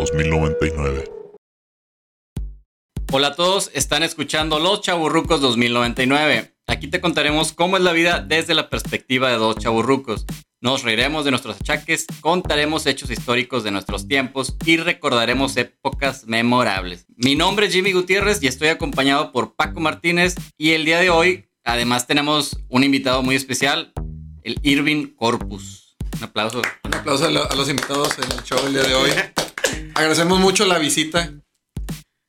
2099. Hola a todos, están escuchando Los Chaburrucos 2099. Aquí te contaremos cómo es la vida desde la perspectiva de dos chaburrucos. Nos reiremos de nuestros achaques, contaremos hechos históricos de nuestros tiempos y recordaremos épocas memorables. Mi nombre es Jimmy Gutiérrez y estoy acompañado por Paco Martínez y el día de hoy además tenemos un invitado muy especial, el Irving Corpus. Un aplauso. Un aplauso a, lo- a los invitados en el show del día de hoy. Agradecemos mucho la visita.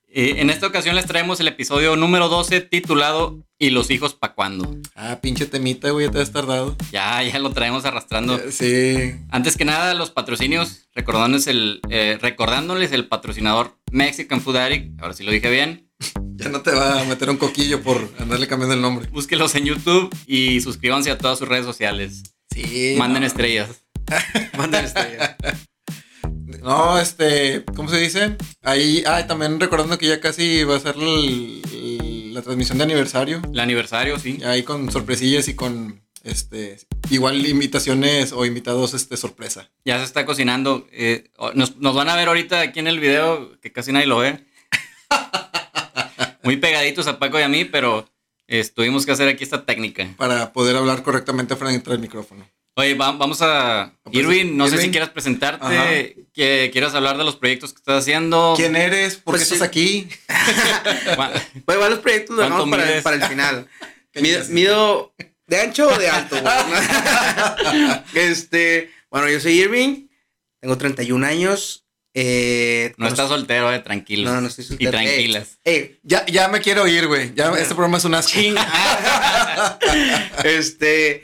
Eh, en esta ocasión les traemos el episodio número 12 titulado ¿Y los hijos pa' cuándo? Ah, pinche temita, güey, ya te has tardado. Ya, ya lo traemos arrastrando. Sí. Antes que nada, los patrocinios, recordándoles el, eh, recordándoles el patrocinador Mexican Food Addict, ahora sí lo dije bien. Ya no te va a meter un coquillo por andarle cambiando el nombre. Búsquelos en YouTube y suscríbanse a todas sus redes sociales. Sí. Manden no. estrellas. Manden estrellas. No, este, ¿cómo se dice? Ahí, ah, también recordando que ya casi va a ser el- el- la transmisión de aniversario. El aniversario, sí. Ahí con sorpresillas y con, este, igual invitaciones o invitados, este, sorpresa. Ya se está cocinando. Eh, nos, nos van a ver ahorita aquí en el video, que casi nadie lo ve. Muy pegaditos a Paco y a mí, pero eh, tuvimos que hacer aquí esta técnica. Para poder hablar correctamente frente al micrófono. Oye, va- vamos a... pues, Irving, no sé si quieras presentarte, que quieras hablar de los proyectos que estás haciendo. ¿Quién eres? ¿Por Pues qué sí. estás aquí? Pues va los proyectos los ¿Cuánto dejamos para, para el final. ¿Qué mido, de ancho o de alto. güey? este, bueno, yo soy Irving, tengo 31 años. Eh, No estás soltero, eh, tranquilo. No, no estoy soltero. Y tranquilas. Eh, eh, Ya, ya me quiero ir, güey. Ya, este programa es un asco. este,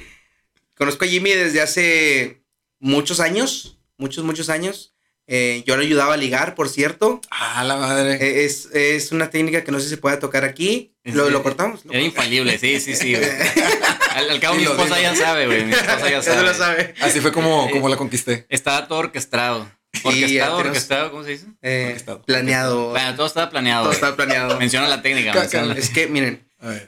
conozco a Jimmy desde hace muchos años, muchos, muchos años. Eh, yo le ayudaba a ligar, por cierto. Ah, la madre. Eh, es, es una técnica que no sé si se puede tocar aquí. ¿Lo, lo cortamos? ¿Lo Era infalible, sí, sí, sí. güey. Al, al cabo, mi esposa ya sabe, güey. Mi esposa ya Ya se sabe. lo sabe. Así fue como, como la conquisté. Estaba todo orquestado. Orquestado, orquestado, ¿cómo se dice? Eh, Orquestado. planeado. Bueno, todo estaba planeado. Todo estaba planeado. Menciona la técnica. Ca- menciona la- Es que, miren, A ver.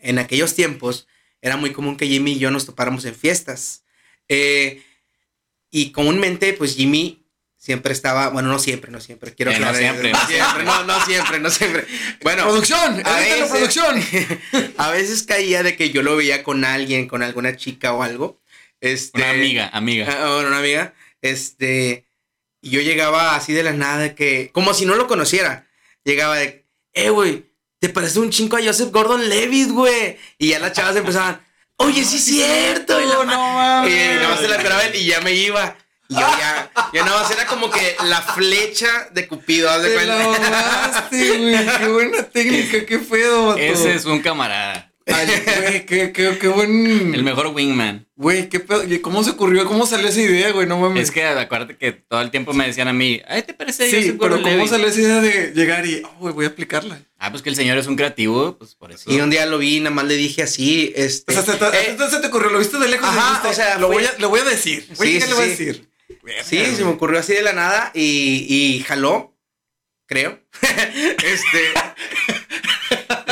en aquellos tiempos era muy común que Jimmy y yo nos topáramos en fiestas. Eh, y comúnmente, pues Jimmy siempre estaba, bueno, no siempre, no siempre, quiero Eh, no aclarar, siempre, no siempre, no, no siempre, no siempre. Bueno, ¡Producción! a ¡Edita la veces- producción! a veces caía de que yo lo veía con alguien, con alguna chica o algo. Este, Una amiga, amiga. Ah, bueno, una amiga. Este. Y yo llegaba así de la nada, que. Como si no lo conociera. Llegaba de. Eh, güey. Te parece un chingo a Joseph Gordon Levitt, güey. Y ya las chavas empezaban. Oye, sí es cierto. Y la no mames. y nada más se la esperaba él y ya me iba. Y yo ya. Ya nada más era como que la flecha de Cupido. haz de cuenta. güey. Qué buena técnica, qué pedo. Ese es un camarada. Ay, güey, qué, qué, qué buen. El mejor wingman. Güey, qué pedo. ¿Y ¿Cómo se ocurrió? ¿Cómo salió esa idea, güey? No mames. Es que acuérdate que todo el tiempo me decían a mí, ay, ¿te parece Sí, Joseph pero ¿cómo Gordon-Levitt?" salió esa idea de llegar y, oh, güey, voy a aplicarla? Ah, pues que el señor es un creativo, pues por eso. Y un día lo vi, nada más le dije así. Este. O sea, se te, eh, se te ocurrió, lo viste de lejos y Ajá, dijiste, o sea, lo fue- voy a, le voy a decir. Güey, Sí, ¿qué sí, le voy a sí. decir? Sí, se me ocurrió así de la nada y, y jaló, creo. este.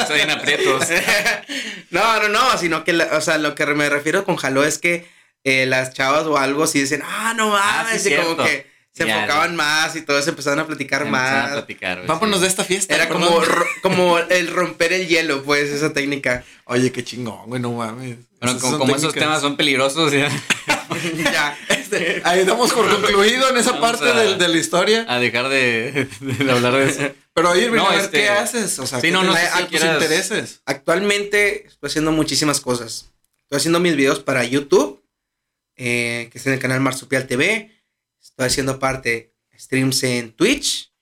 Estoy en aprietos. no, no, no, sino que, la- o sea, lo que me refiero con jaló es que eh, las chavas o algo sí dicen, ah, no Ah, mames, sí, y como que se Ya, enfocaban más y todos empezaron a platicar Empezaron a más. platicar, Vámonos sí. de esta fiesta. Era como, ro- como el romper el hielo, pues, esa técnica. Oye, qué chingón, güey, no mames. Bueno, como, como esos temas son peligrosos, ya, ya. Este, ahí damos por concluido en esa Vamos parte a- de, de la historia. a dejar de, de hablar de eso. Pero No, a ver, este- ¿qué haces? O sea, Sí, ¿qué no, no sé a si tus quieras- intereses? Actualmente estoy haciendo muchísimas cosas. Estoy haciendo mis videos para YouTube, eh, que es en el canal Marsupial TV. Estoy haciendo aparte streams en Twitch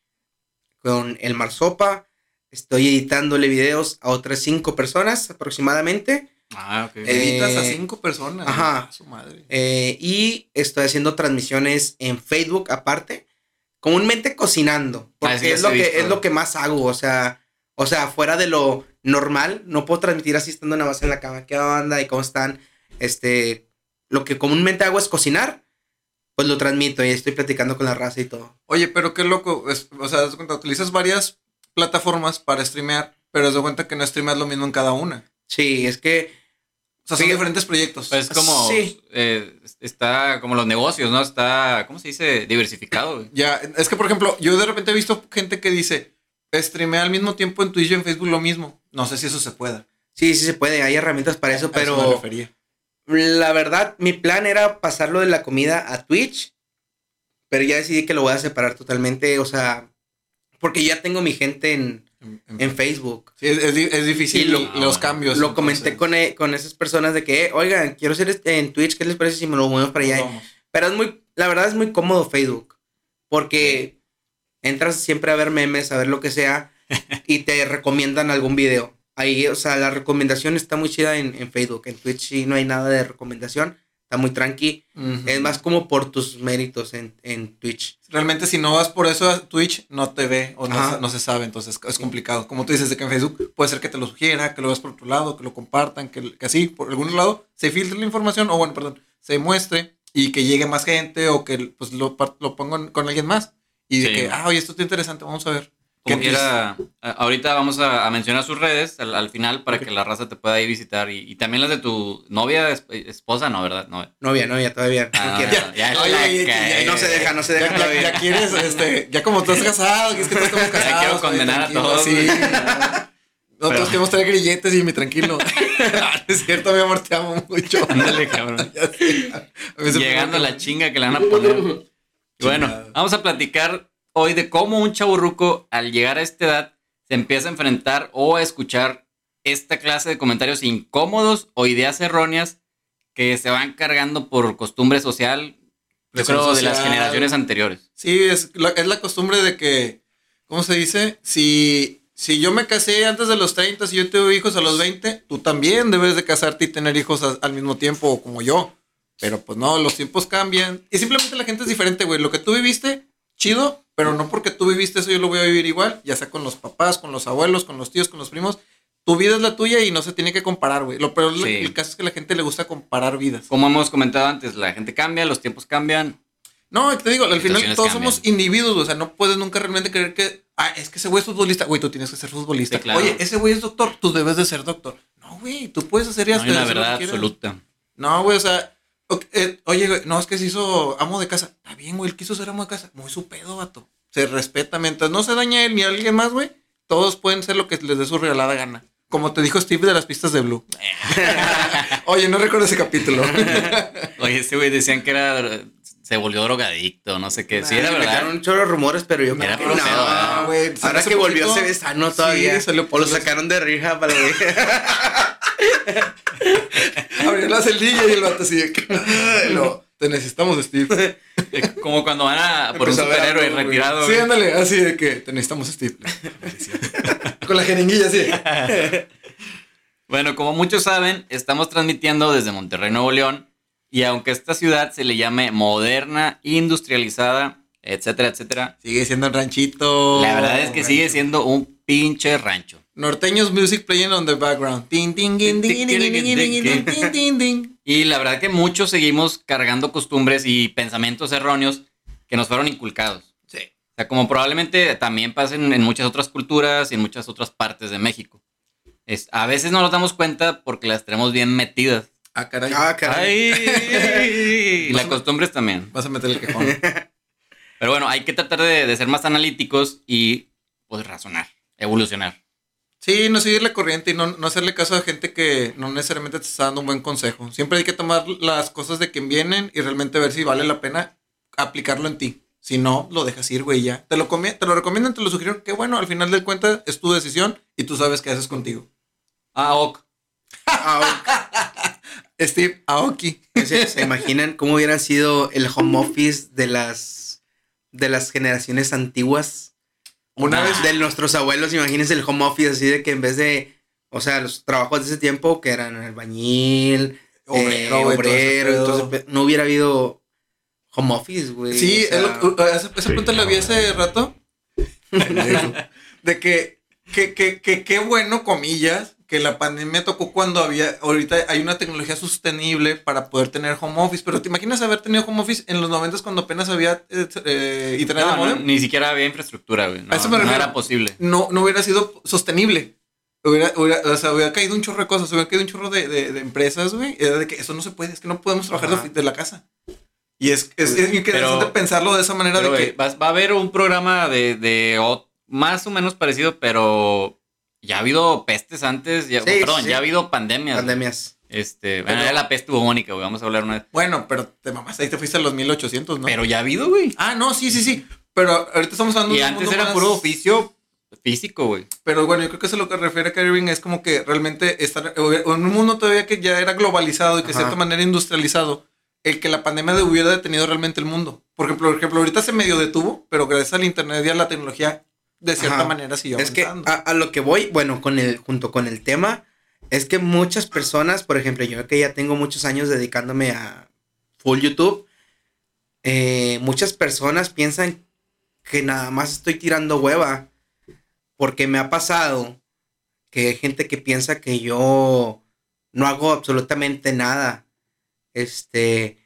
con el Marsopa. Estoy editándole videos a otras cinco personas aproximadamente. Ah, ok. Eh, Editas a cinco personas. ajá. güey, Su madre. Eh, y estoy haciendo transmisiones en Facebook aparte. Comúnmente cocinando. Porque Ah, sí, ya es, lo que, visto. es lo que más hago. O sea, o sea, fuera de lo normal, no puedo transmitir así estando nada más en la cama. ¿Qué onda? ¿Y cómo están? Este, lo que comúnmente hago es cocinar. Pues lo transmito y estoy platicando con la raza y todo. Oye, pero qué loco. es- o sea, das cuenta, utilizas varias plataformas para streamear, pero das cuenta que no streameas lo mismo en cada una. Sí, es que sea, son diferentes proyectos. Pues es como. Sí. eh, está como los negocios, ¿no? Está. ¿Cómo se dice? Diversificado, güey. Ya, es que por ejemplo, yo de repente he visto gente que dice, streamea al mismo tiempo en Twitch y en Facebook lo mismo. No sé si eso se pueda. Sí, sí se puede, hay herramientas para eso, A me pero refería. la verdad, mi plan era pasarlo de la comida a Twitch, pero ya decidí que lo voy a separar totalmente, o sea, porque ya tengo mi gente en, En- en- en Facebook. Sí, es, es di- es difícil lo- los cambios. Lo comenté con, e- con esas personas de que, "Eh, oigan, quiero hacer este en Twitch, ¿qué les parece si me lo movemos para allá? vamos. Pero es muy, la verdad es muy cómodo Facebook, porque entras siempre a ver memes, a ver lo que sea, y te recomiendan algún video. Ahí, o sea, la recomendación está muy chida en, en Facebook. En Twitch sí no hay nada de recomendación, está muy tranqui. Es más como por tus méritos en, en Twitch. Realmente si no vas por eso a Twitch, no te ve o no, no se sabe, entonces es complicado. Como tú dices, de que en Facebook puede ser que te lo sugiera, que lo veas por otro lado, que lo compartan, que, que así, por algún lado, se filtre la información, o bueno, perdón, se muestre y que llegue más gente o que pues lo, lo pongan con alguien más. Y de Sí. que, ah, oye, esto está interesante, vamos a ver. Como Que quiera, a- ahorita vamos a, a mencionar sus redes al, al final para que la raza te pueda ir visitar y, y también las de tu novia, es- esposa, no, ¿verdad? No. Novia, novia, todavía. Ah, no ya ya- se deja, no se deja Ya, ya- todavía. ya quieres, este, ya como tú estás casado, que es que todos estamos casados. quiero oye, condenar a todos, Sí. Nosotros queremos traer grilletes y mi tranquilo. es cierto, mi amor, te amo mucho. Ándale, cabrón. Ya Llegando a la chinga que le van a poner. Y bueno, vamos a platicar hoy de cómo un chaburruco al llegar a esta edad se empieza a enfrentar o a escuchar esta clase de comentarios incómodos o ideas erróneas que se van cargando por costumbre social, yo creo, de las social. generaciones anteriores. Sí, es la, es la costumbre de que, ¿cómo se dice? Si, si yo me casé antes de los 30, si yo tuve hijos a los 20, tú también debes de casarte y tener hijos a- al mismo tiempo como yo. Pero pues no, los tiempos cambian. Y simplemente la gente es diferente, güey. Lo que tú viviste, chido, pero no porque tú viviste eso yo lo voy a vivir igual, ya sea con los papás, con los abuelos, con los tíos, con los primos. Tu vida es la tuya y no se tiene que comparar, güey. Lo peor, Sí. el caso es que a la gente le gusta comparar vidas. Como hemos comentado antes, la gente cambia, los tiempos cambian. No, te digo, al final todos cambian. somos individuos, o sea, no puedes nunca realmente creer que, ah, es que ese güey es futbolista, güey, tú tienes que ser futbolista. Sí, claro. Oye, ese güey es doctor, tú debes de ser doctor. No, güey, tú puedes hacer y No hasta hay una verdad absoluta. No, güey, o sea, ok, eh, oye, güey, no, es que se hizo amo de casa. Está bien, güey, él quiso ser amo de casa. Muy su pedo, vato. Se respeta, mientras no se daña él ni a alguien más, güey, todos pueden ser lo que les dé su regalada gana. Como te dijo Steve de las pistas de Blue. Oye, no recuerdo ese capítulo. Oye, ese güey decían que era. Se volvió drogadicto, no sé qué. Sí, era verdad. un chorro de rumores, pero yo creo Era que no. pedo. Ah, Ahora que volvió se ve sano todavía. Sí, salió- o lo sacaron de rija para güey. Abrió la celdilla y el vato así te necesitamos, Steve. Como cuando van a por un Empezó superhéroe algo, retirado. Sí, ándale, así de que te necesitamos, Steve. Con la jeringuilla así. Bueno, como muchos saben, estamos transmitiendo desde Monterrey, Nuevo León. Y aunque esta ciudad se le llame moderna, industrializada, etcétera, etcétera, Sigue siendo un ranchito. la verdad es que sigue siendo un pinche rancho. Norteños Music Playing on the Background. Y la verdad que muchos seguimos cargando costumbres y pensamientos erróneos que nos fueron inculcados. Sí. O sea, como probablemente también pasen en muchas otras culturas y en muchas otras partes de México. Es, a veces no nos damos cuenta porque las tenemos bien metidas. Ah, caray. Ah, caray. Y las costumbres también. Vas a meter el quejón. Pero bueno, hay que tratar de, de ser más analíticos y pues razonar, evolucionar. Sí, no seguir la corriente y no, no hacerle caso a gente que no necesariamente te está dando un buen consejo. Siempre hay que tomar las cosas de quien vienen y realmente ver si vale la pena aplicarlo en ti. Si no, lo dejas ir, güey, ya. Te lo, te lo recomiendan, te lo sugiero. Que bueno, al final del cuenta es tu decisión y tú sabes qué haces contigo. Ah, ok. Ah, Steve Aoki. ¿Se, se imaginan cómo hubiera sido el home office de las de las generaciones antiguas? Una Ah. vez De nuestros abuelos, imagínense el home office así de que en vez de, o sea, los trabajos de ese tiempo que eran albañil, Obrero, eh, obrero, entonces no hubiera habido home office, güey. Sí, o sea, es lo- esa, esa pregunta la vi hace rato. de que, que, que, que qué bueno, comillas, que la pandemia tocó cuando había, ahorita hay una tecnología sostenible para poder tener home office, pero ¿te imaginas haber tenido home office en los 90 cuando apenas había eh, eh, internet de No, no, ni siquiera había infraestructura, güey. No, A eso me no refiero. era posible. No, no hubiera sido sostenible. Hubiera, hubiera, o sea, hubiera caído un chorro de cosas, hubiera caído un chorro de, de, de empresas, güey. Era de que eso no se puede, es que no podemos trabajar de, de la casa. Y es, es, es interesante Pero- pensarlo de esa manera Pero, de va, va a haber un programa de, de o- más o menos parecido, pero ya ha habido pestes antes, ya, Sí, perdón, sí. ya ha habido pandemias. güey. Pandemias. Este, bueno, Pero- era la peste bubónica, güey, vamos a hablar una vez. Bueno, pero te mamás, ahí te fuiste a los 1800, ¿no? Pero ya ha habido, güey. Ah, no, sí, sí, sí. Pero ahorita estamos hablando Y de un antes mundo era más- puro oficio físico, güey. Pero bueno, yo creo que eso es lo que refiere a Irving es como que realmente estar en un mundo todavía que ya era globalizado y que de Ajá. cierta manera industrializado, el que la pandemia de- hubiera detenido realmente el mundo. Por ejemplo, por ejemplo, ahorita se medio detuvo, pero gracias al internet y a la tecnología, de cierta Ajá. manera siguió Es que a, a lo que voy, bueno, con el, junto con el tema, es que muchas personas, por ejemplo, yo que ya tengo muchos años dedicándome a full YouTube, eh, muchas personas piensan que nada más estoy tirando hueva, porque me ha pasado que hay gente que piensa que yo no hago absolutamente nada, este,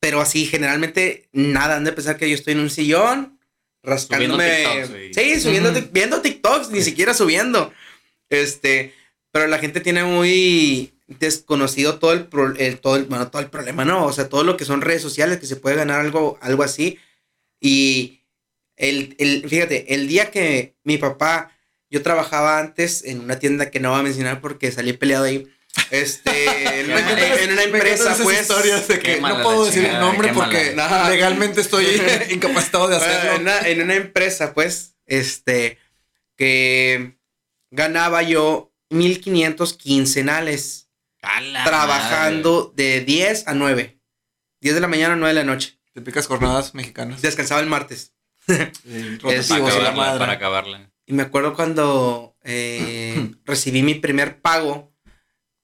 pero así generalmente nada, han de pensar que yo estoy en un sillón rascándome. TikToks, sí, subiendo, viendo TikToks, ni siquiera subiendo. Este, pero la gente tiene muy desconocido todo el, pro- el- todo el, bueno, todo el problema, ¿no? O sea, todo lo que son redes sociales, que se puede ganar algo, algo así. Y el, el, fíjate, el día que mi papá, yo trabajaba antes en una tienda que no voy a mencionar porque salí peleado ahí. Este, en, una, en empresa, pues. historias de que Quémala no puedo decir el nombre porque legalmente estoy incapacitado de en, hacerlo. una, en una empresa, pues, este, que ganaba yo 1500 quincenales trabajando de 10 a 9. 10 de la mañana a 9 de la noche. Típicas jornadas mexicanas. Descansaba el martes. Para la acabarla, madre. para acabarla. Y me acuerdo cuando eh, recibí mi primer pago,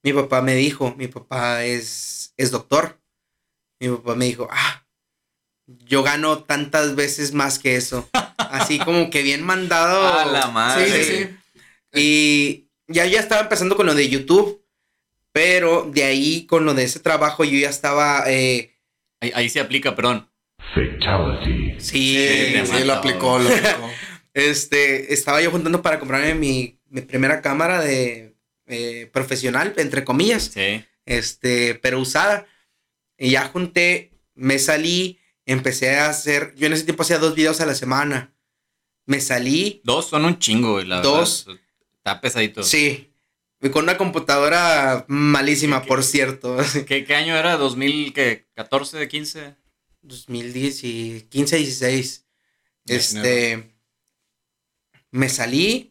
mi papá me dijo, mi papá es, es doctor. Mi papá me dijo, ah, yo gano tantas veces más que eso. Así como que bien mandado. A la madre. Sí, sí, sí. Y ya, ya estaba empezando con lo de YouTube, pero de ahí con lo de ese trabajo yo ya estaba, eh, Ahí, ahí se aplica, perdón. Fatality. sí, Sí, Sí, lo aplicó, lo aplicó. este, estaba yo juntando para comprarme mi, mi primera cámara de eh, profesional, entre comillas, Sí. este, pero usada. Y ya junté, me salí, empecé a hacer, yo en ese tiempo hacía dos videos a la semana. Me salí, Dos son un chingo, güey. la Dos. verdad. Está pesadito. sí, con una computadora malísima, por cierto. ¿Qué, qué año era? ¿2014, qué? ¿14, 15? 2010 y 15, 16. Ya, Este. Me salí,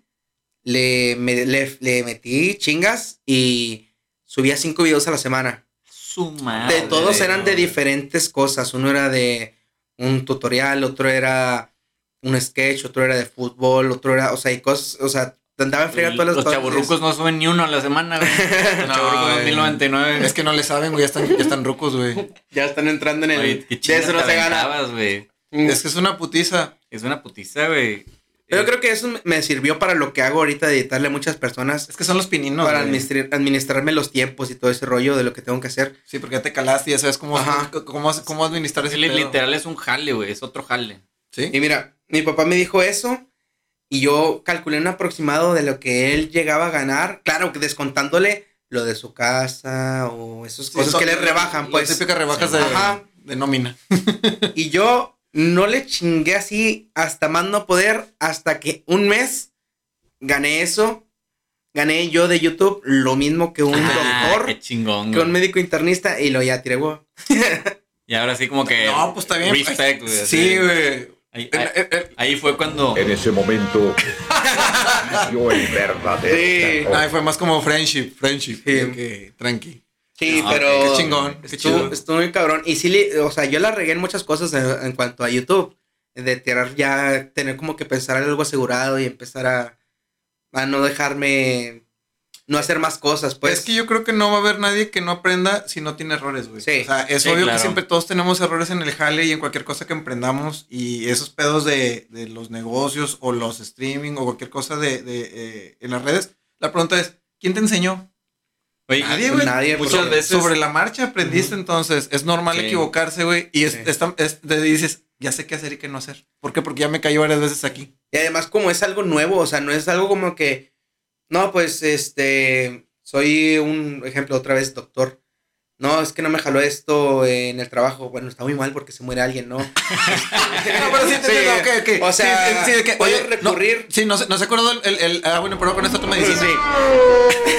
le, me- le, le metí chingas y subía cinco videos a la semana. Su madre. De todos eran de diferentes cosas. Uno era de un tutorial, otro era un sketch, otro era de fútbol, otro era, o sea, y cosas, o sea, andaba en frega todas las Los todas- chaburrucos no suben ni uno a la semana, güey. Los No, chaburrucos güey. 2099. Es que no le saben, güey, ya están, ya están rucos, güey. Ya están entrando en el. Oye, qué de chinga eso no se gana. güey. Es que es una putiza. Es una putiza, güey. Pero Eh, creo que eso me- sirvió para lo que hago ahorita de editarle a muchas personas. Es que son los pininos. para administrar- administrarme los tiempos y todo ese rollo de lo que tengo que hacer. Sí, porque ya te calaste y ya sabes cómo, Ajá. cómo, cómo administrar ese pedo. literal es un jale, güey. Es otro jale. Sí. Y mira, mi papá me dijo eso y yo calculé un aproximado de lo que él llegaba a ganar. Claro que descontándole lo de su casa o esas Sí, cosas que le rebajan, las pues. típicas rebajas Sí. de nómina. Y yo no le chingué así hasta más no poder hasta que un mes gané eso. Gané yo de YouTube lo mismo que un Ah, doctor, Qué chingón, que un médico internista y lo ya tiré, güey. Y ahora sí como que... No, pues está bien. Respect, güey. Sí, güey. Ahí, ahí- ahí fue cuando... En ese momento, yo el verdadero. Sí. Ay, fue más como friendship, friendship. Sí. que tranqui. Sí, Ah, pero. qué chingón, qué estuvo, muy cabrón. Y sí, o sea, yo la regué en muchas cosas en, en cuanto a YouTube. De tirar ya, tener como que pensar en algo asegurado y empezar a, a no dejarme. No hacer más cosas, pues. es que yo creo que no va a haber nadie que no aprenda si no tiene errores, güey. Sí. O sea, es Sí, obvio claro. que siempre todos tenemos errores en el jale y en cualquier cosa que emprendamos. Y esos pedos de, de los negocios o los streaming o cualquier cosa de, de, eh, en las redes. La pregunta es, ¿quién te enseñó? Oye, Nadie, güey. Nadie, muchas porque- veces... Sobre la marcha aprendiste, entonces es normal Sí. equivocarse, güey. Y es, Sí. está- es- de- dices, ya sé qué hacer y qué no hacer. ¿Por qué? Porque ya me caí varias veces aquí. Y además, como es algo nuevo, o sea, no es algo como que No, pues este, soy un ejemplo otra vez, doctor. No, es que no me jaló esto en el trabajo. Bueno, está muy mal porque se muere alguien, ¿no? No, pero sí, te Sí. entiendo, ok, ok. O sea, Sí, sí, oye, recurrir. No, sí, no, se- no se acordó el, el, el- Ah, bueno, pero con esto tú me dices. Sí.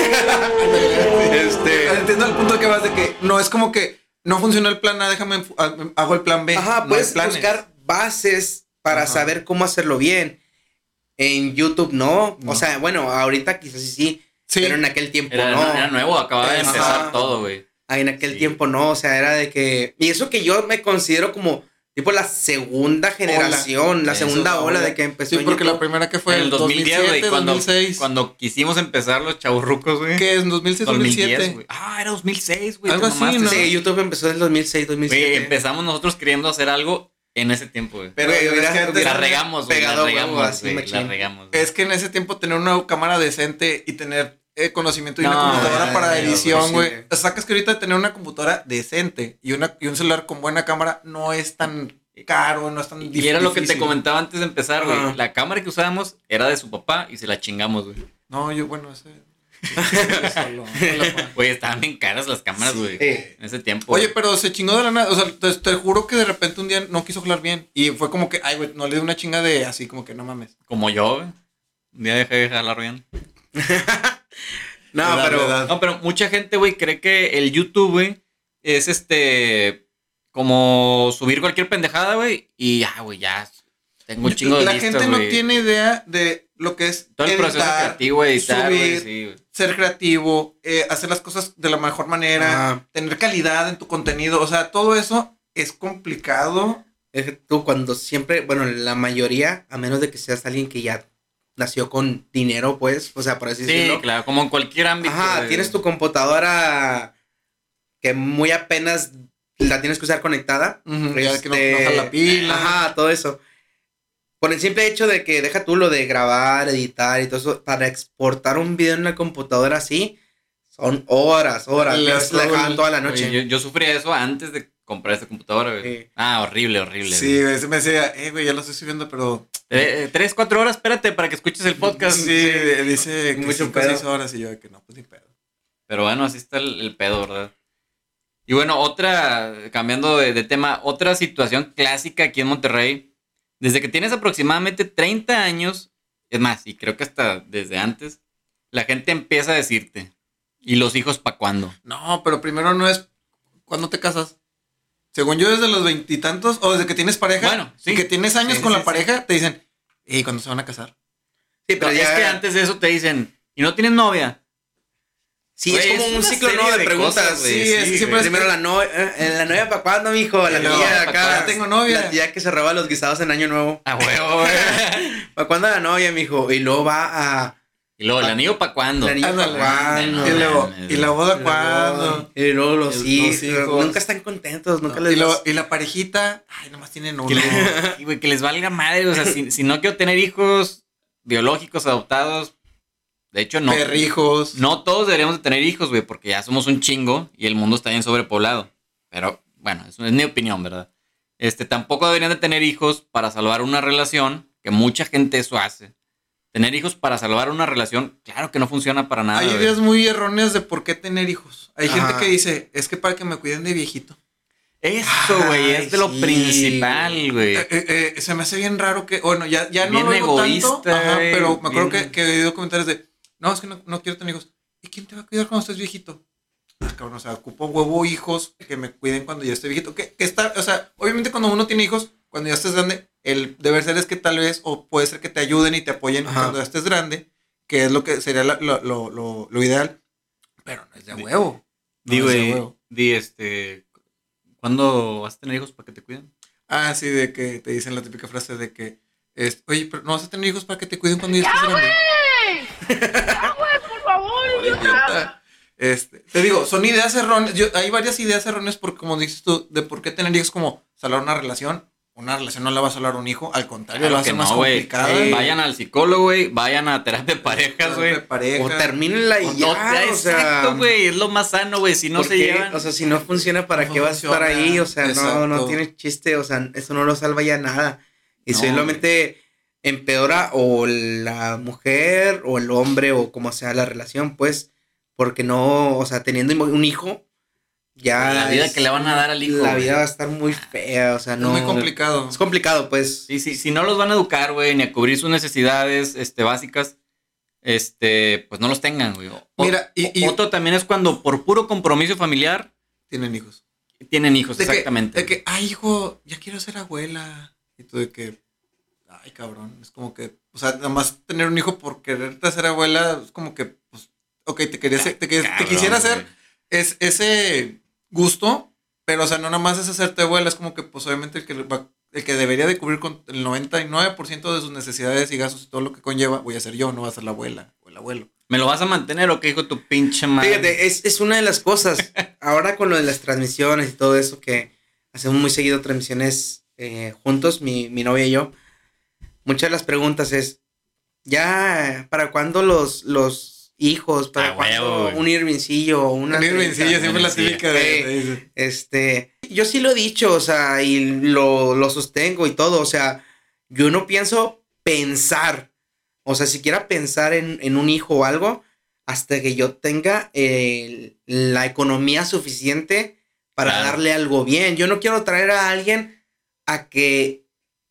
Este. Entiendo el punto que vas de que no es como que no funcionó el plan A, déjame, enfu- ha- hago el plan B. Ajá, no puedes buscar bases para Ajá. saber cómo hacerlo bien. En YouTube no. No. O sea, bueno, ahorita quizás sí, sí. Sí. Pero en aquel tiempo Era, no. era nuevo, acababa de Ajá. empezar todo, güey. En aquel Sí. tiempo no. O sea, era de que. Y eso que yo me considero como tipo la segunda generación, la Eso, segunda ola ola. de que empezó. Sí, en porque la primera que fue en el 2010, güey, 2007, cuando, 2006. cuando quisimos empezar los chaburrucos, güey. ¿Qué es? 2006, 2010, 2007. güey. Ah, era 2006, güey. Algo así. ¿no? Sí, YouTube empezó en el 2006, Güey, 2007. empezamos nosotros queriendo hacer algo en ese tiempo, güey. Pero Güey, es que antes- La regamos, güey. La regamos, güey. La regamos. Es que en ese tiempo tener una cámara decente y tener eh, conocimiento y No, una computadora para edición, sí, güey. O sea, que ahorita tener una computadora decente y, una, y un celular con buena cámara no es tan caro, no es tan Y era lo que te difícil. comentaba antes de empezar, güey. La cámara que usábamos era de su papá y se la chingamos, güey. No, yo, bueno, ese. Güey, estaban bien caras las cámaras, güey. Sí. En ese tiempo. Oye, pero se chingó de la nada. O sea, te, te juro que de repente un día no quiso jalar bien. Y fue como que, ay, güey, no le di una chinga de así, como que no mames. Como yo, güey. Un día dejé de jalar bien. No, La pero. verdad. No, pero mucha gente, güey, cree que el YouTube, güey, es este. Como subir cualquier pendejada, güey. Y ya, güey, ya. Tengo un chingo de La gente no güey. tiene idea de lo que es Todo el proceso creativo, editar, güey. Sí, güey. ser creativo, eh, hacer las cosas de la mejor manera, tener calidad en tu contenido. O sea, todo eso es complicado. Es que tú cuando siempre, bueno, la mayoría, a menos de que seas alguien que ya nació con dinero, pues, o sea, por así Sí, decirlo. claro, como en cualquier ámbito. Ajá, tienes tu computadora que muy apenas la tienes que usar conectada. Ujú, ya que no, Este, no jala la pila. Ajá, todo eso. Por el simple hecho de que deja tú lo de grabar, editar y todo eso, para exportar un video en una computadora así, son horas, horas. Le dejaban el- toda la noche. yo, yo sufría eso antes de comprar esta computadora, güey. Sí. Ah, horrible, horrible. Sí, güey. me decía, eh, güey, ya lo estoy subiendo, pero. Eh, eh, tres, cuatro horas, espérate para que escuches el podcast. Sí, dice que Mucho cinco, seis horas y yo de que no, pues ni pedo. Pero bueno, así está el, el pedo, ¿verdad? Y bueno, otra, cambiando de, de tema, otra situación clásica aquí en Monterrey. Desde que tienes aproximadamente 30 años, es más, y creo que hasta desde antes, la gente empieza a decirte, ¿y los hijos para cuándo? No, pero primero no es cuando te casas. Según yo, desde los veintitantos o desde que tienes pareja, Bueno, sí. que tienes años Sí, con sí, la pareja, te dicen, ¿y cuándo se van a casar? Sí, pero Pero ya. es que antes de eso te dicen, ¿y no tienes novia? Sí, es como es un ciclo ¿no? de, de preguntas. güey. Sí, Sí, siempre Primero la novia, eh, la novia para cuándo, mijo, la tía ¿pa' acá. cuándo tengo novia? La tía que se roba los guisados en año nuevo. A huevo, güey. ¿Para cuándo la novia, mijo? Y luego va a y luego, ¿el anillo para cuándo? El anillo para cuándo. y luego, ¿y la boda cuándo? Y luego los, Los hijos, hijos. Nunca están contentos, nunca No, les y, luego- das- y la parejita, ay, nomás tienen uno. Que, güey, que les valga madre. O sea, si, si no quiero tener hijos biológicos adoptados, de hecho, no. Perrijos. No todos deberíamos de tener hijos, güey, porque ya somos un chingo y el mundo está bien sobrepoblado. Pero, bueno, eso es mi opinión, ¿verdad? Este, tampoco deberían de tener hijos para salvar una relación, que mucha gente eso hace. Tener hijos para salvar una relación, claro que no funciona para nada. Hay ideas muy erróneas de por qué tener hijos. Hay gente que dice, es que para que me cuiden de viejito. Eso, güey, es de lo sí. principal, güey. Eh, eh, eh, se me hace bien raro que, bueno, ya, ya Bien no lo digo tanto, egoísta, ajá, pero me acuerdo bien- que, que he oído comentarios de, no, es que no, no quiero tener hijos. ¿Y quién te va a cuidar cuando estés viejito? Ah, cabrón, o sea, ocupo huevo hijos que me cuiden cuando ya esté viejito. Que, que está, o sea, obviamente cuando uno tiene hijos, cuando ya estés grande, el deber ser es que tal vez, o puede ser que te ayuden y te apoyen Ajá. cuando ya estés grande, que es lo que sería la- lo, lo, lo, lo ideal, pero no es de huevo. No Di, es de güey, huevo. di, este, ¿cuándo vas a tener hijos para que te cuiden? Ah, sí, de que te dicen la típica frase de que, es, oye, pero no vas a tener hijos para que te cuiden cuando ya estés grande. Ay, idiota. Este, te digo, son ideas erróneas. Yo, hay varias ideas erróneas porque, como dices tú, de por qué tener hijos como salvar una relación. Una relación no la va a salvar un hijo, al contrario, Claro la va a que hacer más no, güey. complicada. Vayan al psicólogo, güey. Vayan a terapia de parejas, güey. Pareja. O termínenla y O ya, no, o sea. exacto, güey. Es lo más sano, güey. Si no ¿por se qué? llevan. O sea, si no funciona, ¿para No qué vas a estar ahí? O sea, no, no tiene chiste, o sea, eso no lo salva ya nada. Y No, solamente empeora o la mujer o el hombre o como sea la relación, pues, porque no, o sea, teniendo un hijo, ya... La vida es- que le van a dar al hijo, La güey. vida va a estar muy fea, o sea, Es no... muy complicado. Es complicado, pues. Sí, sí, si no los van a educar, güey, ni a cubrir sus necesidades este, básicas, este, pues no los tengan, güey. O- Mira, y- y- otro también es cuando por puro compromiso familiar Tienen hijos. tienen hijos, De que- exactamente. De que, ay, hijo, ya quiero ser abuela. Y tú de que, ay, cabrón. Es como que, o sea, nada más tener un hijo por quererte ser abuela, es como que, pues, ok, te, querías, te, te Cabrón, quisiera hacer es, ese gusto, pero, o sea, no nada más es hacerte abuela, es como que, pues, obviamente el que, va- el que debería de cubrir con el 99% de sus necesidades y gastos y todo lo que conlleva, voy a ser yo, no va a ser la abuela o el abuelo. ¿Me lo vas a mantener o qué dijo tu pinche madre? Fíjate, es, es una de las cosas. Ahora con lo de las transmisiones y todo eso, que hacemos muy seguido transmisiones eh, juntos, mi, mi novia y yo. Muchas de las preguntas es, ¿ya para cuándo los, los hijos? ¿Para Ah, güey. un Irvincillo? Una Un Irvincillo, siempre la típica de, de- de- Este, yo sí lo he dicho, o sea, y lo, lo sostengo y todo, o sea, yo no pienso pensar, o sea, siquiera pensar en, en un hijo o algo, hasta que yo tenga eh, la economía suficiente para Claro. darle algo bien. Yo no quiero traer a alguien a que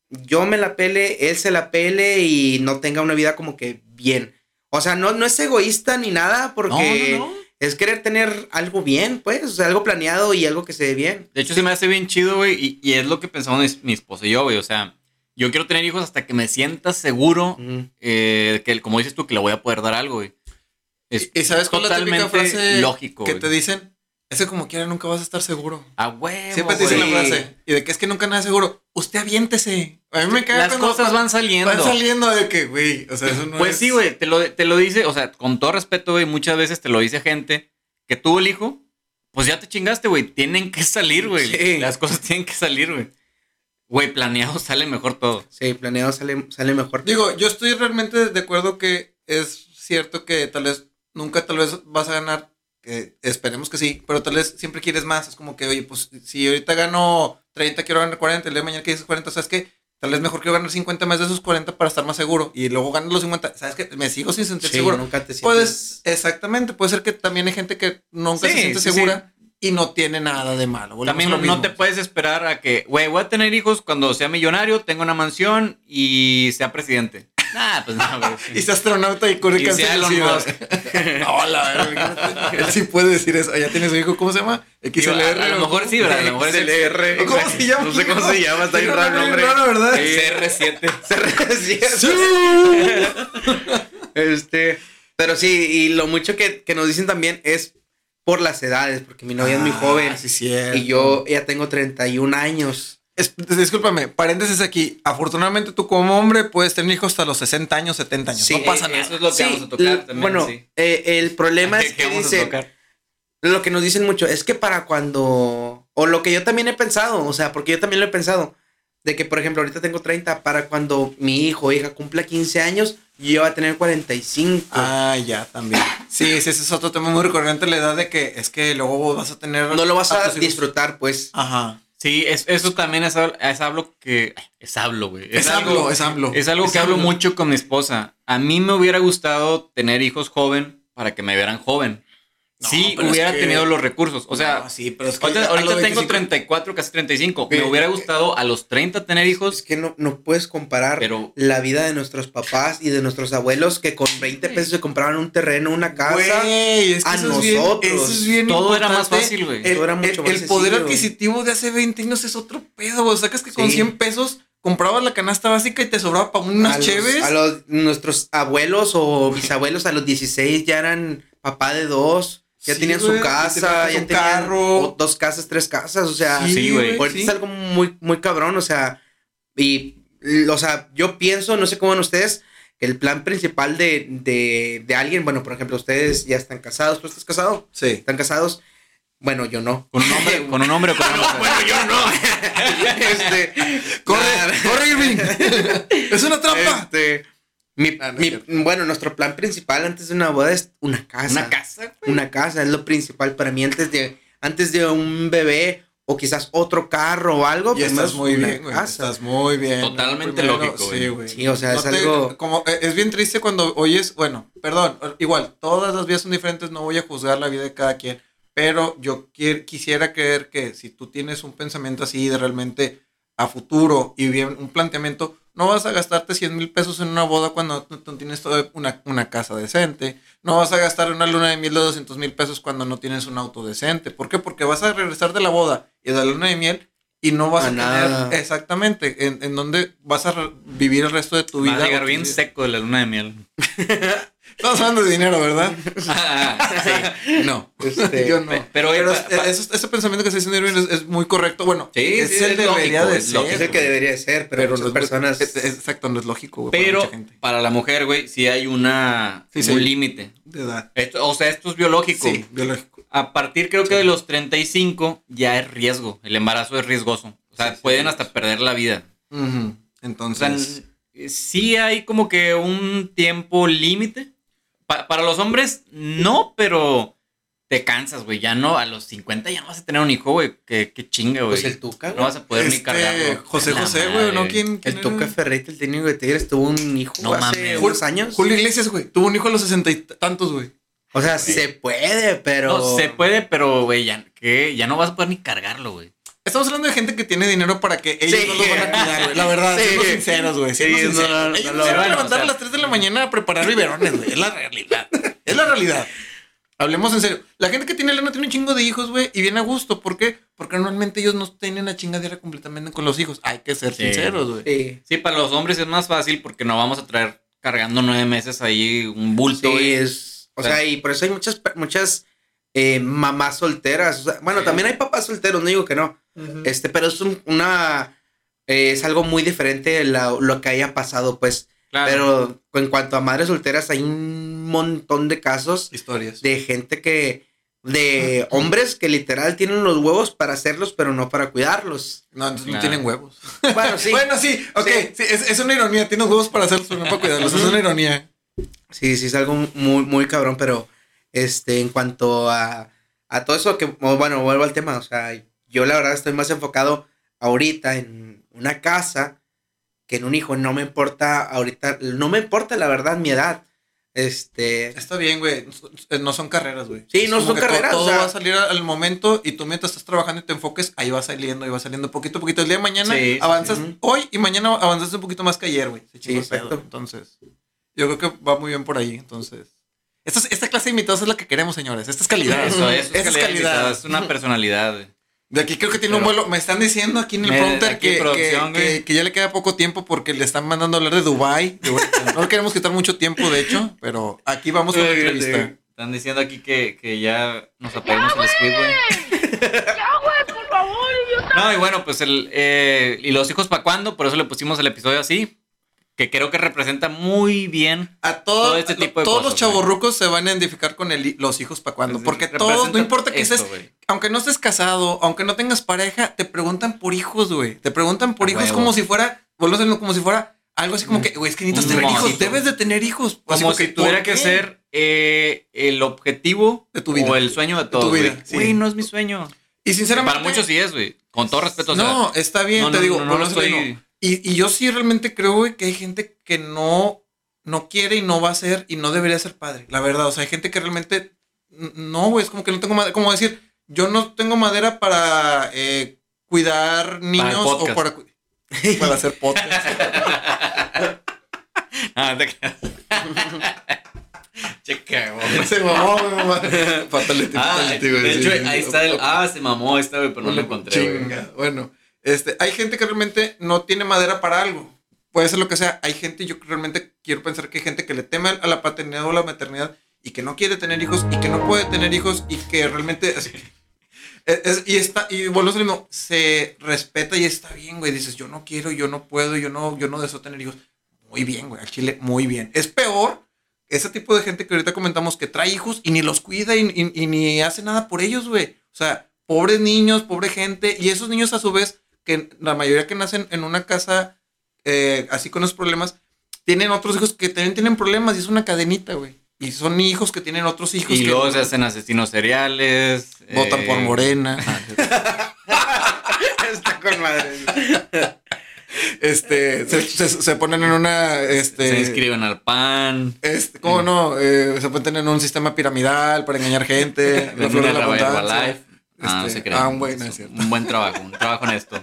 yo me la pele, él se la pele y no tenga una vida como que bien. O sea, no, no es egoísta ni nada, porque No, no, no. es querer tener algo bien, pues, o sea, algo planeado y algo que se ve bien. De hecho, se me hace bien chido, güey, y, y es lo que pensamos mi, mi esposa y yo, güey. O sea, yo quiero tener hijos hasta que me sienta seguro eh, que, como dices tú, que le voy a poder dar algo, güey. Es ¿Y sabes cuál es la típica totalmente frase lógico, que güey. te dicen? Es que como quiera nunca vas a estar seguro. A huevo, Siempre te dicen la frase. Y de que es que nunca nada es seguro. Usted aviéntese. A mí me cae Las cosas van saliendo. Van saliendo de que, güey. O sea, eso no Pues es- sí, güey, te lo, te lo dice, o sea, con todo respeto, güey, muchas veces te lo dice gente que tuvo el hijo, pues ya te chingaste, güey, tienen que salir, güey. Sí. Las cosas tienen que salir, güey. Güey, planeado sale mejor todo. Sí, planeado sale, sale mejor. Digo, yo estoy realmente de acuerdo que es cierto que tal vez nunca tal vez vas a ganar, que esperemos que sí, pero tal vez siempre quieres más. Es como que, oye, pues si ahorita gano 30, quiero ganar 40, el día de mañana que dices 40, ¿sabes qué? Tal vez mejor quiero ganar 50 más de esos 40 para estar más seguro. Y luego ganas los 50, ¿sabes qué? Me sigo sin sentir Sí, seguro. nunca te sientes... Puedes, exactamente, puede ser que también hay gente que nunca Sí, se siente sí, segura y no tiene nada de malo. Volvemos También no, te puedes esperar a que, güey, voy a tener hijos cuando sea millonario, tenga una mansión y sea presidente. Nah, pues no, güey. Y sea astronauta y corre cáncer Elon. Musk. Hola. Él sí puede decir eso. Ya tiene su hijo, ¿cómo se llama? XLR. a, lo ¿o mejor sí, ¿verdad? A lo mejor es XLR. ¿Cómo se llama? No sé cómo se llama, está bien un raro el nombre raro, ¿verdad? CR7. este, pero sí, y lo mucho que, que nos dicen también es por las edades, porque mi novia es muy Ah, joven Sí, cierto. y yo ya tengo 31 años. Es- discúlpame, paréntesis aquí. Afortunadamente tú como hombre puedes tener hijos hasta los 60 años, 70 años. Sí, no pasa eh, nada. Eso es lo que Sí, vamos a tocar l- también. bueno, sí. eh, el problema es ¿Qué que vamos a dicen, tocar? lo que nos dicen mucho es que para cuando, o lo que yo también he pensado, o sea, porque yo también lo he pensado, de que por ejemplo ahorita tengo 30, para cuando mi hijo o hija cumpla 15 años, yo voy a tener 45. Ah, ya, también. Sí, sí, ese es otro tema muy recurrente, la edad de que es que luego vas a tener... no lo vas a hijos. disfrutar, pues. Ajá. Sí, es, eso también es, es hablo que. Es hablo, güey. Es algo- hablo, es hablo. Es algo Es que hablo hablo. mucho con mi esposa. A mí me hubiera gustado tener hijos joven para que me vieran joven. No, sí, es hubiera que- tenido los recursos. O sea, No, sí, pero es que ahorita, los tengo 25 34, casi 35. ¿Qué? Me hubiera gustado a los 30 tener Es hijos, que no, no puedes comparar pero la vida de nuestros papás y de nuestros abuelos que con 20 pesos se compraban un terreno, una casa. Güey, es que a eso es bien- nosotros. eso es bien todo era más fácil, güey. El, Todo era mucho el- más el poder sencillo. adquisitivo de hace 20 años es otro pedo, güey. Sacas que con Sí. 100 pesos comprabas la canasta básica y te sobraba para unas a los- cheves. A los, nuestros abuelos o bisabuelos a los 16 ya eran papá de dos, ya Sí, tenían su y casa, tenías ya un tenían carro. o- dos casas, tres casas, o sea, Sí, güey. ahorita sí. es algo muy, muy cabrón, o sea, y, o sea, yo pienso, no sé cómo van ustedes, que el plan principal de, de, de alguien, bueno, por ejemplo, ustedes ya están casados, ¿tú estás casado? Sí. ¿Están casados? Bueno, yo no. con un hombre, con un hombre o con una mujer. bueno, yo no. este, Corre, corre, Irving. es una trampa. Este, mi- Ah, no mi- bueno, nuestro plan principal antes de una boda es una casa. Una casa, güey. Una casa es lo principal para mí antes de, antes de un bebé o quizás otro carro o algo. Y primero estás es muy bien, güey. casa. Estás muy bien. Totalmente Primero, lógico, güey. Sí, güey. Sí, o sea, es te- algo- Como, eh, es bien triste cuando oyes, bueno, perdón, igual, todas las vidas son diferentes, no voy a juzgar la vida de cada quien, pero yo quier- quisiera creer que si tú tienes un pensamiento así de realmente a futuro y bien un planteamiento, no vas a gastarte 100 mil pesos en una boda cuando no, tienes toda una, una casa decente. No vas a gastar una luna de miel de 200 mil pesos cuando no tienes un auto decente. ¿Por qué? Porque vas a regresar de la boda y de la luna de miel y no vas A a, nada. tener exactamente en, en donde vas a vivir el resto de tu vida. a llegar bien seco de la luna de miel. Estamos hablando de dinero, ¿verdad? Ah, sí. No. Este, Yo no. pe- Pero, pero, es- pa- pa- es- ese pensamiento que está diciendo Irving es, es muy correcto. Bueno, Sí, es sí, el es debería lógico, de ser. es el que debería ser, pero, Pero muchas no personas. es- es- exacto, no es lógico, güey, para Pero mucha gente. para la mujer, güey, sí hay una Sí, sí. un límite. De edad. Esto- O sea, esto es biológico. Sí, biológico. A partir creo que de los 35 ya es riesgo. El embarazo es riesgoso. O sea, pueden sí. hasta perder la vida. Ujú. O sea, Entonces. sí hay como que un tiempo límite. Pa- para los hombres, no, pero te cansas, güey. Ya no, a los 50 ya no vas a tener un hijo, güey. Qué, qué chinga, güey. Pues el Tuca, No vas a poder ni este, cargarlo. José La José, güey, ¿no? ¿Quién? quién El era? Tuca Ferretti, el técnico de Tigres, tuvo un hijo No hace mames. unos años. Julio Iglesias, güey. Tuvo un hijo a los sesenta y tantos, güey. O sea, se puede, pero. No, se puede, pero, güey, ya, ¿qué? ya no vas a poder ni cargarlo, güey. Estamos hablando de gente que tiene dinero para que ellos Sí. no los van a cuidar, güey. La verdad, Sí. siendo sinceros, güey. Siendo Sí, no, sinceros. no, no, ellos no, se van a levantar o sea- a las 3 de la mañana a preparar biberones, güey. Es la realidad. Es la realidad. Hablemos en serio. La gente que tiene lana tiene un chingo de hijos, güey, y viene a gusto. ¿Por qué? Porque normalmente ellos no tienen la chingadera completamente con los hijos. Hay que ser Sí. sinceros, güey. Sí, Sí, para los hombres es más fácil porque no vamos a traer cargando nueve meses ahí un bulto. sí, es. O sea, y por eso hay muchas, muchas eh, mamás solteras. O sea, bueno, Sí. también hay papás solteros, no digo que no. Este, pero es un- una. eh, es algo muy diferente la- lo que haya pasado, pues. Claro. Pero en cuanto a madres solteras, hay un montón de casos Historias. de gente que. de hombres que literal tienen los huevos para hacerlos, pero no para cuidarlos. No, entonces no Nah. tienen huevos. Bueno, sí. Bueno, sí, ok. Sí. Sí, es, es una ironía. Tienes huevos para hacerlos, pero no para cuidarlos. Es una ironía. Sí, sí, es algo muy, muy cabrón, pero este, en cuanto a, a todo eso que, bueno, vuelvo al tema, o sea, yo la verdad estoy más enfocado ahorita en una casa que en un hijo, no me importa ahorita, no me importa la verdad mi edad, este, Está bien, güey. No son carreras, güey. Sí, Es no son carreras, Todo, o sea- va a salir al momento y tú mientras estás trabajando y te enfoques, ahí va saliendo, ahí va saliendo poquito a poquito. El día de mañana Sí, avanzas sí. hoy y mañana avanzas un poquito más que ayer, güey. Se chingó el pedo. Entonces, yo creo que va muy bien por ahí. Entonces, esta, es- esta clase de invitados es la que queremos, señores. Esta es calidad. Eso, eso Esta es calidad, es una personalidad. güey. De aquí creo que tiene un Pero- vuelo. Me están diciendo aquí en el prompter que, que- güey. que- que ya le queda poco tiempo porque le están mandando a hablar de Dubai. De- no le queremos quitar mucho tiempo, de hecho, pero aquí vamos con la entrevista. Están diciendo aquí que, que ya nos apaguemos el squid, güey. No, y bueno, pues el. eh, ¿Y los hijos para cuándo? Por eso le pusimos el episodio así. Que creo que representa muy bien. A todo, Todo este tipo de todos cosas, los chavorrucos se van a identificar con el, los hijos para cuando. Porque todos, no importa que esto, estés, aunque no estés casado, aunque no tengas pareja, te preguntan por hijos, güey. Te preguntan por A hijos huevo. como si fuera, como si fuera algo así como que, güey, es que necesitas tener hijos, debes de tener hijos. Así Como si ¿por tuviera que ser eh, el objetivo De tu vida. o el sueño de vida, güey. sí. No es mi sueño. Y sinceramente. Para muchos sí es, güey. Con todo respeto. o sea, no, está bien, no, te no, digo, no, no estoy- no. Y, y yo sí realmente creo, güey, que hay gente que no, no quiere y no va a ser y no debería ser padre. La verdad, o sea, hay gente que realmente no, güey, es como que no tengo madera, como decir, yo no tengo madera para eh, cuidar niños o para, cu- para hacer podcast. Ah, te creas. Che, cagón. Se mamó, güey. Fatality, Ah, fatality, güey, de hecho, sí, ahí está el. Ah, se mamó esta, güey, pero no lo encontré, güey. chinga. Bueno, este, hay gente que realmente no tiene madera para algo. Puede ser lo que sea. Hay gente, yo realmente quiero pensar que hay gente que le teme a la paternidad o la maternidad y que no quiere tener hijos y que no puede tener hijos y que realmente es- y está y a lo mismo, se respeta y está bien, güey. Dices, yo no quiero, yo no puedo, yo no yo no deseo tener hijos. Muy bien, güey, al chile muy bien. Es peor ese tipo de gente que ahorita comentamos que trae hijos y ni los cuida y- y ni hace nada por ellos, güey. O sea, pobres niños, pobre gente. Y esos niños a su vez, que la mayoría que nacen en una casa eh, así con esos problemas, tienen otros hijos que también tienen problemas y es una cadenita, güey. Y son hijos que tienen otros hijos Y que luego se hacen asesinos seriales. votan eh, por Morena. Con madre. Este, se, se- se ponen en una, este... Se inscriben al PAN. Este, ¿Cómo no? Eh, se ponen en un sistema piramidal para engañar gente. la flor de la abundancia. Ah, no Este, se crean. ah, un buen, no es. Un buen trabajo, un trabajo honesto.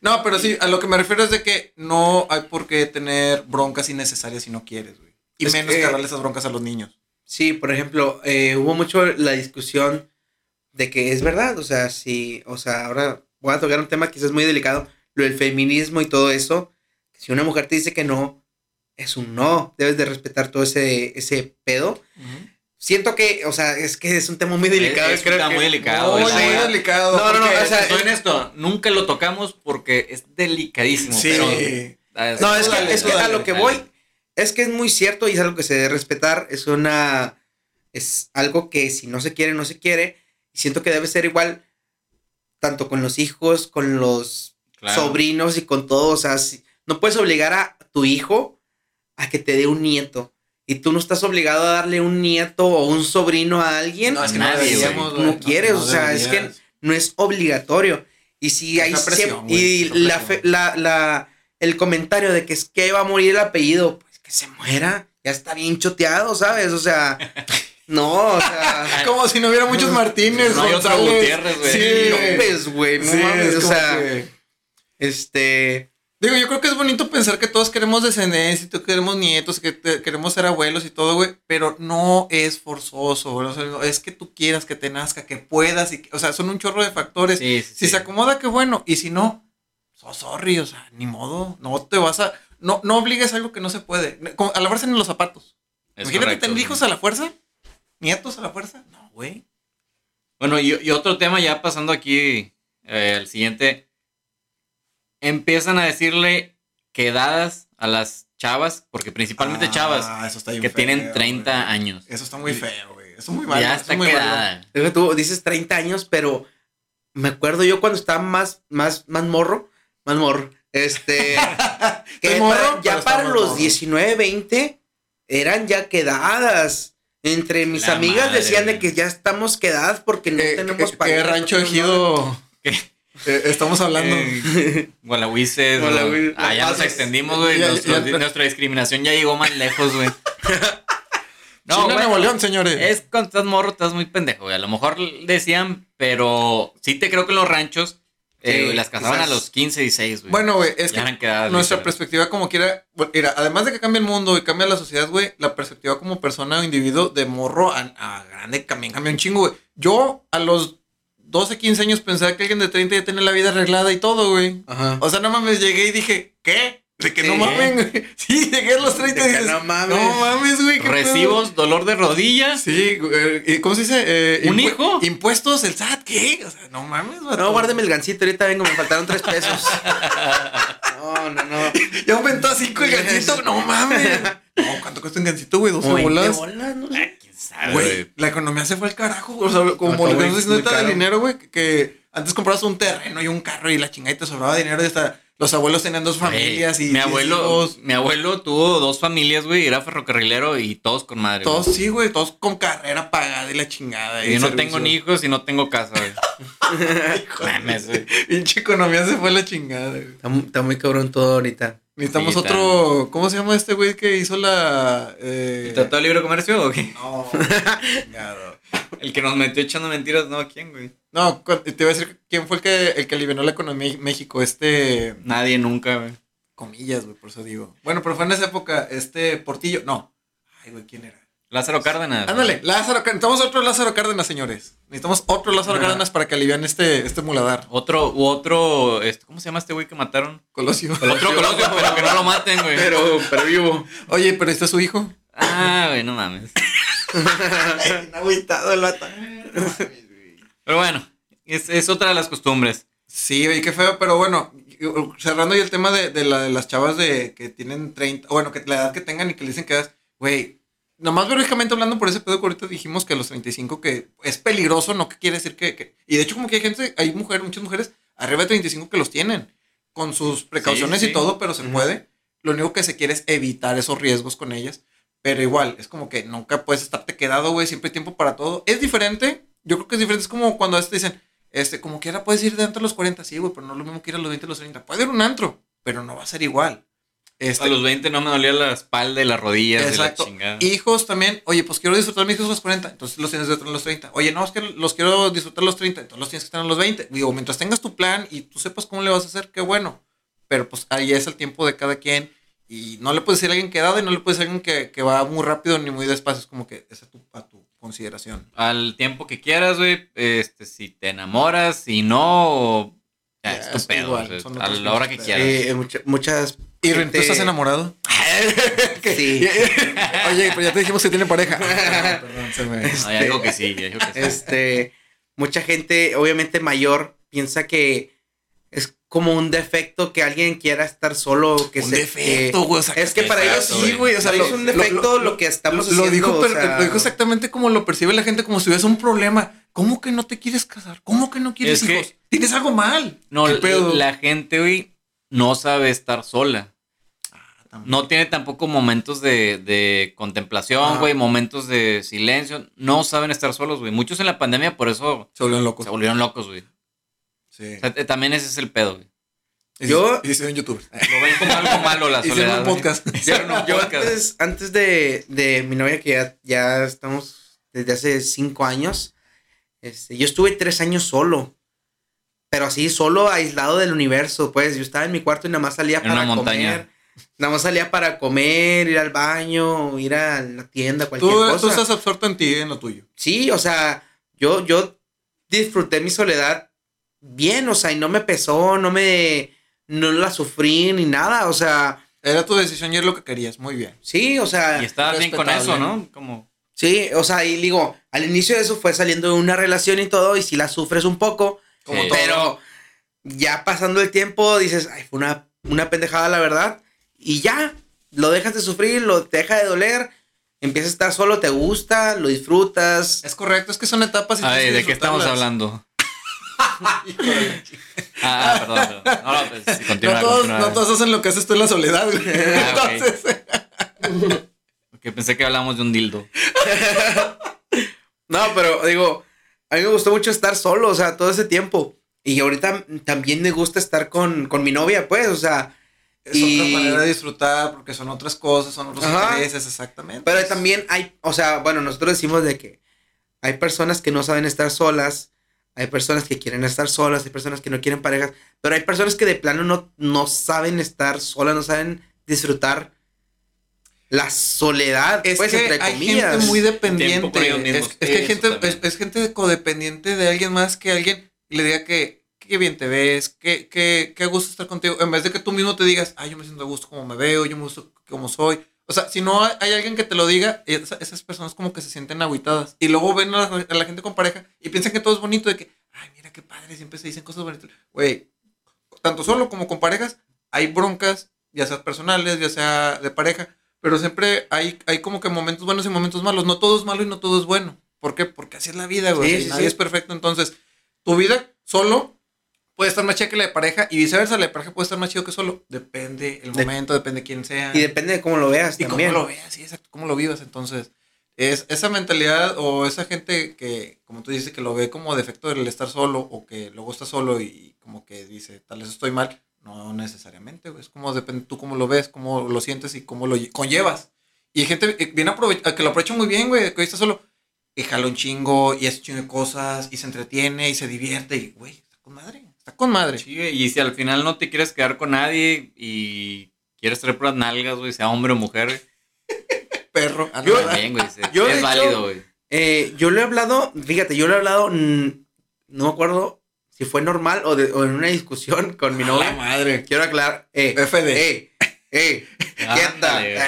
No, pero sí, a lo que me refiero es de que no hay por qué tener broncas innecesarias si no quieres, güey. Y Es menos que- darle esas broncas a los niños. Sí, por ejemplo, eh, hubo mucho la discusión de que es verdad, o sea, sí, o sea, ahora voy a tocar un tema quizás muy delicado, lo del feminismo y todo eso. Si una mujer te dice que no, es un no, debes de respetar todo ese, ese pedo. Siento que, o sea, es que es un tema muy delicado. Es- es un creo tema que- muy delicado, la muy delicado. No, no, no, o sea, Soy honesto, nunca lo tocamos porque es delicadísimo. Sí. pero- No, es que, Dale, es que dale, a lo que dale. voy, es que es muy cierto y es algo que se debe respetar. Es una. Es algo que si no se quiere, no se quiere. Y siento que debe ser igual, tanto con los hijos, con los Claro. sobrinos y con todo. O sea, si- no puedes obligar a tu hijo a que te dé un nieto. Y tú no estás obligado a darle un nieto o un sobrino a alguien. No, es que Nadie, no no, quieres, no o sea, es que no es obligatorio. Y si hay presión, y la, fe- la, la- el comentario de que es que va a morir el apellido, pues que se muera, ya está bien choteado, ¿sabes? O sea, no, o sea, Como si no hubiera muchos Martínez, No hay otro González. Gutiérrez, güey. Sí, López, güey, no Sí, mames, es o sea, que- este, Digo, yo creo que es bonito pensar que todos queremos descendencia y todos queremos nietos, que te- queremos ser abuelos y todo, güey, pero no es forzoso, güey, o sea, es que tú quieras que te nazca, que puedas, y que- o sea, son un chorro de factores. Sí, sí, Si sí. se acomoda, qué bueno, y si no, so sorry, o sea, ni modo, no te vas a, no, no obligues algo que no se puede, como a lavarse en los zapatos. Es Imagínate correcto, tener hijos a la fuerza, nietos a la fuerza, no, güey. Bueno, y, y otro tema ya pasando aquí eh, al siguiente. Empiezan a decirle quedadas a las chavas, porque principalmente Ah, chavas, eso está bien que feo, tienen 30 güey. años. Eso está muy feo, güey. Eso es muy malo. ya está es muy quedada. tú dices 30 años, pero me acuerdo yo cuando estaba más, más, más morro, más morro, este, que morro, para- ya para los morro. 19, 20, eran ya quedadas. Entre mis La amigas madre, decían de que ya estamos quedadas porque no ¿Qué, tenemos qué- qué rancho no ejido eh, estamos hablando? Eh, Gualahuises. Gualahuises. Ah, ya nos Pasos. extendimos, güey. Nuestra discriminación ya llegó más lejos, güey. No, No, Chile, bueno, Nuevo León, señores. Es cuando estás morro, estás muy pendejo, güey. A lo mejor decían, pero sí te creo que en los ranchos eh, las casaban a los 15, 16, güey. Bueno, güey, es Ya que quedadas, nuestra perspectiva como quiera, mira, además de que cambia el mundo y cambia la sociedad, güey, la perspectiva como persona o individuo de morro a, a grande también cambia un chingo, güey. Yo a los 12, 15 años pensaba que alguien de 30 ya tenía la vida arreglada y todo, güey. Ajá. O sea, no mames, llegué y dije, ¿qué? De que no ¿Qué? mamen, güey. Sí, llegué a los 30 y dices, no mames. No mames, güey. ¿qué pedo?" Recibos, dolor de rodillas. Sí, güey, ¿y ¿cómo se dice? Eh, ¿Un impu- hijo? Impuestos, el SAT, ¿qué? O sea, no mames, vato. No, guárdeme el gancito, ahorita vengo, me faltaron tres pesos. No, no, no. Ya aumentó a 5 el gancito, no mames. No, ¿cuánto cuesta un gancito, güey? 12 Como 20 bolas. bolas, no sé. ¿Quién sabe, Güey, güey? la economía se fue al carajo. O sea, como lo que nos diciendo ahorita del dinero, güey, que, que antes comprabas un terreno y un carro y la chingada y te sobraba dinero y hasta los abuelos tenían dos familias y mi abuelo, hijos. mi abuelo tuvo dos familias, güey, era ferrocarrilero y todos con madre. Todos, sí, güey, todos con carrera pagada y la chingada. Y y yo no servicio. tengo ni hijos y no tengo casa, güey. Hijo de- Mames, güey. Pinche economía se fue a la chingada, güey. Está muy cabrón todo ahorita. Necesitamos Sí, otro. ¿Cómo se llama este güey que hizo la. Eh... ¿El Tratado de Libre Comercio o qué? No, chingado. El que nos metió echando mentiras, no, ¿quién, güey? No, te iba a decir quién fue el que, el que alivianó la economía en México. Este. Nadie nunca, güey. Comillas, güey, por eso digo. Bueno, pero fue en esa época. Este Portillo. No. Ay, güey, ¿quién era? Lázaro Cárdenas. Ándale, Lázaro Cárdenas. Necesitamos otro Lázaro Cárdenas, señores. Necesitamos otro Lázaro. Cárdenas para que alivian este, este muladar. Otro, u otro, este, ¿cómo se llama este güey que mataron? Colosio. Otro Colosio, pero que no lo maten, güey. Pero, pero vivo. Oye, pero este es su hijo. Ah, güey, no mames. Agüitado el vato. Pero bueno, es, es otra de las costumbres. Sí, oye, qué feo, pero bueno, cerrando ya el tema de, de, la, de las chavas de que tienen 30, bueno, que la edad que tengan y que le dicen que es, güey, nomás biológicamente hablando por ese pedo que ahorita dijimos que a los 35 que es peligroso, no que quiere decir que, que- y de hecho como que hay gente, hay mujeres, muchas mujeres arriba de 35 que los tienen, con sus precauciones Sí, y todo, pero se Ujú. puede. Lo único que se quiere es evitar esos riesgos con ellas, pero igual, es como que nunca puedes estarte quedado, güey, siempre hay tiempo para todo. Es diferente, yo creo que es diferente, es como cuando a veces te dicen, Este, como quiera puedes ir de antro a los 40, sí, güey, pero no es lo mismo que ir a los 20 a los 30. Puede ir un antro, pero no va a ser igual. Este, A los 20 no me dolía la espalda y las rodillas Exacto. y la chingada. Hijos también, oye, pues quiero disfrutar mis hijos a los 40, entonces los tienes que disfrutar a los 30. Oye, no, es que los quiero disfrutar a los 30, entonces los tienes que tener a los 20. Digo, mientras tengas tu plan y tú sepas cómo le vas a hacer, qué bueno. Pero pues ahí es el tiempo de cada quien. Y no le puedes decir a alguien que dado y no le puedes decir a alguien que, que va muy rápido ni muy despacio. Es como que es a tu, a tu consideración. Al tiempo que quieras, güey, este, si te enamoras, si no, ya, Ya, es tu es pedo, igual, a la hora que quieras. Eh, mucha- muchas. ¿Y Ren, gente- tú estás enamorado? Sí. Oye, pero ya te dijimos que tiene pareja. Ah, perdón, se me... No, ya dijo que sí, ya dijo que sí. Este, mucha gente, obviamente mayor, piensa que es como un defecto que alguien quiera estar solo, que Un se, defecto, que- güey. o sea, es que para ellos sí, güey, o sea, Lo- es un defecto lo, lo- que estamos haciendo. dijo, o pero- sea, lo dijo exactamente como lo percibe la gente, como si hubiese un problema. ¿Cómo que no te quieres casar? ¿Cómo que no quieres Es que- hijos? Tienes algo mal. No, ¿Qué pedo? la gente, güey, no sabe estar sola. No tiene tampoco momentos de, de contemplación, güey, momentos de silencio. No saben estar solos, güey. Muchos en la pandemia por eso Se volvieron locos. se volvieron locos, güey. Sí. O sea, t- también ese es el pedo, güey. Yo- Y hicieron YouTube. Lo ven como algo malo la soledad. un podcast. Yo antes, antes de, de mi novia, que ya, ya estamos desde hace cinco años, este, yo estuve tres años solo. Pero así, solo, aislado del universo, pues. Yo estaba en mi cuarto y nada más salía En para una montaña. comer. Nada más salía para comer, ir al baño, ir a la tienda, cualquier Tú, cosa. tú estás absorto en ti, en lo tuyo. Sí, o sea, yo, yo disfruté mi soledad bien, o sea, y no me pesó, no me, no la sufrí ni nada, o sea, Era tu decisión y es lo que querías. Muy bien. sí, o sea, Y estabas bien con eso, ¿no? Como, sí, o sea, y digo, al inicio de eso fue saliendo de una relación y todo, y si la sufres un poco, Como Sí. todo. pero ya pasando el tiempo dices, ay, fue una, una pendejada la verdad, y ya, lo dejas de sufrir, lo te deja de doler, empiezas a estar solo, te gusta, lo disfrutas. Es correcto, es que son etapas. y Ay, ¿de qué estamos hablando? ah, perdón, perdón. No, no, pues, continúa, no, todos, continúa. no todos hacen lo que haces tú en la soledad, güey. Ah. Entonces, Porque pensé que hablábamos de un dildo. No, pero digo, a mí me gustó mucho estar solo, o sea, todo ese tiempo. Y ahorita también me gusta estar con, con mi novia, pues, o sea. Es Y- otra manera de disfrutar porque son otras cosas, son otros Ajá. intereses, exactamente. Pero también hay, o sea, bueno, nosotros decimos de que hay personas que no saben estar solas, hay personas que quieren estar solas, hay personas que no quieren parejas, pero hay personas que de plano no, no saben estar solas, no saben disfrutar la soledad, Es pues, que entre hay comillas. gente muy dependiente. Es, es que hay gente, es gente codependiente de alguien más que alguien le diga que qué bien te ves, que, que a gusto estar contigo, en vez de que tú mismo te digas, ay, yo me siento a gusto como me veo, yo me gusto como soy. O sea, si no hay, alguien que te lo diga, esa- esas personas como que se sienten aguitadas. Y luego ven a la, a la gente con pareja y piensan que todo es bonito, de que, ay, mira qué padre, siempre se dicen cosas bonitas. Güey, tanto solo como con parejas, hay broncas, ya sea personales, ya sea de pareja, pero siempre hay, hay como que momentos buenos y momentos malos. No todo es malo y no todo es bueno. ¿Por qué? Porque así es la vida, güey. Sí, sí, nadie sí. es perfecto. Entonces, tu vida solo puede estar más chida que la de pareja y viceversa. La de pareja puede estar más chido que solo. Depende el De- momento, depende quién sea. Y depende de cómo lo veas Y también. cómo lo veas, sí, exacto, cómo lo vivas. Entonces, es esa mentalidad o esa gente que, como tú dices, que lo ve como defecto del estar solo o que luego está solo y como que dice, tal vez estoy mal. No necesariamente. Es como depende tú cómo lo ves, cómo lo sientes y cómo lo lle- conllevas. Y hay gente bien que lo aprovecha muy bien, güey, que hoy está solo y jala un chingo y hace chingo de cosas y se entretiene y se divierte y, güey, está con madre. Está con madre. Sí, y si al final no te quieres quedar con nadie y quieres traer puras nalgas, güey, sea hombre o mujer, Perro. Ah, Yo- también, güey, se- yo, de es hecho, válido, güey. Eh, yo le he hablado, fíjate, yo le he hablado, mm, no me acuerdo si fue normal o, de- o en una discusión con mi novia. madre. Quiero aclarar, eh, FD. eh, eh, este,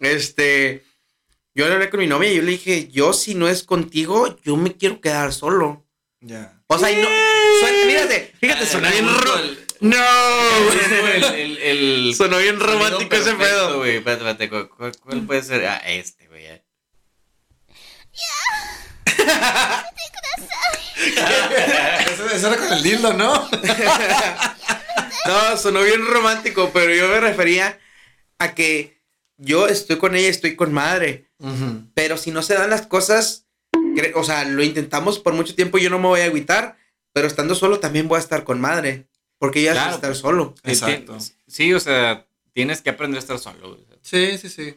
este, yo le hablé con mi novia y yo le dije, yo si no es contigo, yo me quiero quedar solo. Ya. O sea, y no, suena- fíjate, fíjate, Ah, sonó me bien No, el- el- el sonó bien romántico ese pedo. güey. Espérate, espérate, ¿cuál, puede ser? Ah, este, güey. eh. Eso, eso era con el dildo, ¿no? No, sonó bien romántico, pero yo me refería a que yo estoy con ella, estoy con madre. Pero si no se dan las cosas, o sea, lo intentamos por mucho tiempo y yo no me voy a agüitar, pero estando solo también voy a estar con madre, porque ya Claro. es estar solo. Exacto. Sí, o sea, tienes que aprender a estar solo. Sí, sí, sí.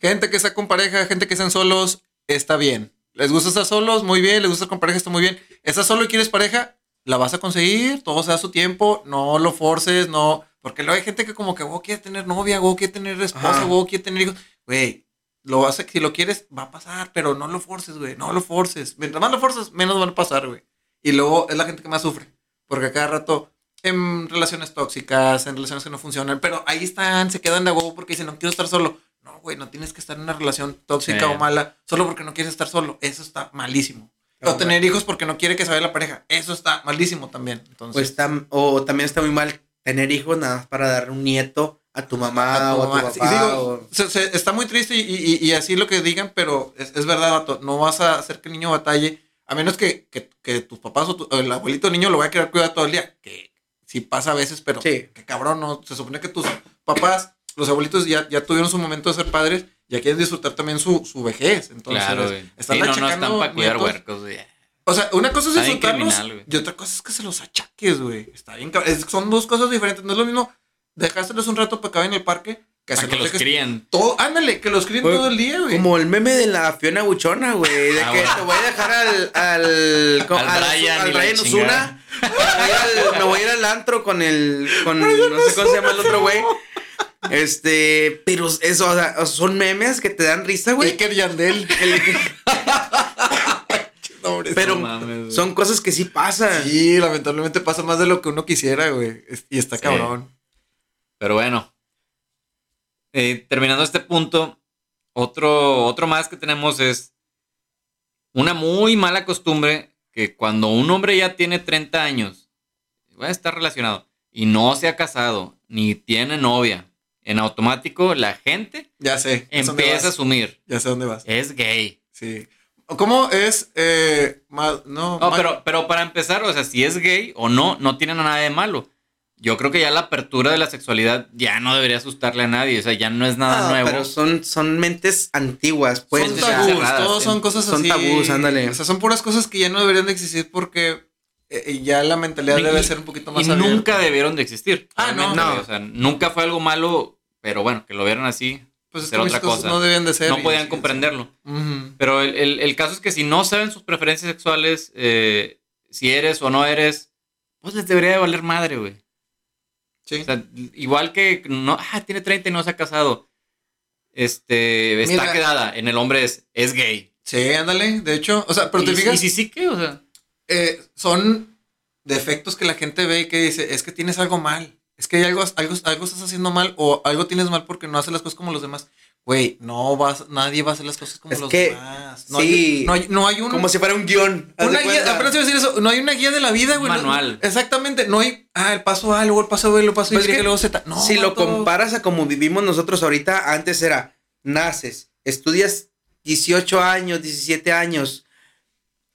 Gente que está con pareja, gente que están solos, está bien. Les gusta estar solos, muy bien. Les gusta estar con pareja, está muy bien. Estás solo y quieres pareja, la vas a conseguir. Todo se da a su tiempo. No lo forces, no. Porque luego hay gente que como que, oh, quiere tener novia, oh, quiere tener esposa, Ajá. oh, quiere tener hijos. Güey, lo vas a, si lo quieres, va a pasar, pero no lo forces, güey. No lo forces. Mientras más lo forces, menos van a pasar, güey. Y luego es la gente que más sufre. Porque a cada rato en relaciones tóxicas, en relaciones que no funcionan, pero ahí están, se quedan de huevo porque dicen, no quiero estar solo. No, güey, no tienes que estar en una relación tóxica Sí. o mala solo porque no quieres estar solo. Eso está malísimo. O tener hijos porque no quiere que se vaya la pareja. Eso está malísimo también. Entonces, Pues está, o también está muy mal tener hijos nada más para dar un nieto a tu mamá a tu o a tu mamá. papá. Digo, o- se- se- está muy triste y, y- y así lo que digan, pero es, es verdad, vato. No vas a hacer que el niño batalle, a menos que, que- que tus papás o, tu- o el abuelito niño lo vaya a querer cuidar todo el día. Que sí pasa a veces, pero Sí. que cabrón, no. Se supone que tus papás, los abuelitos ya, ya tuvieron su momento de ser padres, ya quieren disfrutar también su, su vejez. Entonces, claro, güey. están Sí, no, no achacando están para cuidar huercos, güey. O sea, una cosa es disfrutarlos criminal, y otra cosa es que se los achaques, güey. Está bien, cabrón. Es- son dos cosas diferentes. No es lo mismo dejárselos un rato para que vayan en el parque que Para se que los dejes críen. todo, ándale, que los críen Güey, todo el día, güey. Como el meme de la Fiona Buchona, güey. De Ah, que bueno. te voy a dejar al. Al, con- Al al- Brian al Brian. Ozuna. Me voy, al, me voy a ir al antro con el. Con. No sé cómo se llama el otro güey. Este. Pero eso, o sea, son memes que te dan risa, güey. Baker Yandel. Hombre, Pero mames, son cosas que sí pasan. Sí, lamentablemente pasa más de lo que uno quisiera, güey. Y está Sí. cabrón. Pero bueno. Eh, terminando este punto, otro, otro más que tenemos es una muy mala costumbre que cuando un hombre ya tiene 30 años, va a estar relacionado, y no se ha casado, ni tiene novia, en automático la gente Ya sé. empieza a asumir, Ya sé dónde vas. es gay. Sí. ¿Cómo es? Eh, ma- no, No, pero, pero para empezar, o sea, si es gay o no, no tiene nada de malo. Yo creo que ya la apertura de la sexualidad ya no debería asustarle a nadie, o sea, ya no es nada nuevo. pero son, son mentes antiguas, pues. son tabús, cerradas, todos sí. son cosas Son así. tabús, ándale. O sea, son puras cosas que ya no deberían de existir porque eh, ya la mentalidad Y- debe ser un poquito más y abierta. nunca debieron de existir. Ah, no. O sea, nunca fue algo malo, pero bueno, que lo vieran así, Pues es otra cosa. no debían de ser. no podían comprenderlo. Pero el, el- el caso es que si no saben sus preferencias sexuales, eh, si eres o no eres, pues les debería de valer madre, güey. Sí. O sea, igual que no, ah, tiene 30 y no se ha casado. Este, está Mira. quedada. En el hombre es, es gay. Sí, ándale. De hecho, o sea, pero te fijas, y si sí que, o sea, eh, son defectos que la gente ve y que dice, es que tienes algo mal. Es que hay algo, algo, algo estás haciendo mal o algo tienes mal porque no haces las cosas como los demás. Güey, no vas, nadie va a hacer las cosas como Es los que, demás. No, sí. hay, no, hay, no hay un, Como si fuera un guion. una guía, apenas iba a decir eso, no hay una guía de la vida, güey. no- Manual. exactamente, no hay, ah, el paso A, luego el paso B, luego el paso Y, Pues es que luego Z. No, si lo vato. comparas a como vivimos nosotros ahorita, antes era, naces, estudias 18 años, 17 años,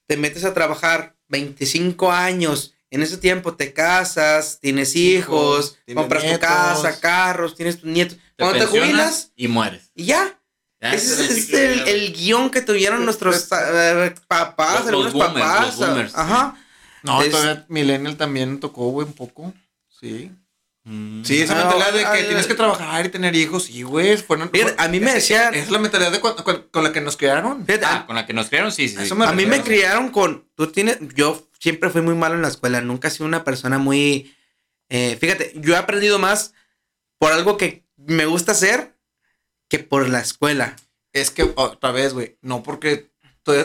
te metes a trabajar 25 años, en ese tiempo te casas, tienes hijos, Hijos, tienes compras tu casa, carros, tienes tus nietos. te Cuando te jubilas, y mueres. y ya. Ya, Ese es, el, guion que tuvieron nuestros eh, papás, Los- algunos boomers, papás. los boomers, ajá. No, Es- todavía Millennial también tocó, güey, un poco. Sí. Mm. Sí, esa Ah, mentalidad de que ah, tienes que trabajar y tener hijos. Sí, güey. Fueron, Fíjate, a mí me es- decían- Es la mentalidad de cu- con, con la que nos criaron. Fíjate, Ah, con la que nos crearon, sí, sí. A sí. eso me A mí me criaron con. Tú tienes. Yo siempre fui muy malo en la escuela. Nunca he sido una persona muy. eh, fíjate, yo he aprendido más por algo que me gusta hacer que por la escuela. Es que, otra vez, güey, no porque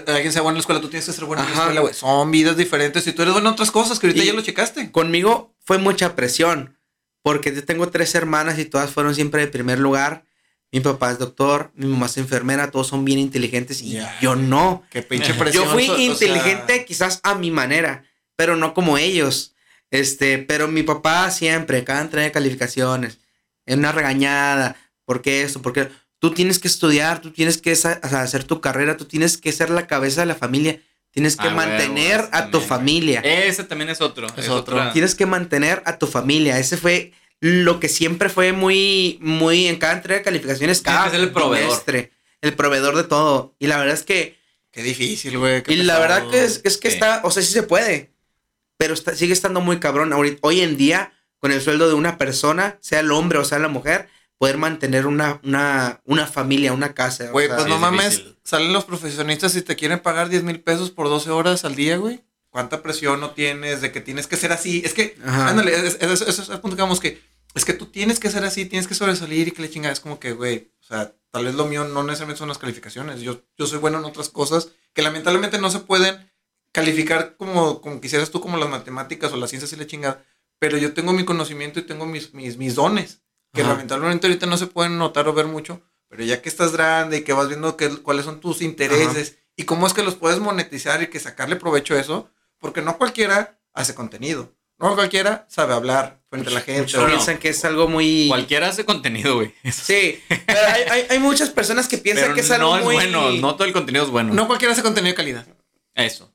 alguien sea bueno en la escuela, tú tienes que ser bueno en la Ajá. escuela, güey. Son vidas diferentes y tú eres bueno en otras cosas que ahorita Y- ya lo checaste. Conmigo fue mucha presión. Porque yo tengo tres hermanas y todas fueron siempre de primer lugar. Mi papá es doctor, mi mamá es enfermera, todos son bien inteligentes y yo no. Qué pinche presión. Yo fui o- o sea, inteligente quizás a mi manera, pero no como ellos. Este, pero mi papá siempre, cada entrega de calificaciones, en una regañada, ¿por qué esto? Porque tú tienes que estudiar, tú tienes que hacer tu carrera, tú tienes que ser la cabeza de la familia, tienes que Ah, mantener a tu familia. Ese también es otro. Es Es, otro. otra. Tienes que mantener a tu familia. Ese fue lo que siempre fue muy, muy en cada entrega de calificaciones, cada que ser el proveedor. trimestre, el proveedor de todo. Y la verdad es que Qué difícil, güey. Y la verdad que es, es que está, o sea, sí se puede. Pero está- sigue estando muy cabrón. Hoy en día, con el sueldo de una persona, sea el hombre o sea la mujer, poder mantener una, una, una familia, una casa. Güey, pues sí, no es mames, difícil. salen los profesionistas y te quieren pagar 10 mil pesos por 12 horas al día, güey. ¿Cuánta presión no tienes de que tienes que ser así? Es que, Ajá. ándale, es- es- eso es el punto que vamos que, es que tú tienes que ser así, tienes que sobresalir y que le chingada. Es como que, güey, o sea, tal vez lo mío no necesariamente son las calificaciones. Yo, yo soy bueno en otras cosas que lamentablemente no se pueden calificar como, como quisieras tú, como las matemáticas o las ciencias y la chingada. Pero yo tengo mi conocimiento y tengo mis, mis, mis dones, que Ajá. lamentablemente ahorita no se pueden notar o ver mucho. Pero ya que estás grande y que vas viendo qué- cuáles son tus intereses y cómo es que los puedes monetizar y que sacarle provecho a eso, porque no cualquiera hace contenido. No cualquiera sabe hablar frente a la gente. Muchos piensan que es algo muy... Cualquiera hace contenido, güey. Sí, pero hay, hay, hay muchas personas que piensan Pero que es algo no es muy... bueno, no todo el contenido es bueno. No cualquiera hace contenido de calidad. Eso.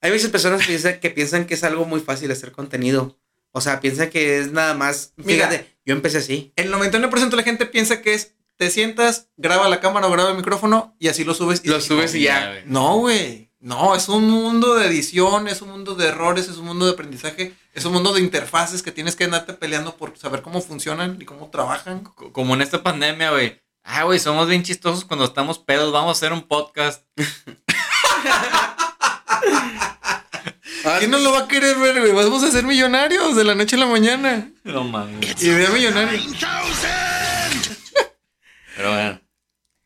Hay muchas personas que piensan, que piensan que es algo muy fácil hacer contenido. O sea, piensan que es nada más... Mira. Fíjate, yo empecé así. El 99% de la gente piensa que es, te sientas, graba la cámara o graba el micrófono y así lo subes. Y Lo subes y ya. No, güey. No, es un mundo de edición, es un mundo de errores, es un mundo de aprendizaje, es un mundo de interfaces que tienes que andarte peleando por saber cómo funcionan y cómo trabajan. Co- Como en esta pandemia, güey. Ah, güey, somos bien chistosos cuando estamos pedos. Vamos a hacer un podcast. ¿Quién no lo va a querer ver, güey? Vamos a ser millonarios de la noche a la mañana. No mames. Y vea millonario. Pero bueno.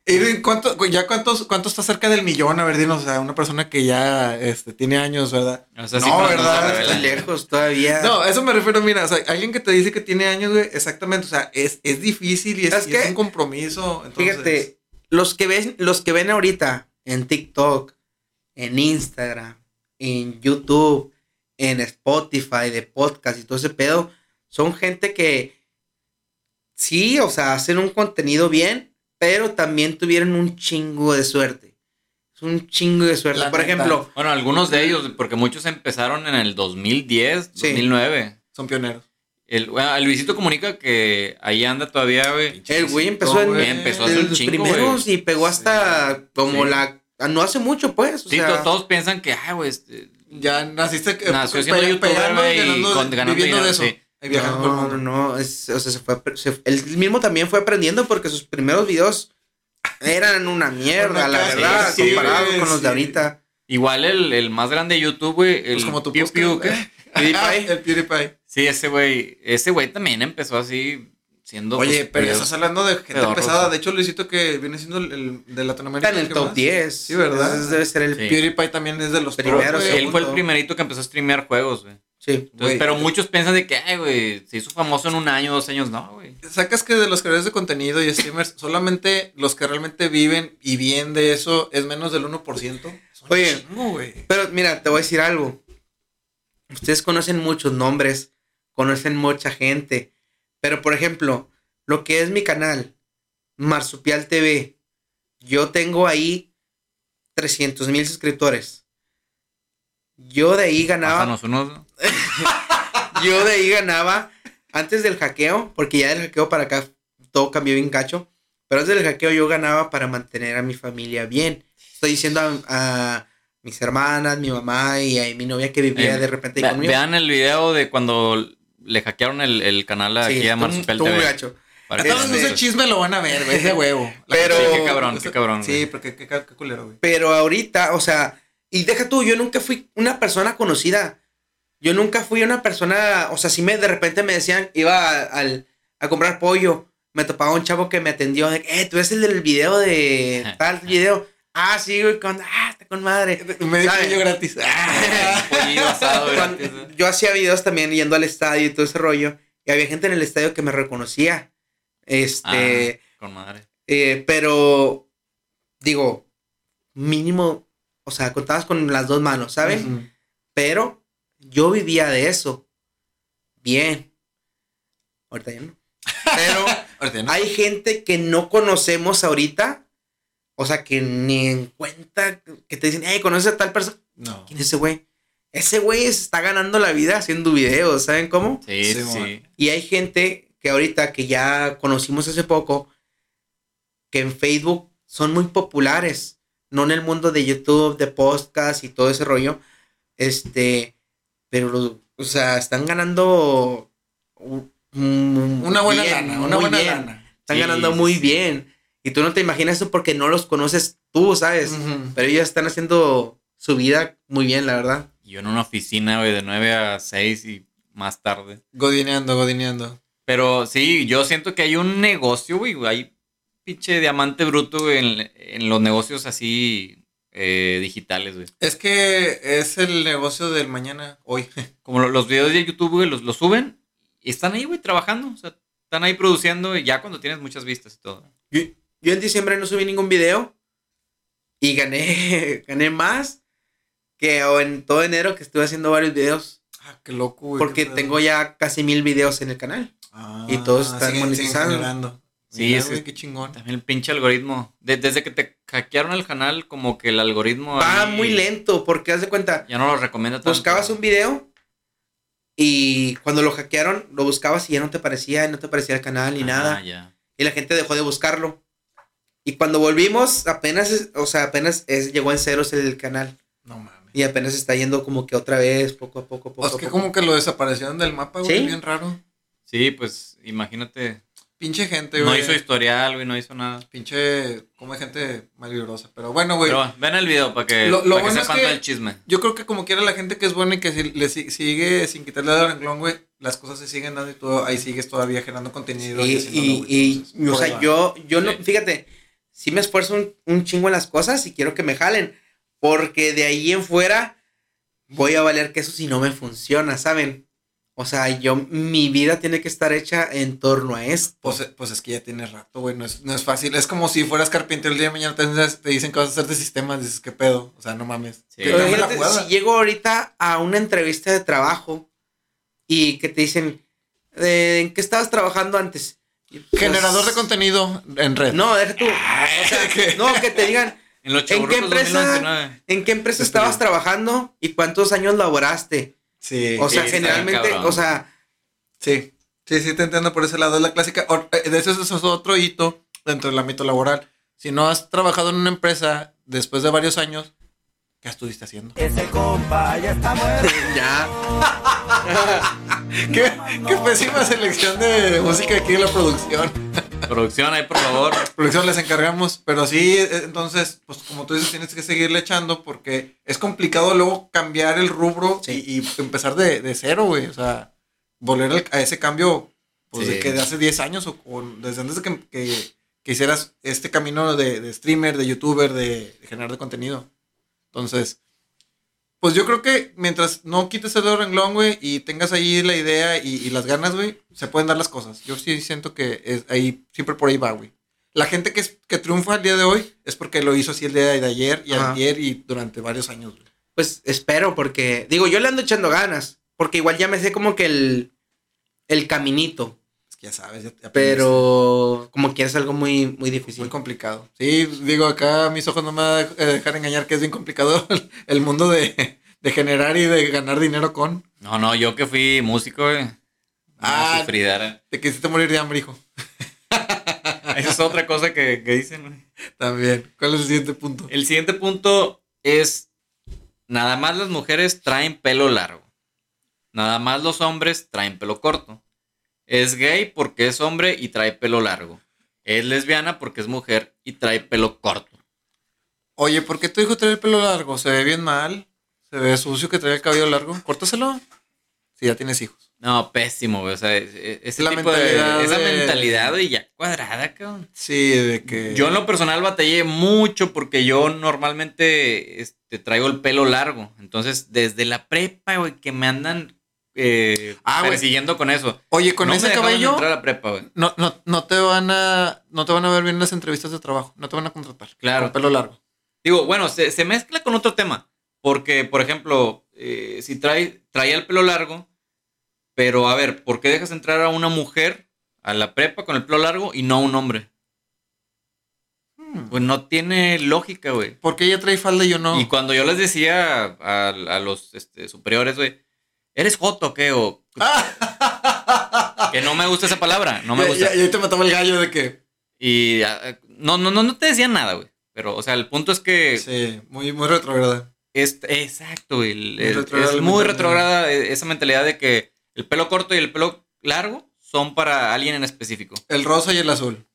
¿Y cuánto, ya cuántos, cuánto está cerca del millón? A ver, dinos, o sea, una persona que ya este, tiene años, ¿verdad? O sea, No, sí, ¿verdad? Está lejos todavía. No, a eso me refiero, mira, o sea, alguien que te dice que tiene años, güey, exactamente, o sea, es, es difícil y es, ¿Sabes y es un compromiso. Entonces, Fíjate, los que ven, los que ven ahorita en TikTok, en Instagram, en YouTube, en Spotify, de podcast y todo ese pedo, son gente que sí, o sea, hacen un contenido bien, pero también tuvieron un chingo de suerte. Es un chingo de suerte. La Por neta. ejemplo, Bueno, algunos de ellos, porque muchos empezaron en el 2010, Sí. 2009. son pioneros. El, bueno, Luisito comunica que ahí anda todavía, güey. el güey empezó en güey. Empezó un los chingo, primeros güey. y pegó hasta como Sí. la no hace mucho, pues. o Sí, sea, to- todos piensan que, ah, güey, este, Ya naciste que Nació siendo youtuber, güey, y ganando- con- ganando viviendo dinero, de eso. sí. Viajando por el No, mundo. no, no, es- o sea, se fue, se- él mismo también fue aprendiendo porque sus primeros videos eran una mierda, la verdad, sí, comparado con los sí. de ahorita. Igual el, el más grande de YouTube, güey, el Pues como tu Piu Piu. ¿qué? PewDiePie. el PewDiePie. Sí, ese güey, ese güey también empezó así, siendo... Oye, pues, pero estás hablando de gente pedorros, pesada. De hecho, Luisito que viene siendo el, el de Latinoamérica. Está en el top más. 10. Sí, ¿verdad? Ese debe ser el. Sí. PewDiePie también es de los Primero, top, güey. Él fue el primerito que empezó a streamear juegos, güey. Sí. Entonces, pero muchos piensan de que, ay, güey, se hizo famoso en un año, dos años. No, güey. Sacas que de los creadores de contenido y streamers, solamente los que realmente viven y bien de eso es menos del 1%. Son Oye. chingo. Pero mira, te voy a decir algo. Ustedes conocen muchos nombres, conocen mucha gente. Pero por ejemplo, lo que es mi canal, Marsupial TV, yo tengo ahí 300 mil suscriptores. Yo de ahí ganaba. Pásanos unos. Yo de ahí ganaba antes del hackeo, porque ya del hackeo para acá todo cambió bien cacho. Pero antes del hackeo yo ganaba para mantener a mi familia bien. Estoy diciendo a, a mis hermanas, mi mamá y a mi novia que vivía Eh, de repente ahí Ve- conmigo. vean el video de cuando le hackearon el, el canal aquí Sí, a muy TV. gacho. Todos ese chisme lo van a ver, güey, ese huevo. Pero- Sí, qué cabrón, qué cabrón, Sí, güey. porque qué, qué, qué culero, güey. Pero ahorita, o sea, y deja tú, yo nunca fui una persona conocida. Yo nunca fui una persona, o sea, si me de repente me decían, iba a, al- a comprar pollo, me topaba un chavo que me atendió, de, eh, tú eres el del video de tal video. Ah, sí, güey, con, ah, está con madre. Me dijo ¿Sabe? yo gratis. Ah. Yo hacía videos también yendo al estadio y todo ese rollo. Y había gente en el estadio que me reconocía. Este, Ah, con madre. eh, pero digo, mínimo, o sea, contabas con las dos manos, ¿saben? Ujú. Pero yo vivía de eso. Bien. Ahorita ya no. Pero Ahorita, ¿no? hay gente que no conocemos ahorita. O sea, que ni en cuenta que te dicen, hey, ¿conoces a tal persona? No. ¿Quién es ese güey? Ese güey se está ganando la vida haciendo videos, ¿saben cómo? Sí, Sí, sí. Y hay gente que ahorita que ya conocimos hace poco, que en Facebook son muy populares. no en el mundo de YouTube, de podcast y todo ese rollo, este, pero, los- o sea, están ganando un- Una buena bien, lana, una buena bien. lana. Están Sí, ganando sí, muy sí. bien. Y tú no te imaginas eso porque no los conoces tú, ¿sabes? Pero ellos están haciendo su vida muy bien, la verdad. Yo en una oficina, güey, de 9 a 6 y más tarde. Godineando, godineando. Pero sí, yo siento que hay un negocio, güey. Hay pinche diamante bruto en, en los negocios así eh, digitales, güey. Es que es el negocio del mañana, hoy. Como lo- los videos de YouTube, güey, los, los suben y están ahí, güey, trabajando. O sea, están ahí produciendo y ya cuando tienes muchas vistas y todo. Yo, yo en diciembre no subí ningún video y gané, gané más que o en todo enero que estuve haciendo varios videos. Ah, qué loco, güey. Porque qué tengo ya casi mil videos en el canal. Ah, y todos están siguen monetizados. generando. Sí, Mira, es- güey, qué chingón. También el pinche algoritmo. De- desde que te hackearon el canal, como que el algoritmo. Va ahí muy lento porque haz de cuenta, Ya no lo recomienda tanto. buscabas un video y cuando lo hackearon lo buscabas y ya no te parecía, no te parecía el canal ni Ah, nada. ya. Y la gente dejó de buscarlo. Y cuando volvimos, apenas, o sea, apenas es- llegó en ceros el canal. No mames. Y apenas está yendo como que otra vez, poco a poco, poco Es a que poco. como que lo desaparecieron del mapa, güey. ¿Sí? Bien raro. Sí, pues imagínate. Pinche gente, No güey. hizo historial, güey, no hizo nada. Pinche, como hay gente malvibrosa. Pero bueno, güey. Pero ven el video para que, Lo- lo para que bueno es sepan que- todo el chisme. Yo creo que como quiera la gente que es buena y que si- le si- sigue sin quitarle el renglón, güey, las cosas se siguen dando y tú ahí sigues todavía generando contenido. Y, y, güey. y, o sea, va. yo, yo no, fíjate, sí me esfuerzo un, un chingo en las cosas y quiero que me jalen. Porque de ahí en fuera voy a valer queso si no me funciona, ¿saben? O sea, yo, mi vida tiene que estar hecha en torno a esto. Pues, pues es que ya tienes rato, güey. No es, no es fácil. Es como si fueras carpintero el día de mañana te, te dicen que vas a hacer de sistemas. Dices, ¿qué pedo? O sea, no mames. Sí. Pero si llego ahorita a una entrevista de trabajo y que te dicen, "Eh, ¿en qué estabas trabajando antes? Pues, Generador de contenido en red. No, deja tú. O sea, ¿qué? no, que te digan, En ¿En qué empresa? 2099. ¿en qué empresa estabas trabajando y cuántos años laboraste? Sí. O sea, generalmente, o sea, Sí, sí, sí, te entiendo por ese lado. Es la clásica. eh, De eso, eso es otro hito dentro del ámbito laboral. Si no has trabajado en una empresa después de varios años, ¿qué estuviste haciendo? Ese compa ya está muerto. ya. ¿Qué, qué pésima selección de música aquí en la producción. Producción ahí, por favor. Producción les encargamos, pero sí, eh, entonces, pues como tú dices, tienes que seguirle echando porque es complicado luego cambiar el rubro Sí. y, y empezar de, de cero, güey. O sea, volver al- a ese cambio, pues Sí. de que de hace 10 años o, o desde antes de que, que- que hicieras este camino de, de streamer, de youtuber, de, de generar de contenido. Entonces, pues yo creo que mientras no quites el dedo renglón, güey, y tengas ahí la idea y, y las ganas, güey, se pueden dar las cosas. Yo sí siento que es ahí, siempre por ahí va, güey. La gente que, es, que triunfa el día de hoy es porque lo hizo así el día de ayer y Ajá. ayer y durante varios años, güey. Pues espero, porque, digo, yo le ando echando ganas, porque igual ya me sé como que el, el caminito, ya sabes, ya pero como que es algo muy, muy Muy difícil. complicado. Sí, digo, acá mis ojos no me van a dejar engañar que es bien complicado el, el mundo de, de generar y de ganar dinero con. No, no, yo que fui músico, güey. Ah. Ah. Sufridera. Te quisiste morir de hambre, hijo. Esa es otra cosa que, que dicen, güey. También. ¿Cuál es el siguiente punto? El siguiente punto es, nada más las mujeres traen pelo largo. Nada más los hombres traen pelo corto. Es gay porque es hombre y trae pelo largo. Es lesbiana porque es mujer y trae pelo corto. Oye, ¿por qué tu hijo trae el pelo largo? ¿Se ve bien mal? ¿Se ve sucio que trae el cabello largo? Córtaselo. Si ya tienes hijos. No, pésimo, güey. O sea, e- e- ese La tipo de... mentalidad Esa de- mentalidad, güey, ya cuadrada, cabrón. Sí, de que. Yo en lo personal batallé mucho porque yo normalmente este, traigo el pelo largo. Entonces, desde la prepa, güey, que me andan eh, Ah, persiguiendo con eso. Oye, con No ese cabello. entrar a la prepa. No, no, no te van a. No te van a ver bien en las entrevistas de trabajo. No te van a contratar. Claro. Con pelo largo. Digo, bueno, se, se mezcla con otro tema. Porque, por ejemplo, eh, si trae, traía el pelo largo, pero a ver, ¿por qué dejas entrar a una mujer a la prepa con el pelo largo y no a un hombre? Hmm. Pues no tiene lógica, güey. ¿Por qué ella trae falda y yo no? Y cuando yo les decía a, a los este, superiores, güey, ¿eres joto o qué? O que no me gusta esa palabra, no me gusta. ya ahí te mataba el gallo de que. Y ah, no, no, no, no te decían nada, güey. Pero, o sea, el punto es que Sí, muy, muy retrograda. es, exacto, güey, el- Muy el- retrograda es muy retrograda eh, esa mentalidad de que el pelo corto y el pelo largo son para alguien en específico. El rosa y el azul.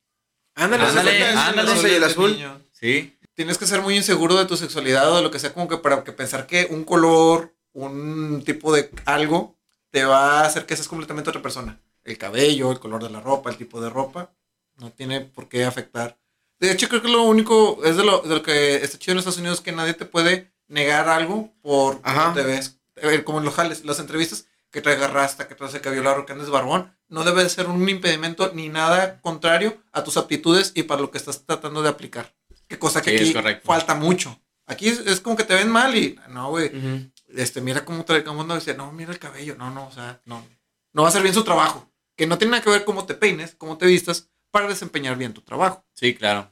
Ándale, Ándale, ándale, ándale, ándale, y el azul. niño. Sí, Tienes que ser muy inseguro de tu sexualidad o de lo que sea, como que para que pensar que un color, un tipo de algo, te va a hacer que seas completamente otra persona. El cabello, el color de la ropa, el tipo de ropa, no tiene por qué afectar. De hecho, creo que lo único es de lo, de lo que está chido en Estados Unidos que nadie te puede negar algo por cómo te ves. Eh, Como en los jales, las entrevistas, que traigas rasta, que traigas el cabello largo, que andes barbón, no debe de ser un impedimento ni nada contrario a tus aptitudes y para lo que estás tratando de aplicar. Qué cosa que Sí, aquí falta mucho. Aquí es, es como que te ven mal y no, güey. Ujú. Este, mira cómo trae, cómo no dice, no, mira el cabello. No, no, o sea, no. No va a hacer bien su trabajo. Que no tiene nada que ver cómo te peines, cómo te vistas para desempeñar bien tu trabajo. sí, claro.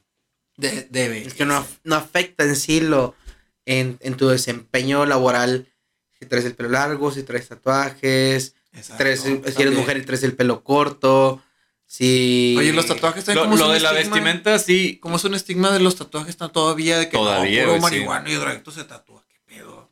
De- debe. Es que no, no afecta en sí lo en, en tu desempeño laboral. Si traes el pelo largo, si traes tatuajes, si, Exacto, traes, si eres también. mujer y traes el pelo corto. Si. Oye, los tatuajes Lo, también como lo un de la estigma- vestimenta, sí. Como es un estigma de los tatuajes está todavía de que Todavía, no, puro güey, sí. marihuana y drogadicto se tatúa.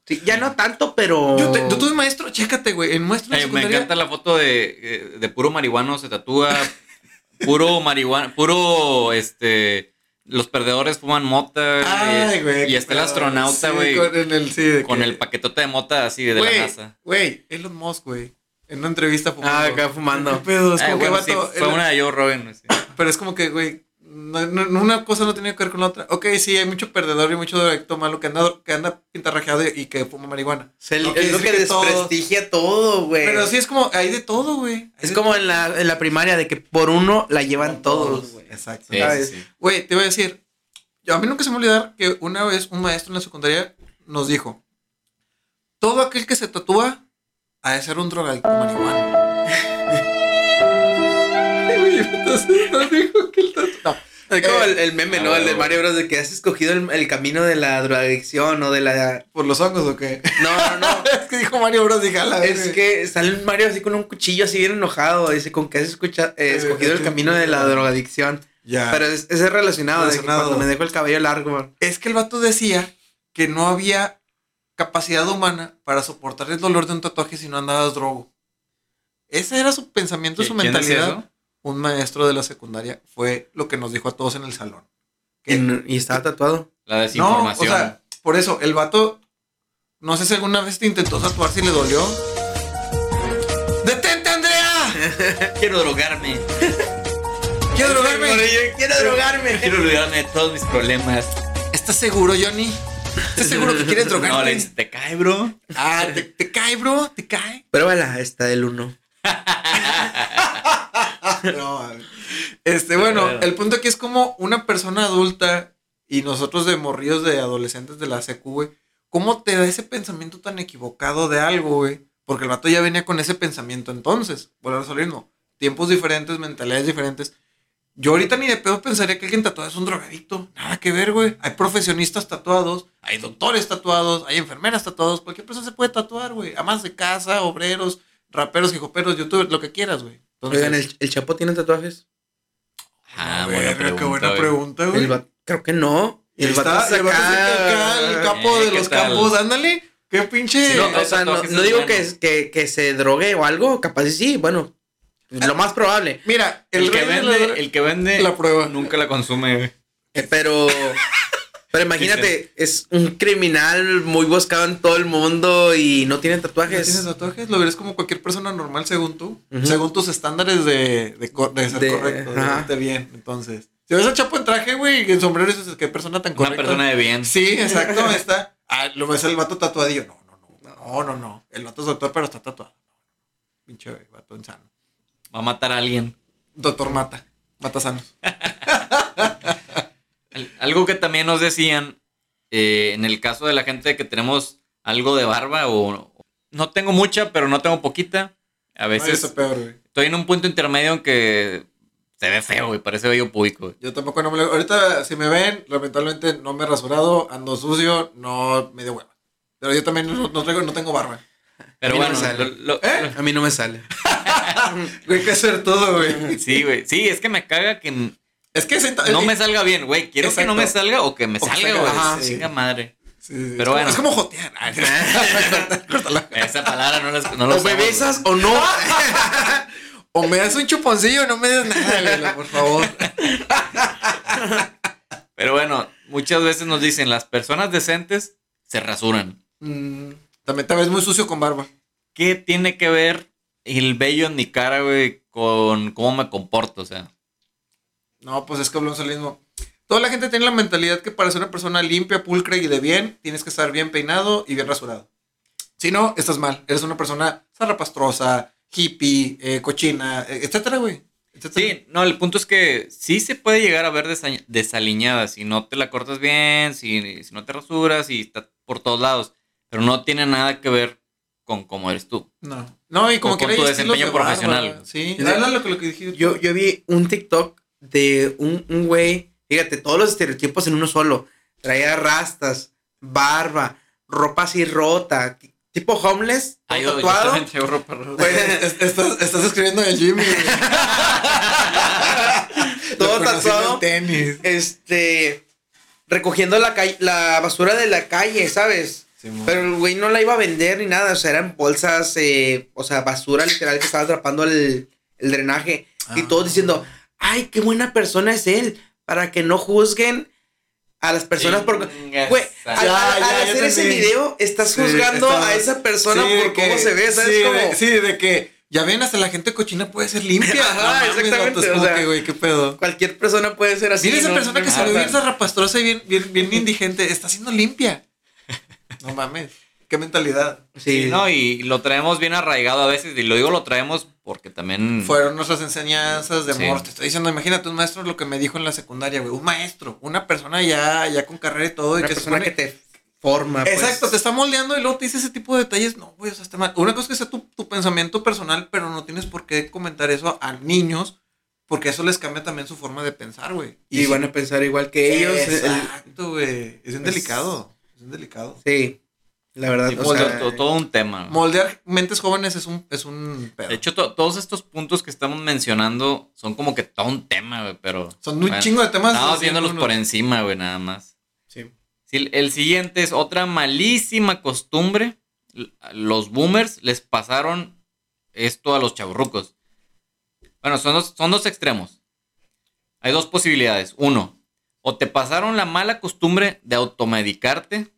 Sí, ya no tanto, pero. Yo, te- yo tuve maestro, chécate, güey. En maestro Eh, me encanta la foto de, eh, de puro marihuano se tatúa. puro marihuana, puro este. Los perdedores fuman mota. Ay, güey. y está el astronauta, Sí, güey. Con, el, sí, de con que- el paquetote de mota así de Güey, la NASA. Güey, Elon Musk, güey. En una entrevista fumando. Ah, acá fumando. ¿Qué pedo? Es Ah, como que bueno, sí, vato, fue el- una de Joe Rogan. güey, sí. Pero es como que, güey, no- no- una cosa no tiene que ver con la otra. Ok, sí, hay mucho perdedor y mucho directo malo que anda, que anda pintarrajeado y, y que fuma marihuana. Se- No es lo que que todo- desprestigia todo, güey. Pero sí es como, hay de todo, güey. Es como en la, en la primaria de que por uno la llevan todos, güey. Exacto. Güey, te voy a decir, yo, a mí nunca se me va a olvidar que una vez un maestro en la secundaria nos dijo, todo aquel que se tatúa ha de ser un drogadicto marihuana. Entonces nos dijo que el tatu- no, Es como Eh, el, el meme, ah, ¿no? El de huevo. Mario Bros. de que has escogido el, el camino de la drogadicción o de la. ¿Por los hongos o qué? No, no, no. es que dijo Mario Bros. Dije, la Es que sale Mario así con un cuchillo así bien enojado. Dice, con que has escucha- eh, escogido el camino de la drogadicción. Ya. Pero es, ese es relacionado, de que Relacionado. cuando me dejo el cabello largo. Es que el vato decía que no había capacidad humana para soportar el dolor de un tatuaje si no andabas drogo. Ese era su pensamiento, su ¿Quién decía mentalidad. Un maestro de la secundaria fue lo que nos dijo a todos en el salón. Y, y estaba tatuado. La No, o desinformación. sea, por eso, el vato, no sé si alguna vez te intentó tatuar si le dolió. ¡Detente, Andrea! quiero drogarme. ¡Quiero drogarme! quiero drogarme. Quiero olvidarme de todos mis problemas. ¿Estás seguro, Johnny? ¿Estás seguro que quieres No, le drogarte? dice, te cae, bro. ah, ¿te, te cae, bro, te cae. Pruébala, esta del uno. No, este, bueno, el punto aquí es como una persona adulta y nosotros de morrillos de adolescentes de la secu, güey, ¿cómo te da ese pensamiento tan equivocado de algo, güey? Porque el vato ya venía con ese pensamiento entonces, volvemos a mismo, tiempos diferentes, mentalidades diferentes. Yo ahorita ni de pedo pensaría que alguien tatuado es un drogadicto. Nada que ver, güey. Hay profesionistas tatuados, hay doctores tatuados, hay enfermeras tatuados. Cualquier persona se puede tatuar, güey. Amas de casa, obreros, raperos, hijoperos, youtubers, lo que quieras, güey. Entonces, Oigan, ¿el, el Chapo tiene tatuajes? Ah, buena ver, pregunta. qué buena güey. pregunta, güey. El va- Creo que no. Y El está, vato el acá, el capo Eh, de ¿qué los tal? campos, ándale. Qué pinche. Sí, No, o sea, no, no digo que, que, que se drogue o algo, capaz y sí, bueno, lo más probable. Mira, El, el, que vende, la- el que vende la prueba. nunca la consume, güey. Eh, Pero, pero imagínate, es un criminal muy buscado en todo el mundo y no tiene ¿No tatuajes. tienes tatuajes? Lo verás como cualquier persona normal según tú. Según tus estándares de, de, ser De- correcto, de verte bien. Entonces, si ves a Chapo en traje, güey, y en sombrero, dices, qué persona tan Una correcta. persona de bien. Sí, exacto, ahí está. Ah, lo ves el vato tatuadillo. No, no, no. No, no, no. El vato es doctor, pero está tatuado. Pinche vato insano. Va a matar a alguien. Doctor mata. Mata sanos. Al- Algo que también nos decían, eh, en el caso de la gente que tenemos algo de barba o no tengo mucha, pero no tengo poquita. A veces peor, güey. estoy en un punto intermedio en que se ve feo, güey, parece bello público. güey. Yo tampoco no me lo... Ahorita, si me ven, lamentablemente no me he rasurado, ando sucio, no me dio hueva. Pero yo también no, no traigo, no tengo barba. Pero mí no bueno, me sale. lo- lo- ¿Eh? A mí no me sale. Güey, hay que hacer todo, güey. sí, güey. Sí, es que me caga que Es que ese- no me salga bien, güey. Quiero que no me salga o que me O salga, güey. ajá, sí. Chinga madre. Sí, sí, Pero es como- bueno. Es como jotear. Esa palabra no la no O me besas o no. O me das un chuponcillo no me das nada, Lela, por favor. Pero bueno, muchas veces nos dicen, las personas decentes se rasuran. Mm, también te ves muy sucio con barba. ¿Qué tiene que ver el vello en mi cara, güey, con cómo me comporto? O sea, No, pues es que hablamos del mismo. Toda la gente tiene la mentalidad que para ser una persona limpia, pulcra y de bien, tienes que estar bien peinado y bien rasurado. Si no, estás mal. Eres una persona zarrapastrosa, hippie, eh, cochina, eh, etcétera, güey. Etcétera. sí, no, el punto es que sí se puede llegar a ver desa- desaliñada si no te la cortas bien, si, si no te rasuras y está por todos lados. Pero no tiene nada que ver con cómo eres tú. No. No, y como O con que tu desempeño de barba. profesional. Sí, lo que, lo que yo vi un TikTok de un, un güey, fíjate, todos los estereotipos en uno solo. Traía rastas, barba, ropa así rota, tipo homeless, Ay, yo- tatuado. ropa. Güey, Es- estás, estás escribiendo de Jimmy. todo tatuado. tenis. Este, recogiendo la, calle- la basura de la calle, ¿sabes? Pero el güey no la iba a vender ni nada, o sea, eran bolsas, eh, o sea, basura literal que estaba atrapando el, el drenaje. Y Ah. todos diciendo, ay, qué buena persona es él, para que no juzguen a las personas por... Chinga Güey, al, Ya, al- ya, al ya hacer ese entendí. video, estás Sí, juzgando estaba- a esa persona Sí, por cómo que- se ve, ¿sabes? Sí, Como- de, sí, de que ya ven, hasta la gente cochina puede ser limpia. Ajá, No mames, exactamente, o sea, que, güey, qué pedo. Cualquier persona puede ser así. Mira esa ¿no? persona que Ajá. salió bien zarrapastrosa y bien, bien, bien indigente, está siendo limpia. No mames, qué mentalidad. Sí, Sí, no, y lo traemos bien arraigado a veces, y lo digo lo traemos porque también... Fueron nuestras enseñanzas de Sí. amor. Te estoy diciendo, imagínate un maestro lo que me dijo en la secundaria, güey. Un maestro, una persona ya, ya con carrera y todo. y Una que se persona supone- que te forma. pues. Exacto, te está moldeando y luego te dice ese tipo de detalles. No, güey, o sea, está mal. Una cosa es que sea tu, tu pensamiento personal, pero no tienes por qué comentar eso a niños, porque eso les cambia también su forma de pensar, güey. Y, van a pensar igual que ellos. el- Exacto, güey. Es Es- delicado. Es bien delicado. sí, la verdad. Sí, o pues, sea, todo un tema. Moldear mentes jóvenes es un, es un pedo. De hecho, to- todos estos puntos que estamos mencionando son como que todo un tema, güey, pero... son un bueno, chingo de temas. Estamos viéndolos por encima, güey, nada más. sí. Sí, el- el siguiente es otra malísima costumbre. Los boomers les pasaron esto a los chaburrucos. Bueno, son dos, son dos extremos. Hay dos posibilidades. Uno, o te pasaron la mala costumbre de automedicarte.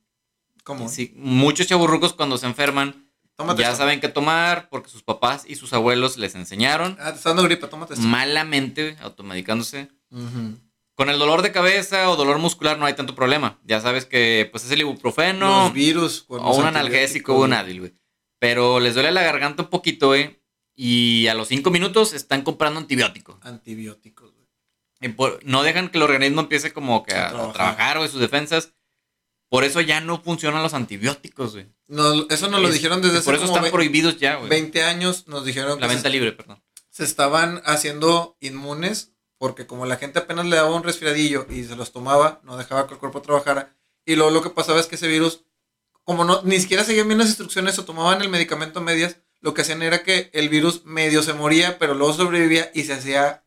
¿Cómo? Sí, muchos chaburrucos cuando se enferman Tómate ya esto. saben qué tomar porque sus papás y sus abuelos les enseñaron. Ah, te está dando gripa, tómate esto. Malamente, automedicándose. Con el dolor de cabeza o dolor muscular no hay tanto problema. Ya sabes que pues es el ibuprofeno Los virus. o un analgésico o un Advil, güey. Pero les duele la garganta un poquito, güey. Y a los cinco minutos están comprando antibiótico. Antibióticos, güey. No dejan que el organismo empiece como que A a, trabajar, güey, sus defensas. Por eso ya no funcionan los antibióticos, güey. No, eso nos lo dijeron desde y Por hace eso como están prohibidos ya, güey. 20 años. Nos dijeron La que venta se, libre, perdón. se estaban haciendo inmunes porque como la gente apenas le daba un resfriadillo y se los tomaba, no dejaba que el cuerpo trabajara. Y luego lo que pasaba es que ese virus, como no ni siquiera seguían bien las instrucciones o tomaban el medicamento a medias, lo que hacían era que el virus medio se moría, pero luego sobrevivía y se hacía.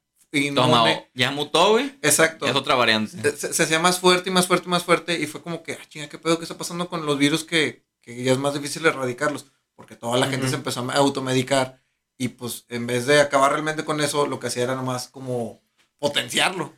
Toma, ya mutó, güey. Exacto. Es otra variante. se, se hacía más fuerte y más fuerte y más fuerte y fue como que, ah, chinga, ¿qué pedo? ¿Qué está pasando con los virus que, que ya es más difícil erradicarlos? Porque toda la gente se empezó a automedicar y pues en vez de acabar realmente con eso, lo que hacía era nomás como potenciarlo.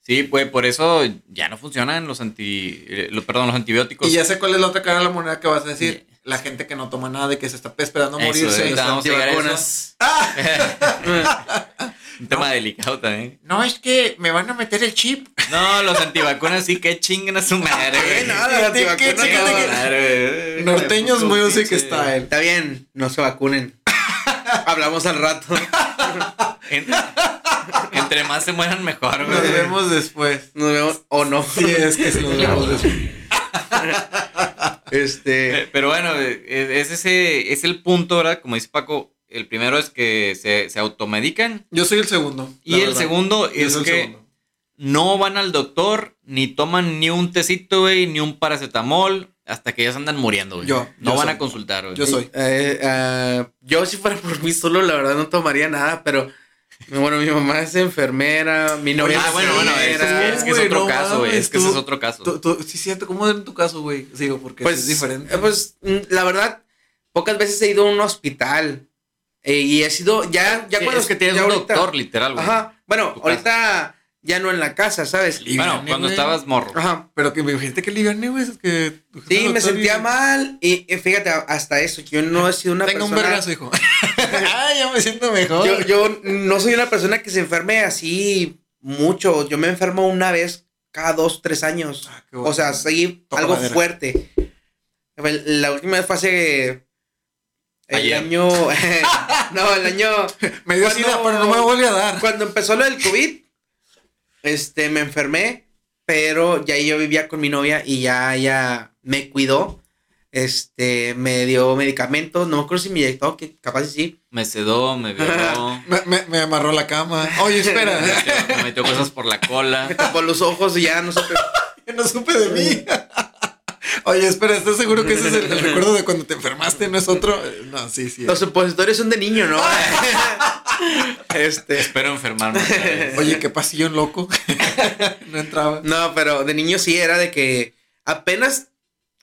Sí, pues por eso ya no funcionan los anti... eh, perdón, los antibióticos. Y ya sé cuál es la otra cara de la moneda que vas a decir. La gente que no toma nada y que se está esperando a Eso, morirse. Los vamos a llegar a eso. antivacunas. Un tema delicado también. No, es que me van a meter el chip. No, los antivacunas sí que chinguen a su madre, güey. No, las ¿Qué- qué- antivacunas qué- Chinga a su qué- madre. Norteños Music Style. Está bien, no se vacunen. Hablamos al rato. En- entre más se mueran mejor, güey. Nos vemos después. Nos vemos o no. Sí, es que sí nos vemos después. Este. Eh, Pero bueno, eh, es ese, es el punto, ¿verdad? Como dice Paco, el primero es que se, se automedican. Yo soy el segundo. Y el verdad. segundo Yo es que segundo. no van al doctor, ni toman ni un tecito, güey, ni un paracetamol, hasta que ya se andan muriendo, güey. Yo, No yo van soy. a consultar, güey. Yo soy. Eh, ah, yo si fuera por mí solo, la verdad no tomaría nada, pero Bueno, mi mamá es enfermera, mi novia Ah, es bueno, bueno, es, es que es otro no caso, güey. Es que ese es otro caso. Tú- tú- sí, cierto. ¿Cómo en tu caso, güey? Digo, porque Pues es diferente. eh, Pues mm, la verdad, pocas veces he ido a un hospital. eh, y he sido, ya, ya Sí, cuando es que tienes un ahorita- doctor, literal, güey. Ajá. Bueno, ahorita ya no en la casa, ¿sabes? Bueno, cuando güey. estabas morro. Ajá. Pero que me dijiste que liviane, güey. Es que. Sí, me sentía y- mal. Y, y fíjate, hasta eso, yo no he sido una Tenga un persona. vergazo, hijo. Ay, ya me siento mejor. yo, yo no soy una persona que se enferme así mucho. Yo me enfermo una vez cada dos, tres años. Ah, qué bueno. O sea, sí, Toca algo madera. fuerte. La última vez fue hace. El Ayer. año. no, el año. me dio cuando- sida, pero no me vuelve a dar. Cuando empezó lo del COVID, este, me enfermé, pero ya yo vivía con mi novia y ya ella me cuidó. Este, me dio medicamentos, no me acuerdo si me inyectó, que capaz y sí. Me sedó, me violó. Me, me, me amarró la cama. Oye, espera. me, metió, me metió cosas por la cola. Me tapó los ojos y ya no supe. no supe de mí. Oye, espera, ¿estás seguro que ese es el, el recuerdo de cuando te enfermaste? ¿No es otro? Eh, No, sí, sí. Los supositorios son de niño, ¿no? este. Espero enfermarme. Oye, qué pasillón loco. no entraba. No, pero de niño sí era de que apenas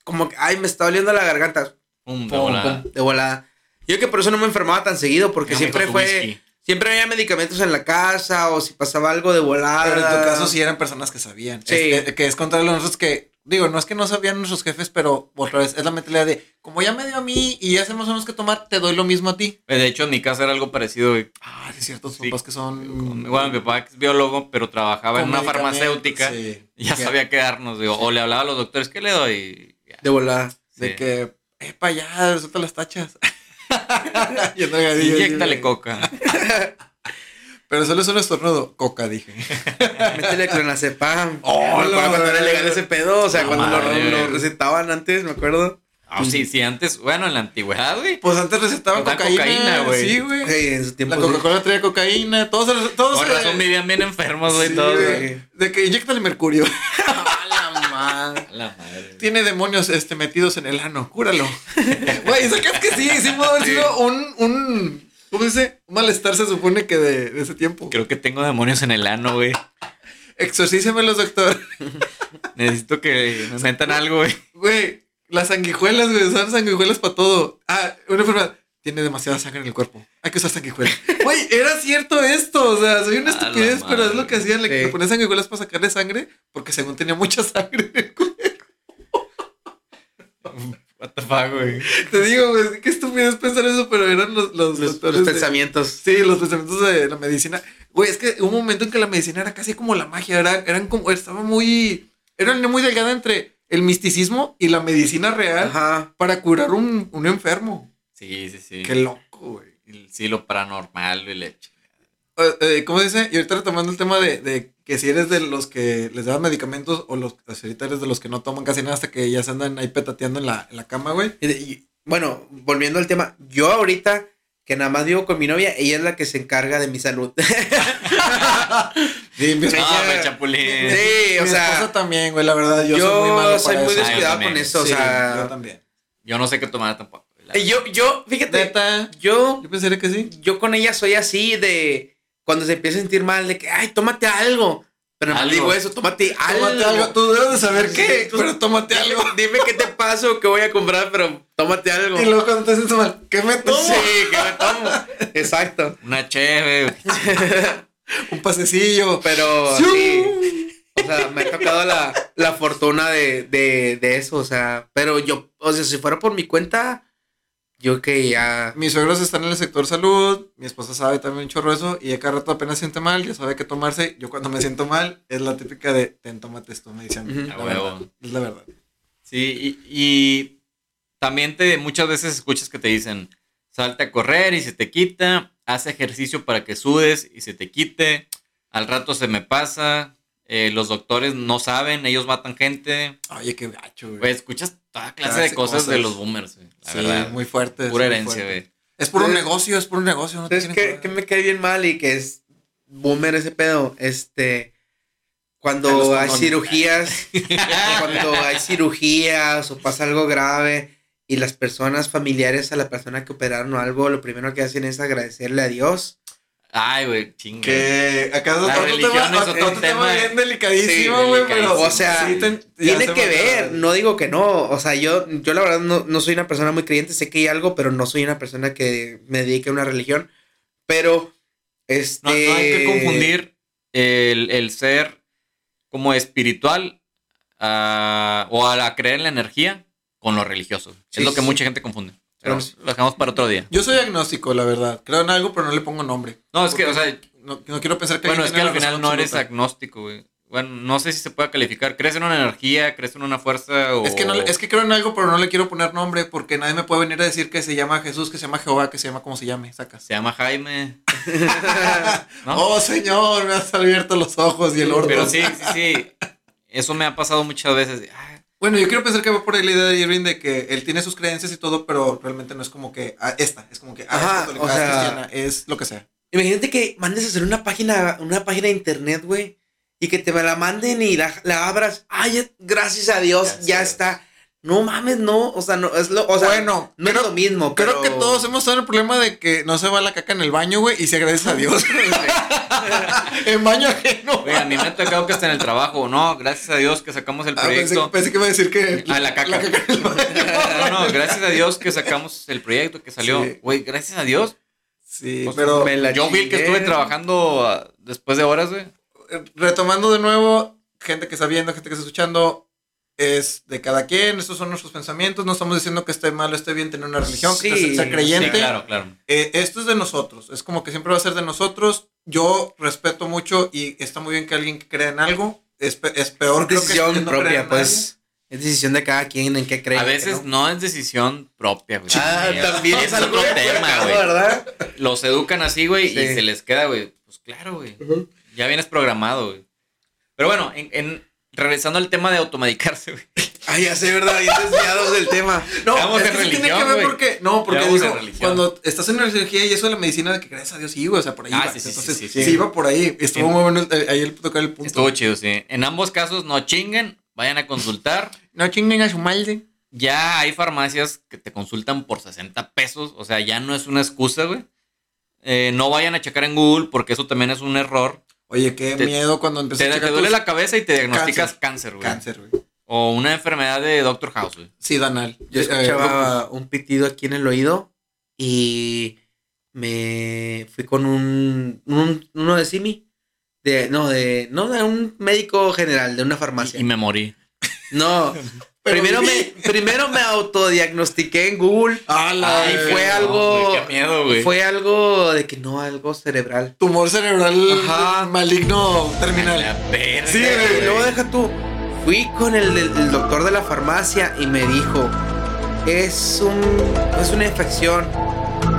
como que, ay, me está doliendo la garganta. Pum, de volada. de volada. Yo que por eso no me enfermaba tan seguido, porque siempre fue, whisky. siempre había medicamentos en la casa, o si pasaba algo de volada. Pero en tu caso sí eran personas que sabían. Sí. Es que, que es contrario a nosotros que, digo, no es que no sabían nuestros jefes, pero otra vez es la mentalidad de, como ya me dio a mí y ya hacemos unos que tomar, te doy lo mismo a ti. De hecho, en mi casa era algo parecido. Ah, sí, es cierto, tus Sí. papás que son... Bueno, mi papá es biólogo, pero trabajaba en una farmacéutica. sí. y Ya Que- sabía qué darnos. digo, o le hablaba a los doctores, ¿qué le doy? De volada. De que, epa, ya, suelta las tachas. y sí, coca. Pero solo es un estornudo. Coca, dije. Métele clonazepam. Oh, Para la cuando era legal ese pedo, o sea, No cuando lo, madre. lo recetaban antes, me acuerdo. Ah, sí, sí, antes, bueno, en la antigüedad, güey. Pues antes recetaban Dan cocaína. cocaína, güey. Sí, güey. Sí, en su tiempo. La Coca-Cola traía cocaína. Todos, todos Por razón vivían bien enfermos, güey, Sí, todos, güey. De que inyectale mercurio. La madre. Tiene demonios este, metidos en el ano. Cúralo. Güey, ¿sacas que sí? Sí pudo haber sido un, un... ¿Cómo dice? Un malestar se supone que de, de ese tiempo. Creo que tengo demonios en el ano, güey. Exorcícemelos, doctor. Necesito que me metan algo, güey. Güey, las sanguijuelas, güey. Usan sanguijuelas para todo. Ah, una enfermedad. Tiene demasiada sangre en el cuerpo. Hay que usar sanguijuelas. Güey, era cierto esto. O sea, soy una estupidez, pero es lo que hacían. Le, Sí. le ponían sanguijuelas para sacarle sangre porque según tenía mucha sangre en el cuerpo. What the fuck, güey. Te digo, güey, qué estupidez pensar eso, pero eran los, los, Los, de- pensamientos. Sí, los pensamientos de la medicina. Güey, es que hubo un momento en que la medicina era casi como la magia. Era, eran como, estaba muy. Era muy delgada entre el misticismo y la medicina real Ajá. para curar un, un enfermo. Sí, sí, sí. Qué loco, güey. Sí, lo paranormal y leche. Eh, eh, ¿Cómo dice? Y ahorita retomando el tema de, de que si eres de los que les dan medicamentos o los si ahorita eres de los que no toman casi nada hasta que ya se andan ahí petateando en la, en la cama, güey. Y de- y, bueno, volviendo al tema, yo ahorita que nada más vivo con mi novia, ella es la que se encarga de mi salud. Sí, mi No, esposa, me chapulín. Sí, o mi sea, esposa también, güey, la verdad. Yo, yo soy muy malo soy para muy eso. descuidado Ah, yo con eso, o Sí, sea. yo también. Yo no sé qué tomar tampoco. Y yo, yo, fíjate, Neta, yo, yo pensaría que sí. yo con ella soy así de cuando se empieza a sentir mal, de que, ay, tómate algo. Pero no digo eso, tómate algo. Tómate algo. Tú debes de saber qué, Tú- pero tómate algo. dime qué te pasa o qué voy a comprar, pero tómate algo. Y luego cuando te sientes mal, ¿qué me tomo? Sí, que me tomo. Exacto. Una cheve. Un pasecillo. Pero Sí. sí. O sea, me ha tocado la, la fortuna de, de, de eso. O sea, pero yo, o sea, si fuera por mi cuenta, yo que ya. Mis suegros están en el sector salud, mi esposa sabe también un chorro eso, y ella cada rato apenas siente mal, ya sabe qué tomarse. Yo cuando me siento mal, es la típica de, ten, tómate esto, me dicen. La A verdad, huevo. es la verdad. Sí, y, y también te muchas veces escuchas que te dicen, salte a correr y se te quita, haz ejercicio para que sudes y se te quite, al rato se me pasa, eh, los doctores no saben, ellos matan gente, Oye, qué gacho, güey. güey, escuchas toda clase Clase de cosas, cosas. de los boomers, güey, la sí, verdad. muy fuerte. Pura muy herencia, fuerte. güey. Es por un negocio, es por un negocio. No te ¿Sabes tienen qué, qué me cae bien mal y que es boomer ese pedo? Este. Cuando hay cirugías, cuando hay cirugías o pasa algo grave y las personas familiares a la persona que operaron o algo, lo primero que hacen es agradecerle a Dios. Ay, güey, chinga. Que acá La religión tema, es otro otro tema bien delicadísimo, güey, pero O sea, sí te- ya Tiene que ver, no digo que no. O sea, yo, yo la verdad no, no soy una persona muy creyente, sé que hay algo, pero no soy una persona que me dedique a una religión. Pero, este. No, no hay que confundir el, el ser como espiritual ah, o a la creer en la energía con lo religioso. Sí, es lo que mucha gente confunde. Pero lo dejamos para otro día. Yo soy agnóstico, la verdad. Creo en algo, pero no le pongo nombre. No, es que, o sea, no, no quiero pensar que bueno, es que al final no eres absoluta. agnóstico, güey. Bueno, no sé si se puede calificar. ¿Crees en una energía? ¿Crees en una fuerza? O... Es que, no, es que creo en algo, pero no le quiero poner nombre porque nadie me puede venir a decir que se llama Jesús, que se llama Jehová, que se llama como se llame, sacas. Se llama Jaime. ¿no? Oh, señor, me has abierto los ojos y el orto. Pero sí, sí, sí. Eso me ha pasado muchas veces. Ah, Bueno, yo quiero pensar que va por ahí la idea de Irving de que él tiene sus creencias y todo, pero realmente no es como que ah, esta, es como que ah, Ajá, es católica, o es sea- cristiana, es lo que sea. Imagínate que mandes a hacer una página, una página de internet, güey. Y que te la manden y la, la abras. Ay, gracias a Dios, Ya está. No mames, no. O sea, no es lo. O sea, Bueno, no creo- es lo mismo. Creo pero- que todos hemos tenido el problema de que no se va la caca en el baño, güey, y se agradece a Dios. en baño ajeno. Güey, a mí me ha tocado que hasta en el trabajo. No, gracias a Dios que sacamos el Ah, pensé, proyecto. pensé que iba a decir que. Ah, la caca. en el baño. No, no, gracias a Dios que sacamos el proyecto que salió. Sí. Güey, gracias a Dios. Sí, Pues, pero me la Yo vi que estuve trabajando ah, después de horas, güey. eh, retomando de nuevo, gente que está viendo, gente que está escuchando, es de cada quien, estos son nuestros pensamientos, no estamos diciendo que esté mal o esté bien tener una religión, que Sí, esté- ser creyente. Sí, claro, claro. Eh, esto es de nosotros, es como que siempre va a ser de nosotros. Yo respeto mucho y está muy bien que alguien que crea en algo, es, pe- es peor Es creo que decisión no creer propia, pues. Es decisión de cada quien en qué cree. A veces no. no es decisión propia, güey. Ah, también es es algo otro tema, güey. ¿verdad? Los educan así, güey, y se les queda, güey. Pues claro, güey. Ya vienes programado, güey. Pero bueno, en, en- regresando al tema de automedicarse, güey. Ay, ya sé, ¿verdad? Bien desviados del tema. No, Vamos es que tiene religión, que ver porque, no, porque digo, religión. cuando estás en una cirugía y eso de la medicina de que gracias a Dios sí, güey, o sea, por ahí Ah, iba. sí, sí, sí, Entonces, sí, sí, sí. iba por ahí. Estuvo muy bueno el- ahí el tocar el punto. Estuvo chido, sí. En ambos casos, no chinguen, vayan a consultar. No chinguen a su malde. Ya hay farmacias que te consultan por 60 pesos. O sea, ya no es una excusa, güey. Eh, no vayan a checar en Google porque eso también es un error. Oye, qué Te- miedo cuando empecé Te, a te duele tus- la cabeza y te diagnosticas cáncer, güey. cáncer, güey. O una enfermedad de Doctor House, güey. Sí, Danal. Yo Eh, escuchaba un pitido aquí en el oído y me fui con un, un- uno de Simi. De, no, de, no, de un médico general, de una farmacia. Y, y me morí. No, Pero primero me, primero me autodiagnostiqué en Google. ¡Hala! Ay, güey! fue no, algo- güey, qué miedo, güey. Fue algo de que no, algo cerebral. Tumor cerebral Ajá. maligno terminal. La verga, Sí, Y güey. luego deja tú. Fui con el, el doctor de la farmacia y me dijo, es un es una infección.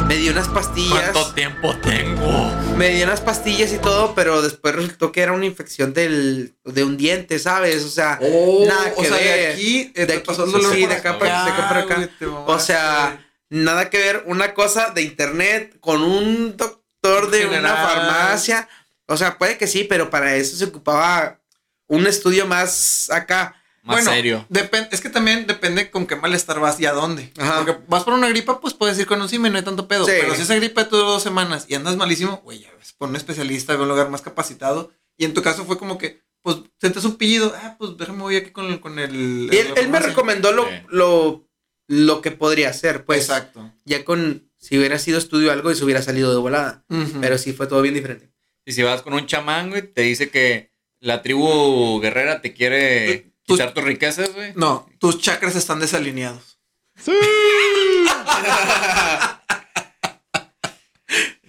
Me dio unas pastillas. ¿Cuánto tiempo tengo? Me dio unas pastillas y todo, pero después resultó que era una infección del, de un diente, ¿sabes? O sea, Oh, nada o que sea, de ver. aquí, eh, De aquí, pasó el dolor sí, de acá para- de acá para acá. o sea, nada que ver una cosa de internet con un doctor de una farmacia. O sea, puede que sí, pero para eso se ocupaba un estudio más acá. Más bueno, serio. es que también depende con qué malestar vas y a dónde. Ajá. Porque vas por una gripa, pues puedes ir con un CIME, no hay tanto pedo. Sí. Pero si esa gripa duró dos semanas y andas malísimo, güey, ya ves, pon un especialista, ve un lugar más capacitado. Y en tu caso fue como que, pues, sientes un pillido, ah, pues déjame voy aquí con el. Con el Y él, me recomendó lo, Sí. lo, lo que podría hacer, pues. Exacto. Ya con, si hubiera sido estudio algo y se hubiera salido de volada. Pero sí fue todo bien diferente. Y si vas con un chamán, güey, te dice que la tribu guerrera te quiere Pues- quitar tus riquezas, güey. No, tus chakras están desalineados.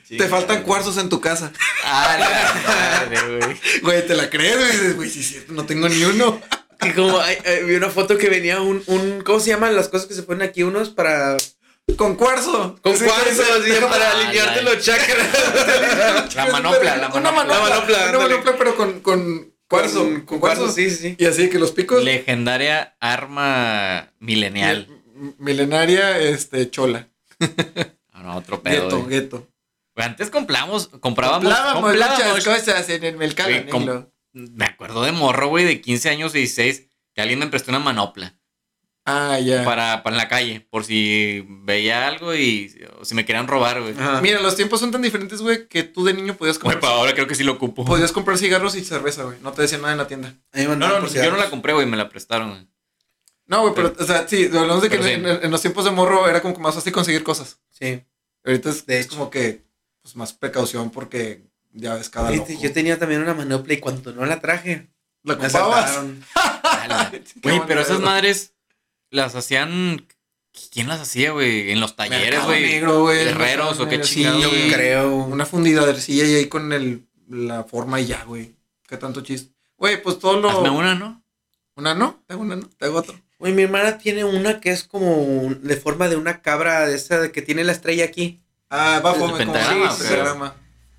Te faltan cuarzos en tu casa. Ah, güey. Güey, te la crees, güey. Dices, Güey, sí, sí, no tengo ni uno. Y como hay- vi una foto que venía un, un, ¿cómo se llaman las cosas que se ponen aquí? Unos para... Con cuarzo. Con Sí, cuarzo, sí, para Ah, alinearte los chakras. La manopla, la Una manopla. La manopla, Una manopla, pero con, con cuarzo. Con, con cuarzo, sí, sí, sí. Y así que los picos. Legendaria arma milenial. mi- Milenaria, este, chola. Ah, no, otro pedo. Gueto, güey. gueto. Antes compramos, comprábamos, Comprábamos comprábamos. muchas cosas en el mercado. Güey, com-. Me acuerdo de morro, güey, de 15 años, 16, que alguien me prestó una manopla. Ah, ya. para, para en la calle, por si veía algo y o si me querían robar, güey. Ajá. Mira, los tiempos son tan diferentes, güey, que tú de niño podías Güey, comprar, para ahora creo que sí lo ocupo. podías comprar cigarros y cerveza, güey. No te decían nada en la tienda. No, no, por yo no la compré, güey, me la prestaron, güey. No, güey, pero, o sea, sí, hablamos de que sí. en- en los tiempos de morro era como que más fácil conseguir cosas. Sí. Ahorita es, De es hecho. como que, pues, más precaución porque ya ves cada loco. Yo tenía también una manopla y cuando no la traje, ¿La asaltaron. Güey, pero esas madres madres las hacían. ¿Quién las hacía, güey? En los talleres, güey. negro, güey. Guerreros o qué Sí, chingados, Yo güey. creo. Una fundidadercilla y ahí con el, la forma y ya, güey. Qué tanto chiste. Güey, pues todo lo... Hazme una, ¿no? ¿Una no? Te hago una no, te hago otro. Güey, mi hermana tiene una que es como un- de forma de una cabra de esa que tiene la estrella aquí. Ah, va, ¿El pentagrama, sí, pentagrama.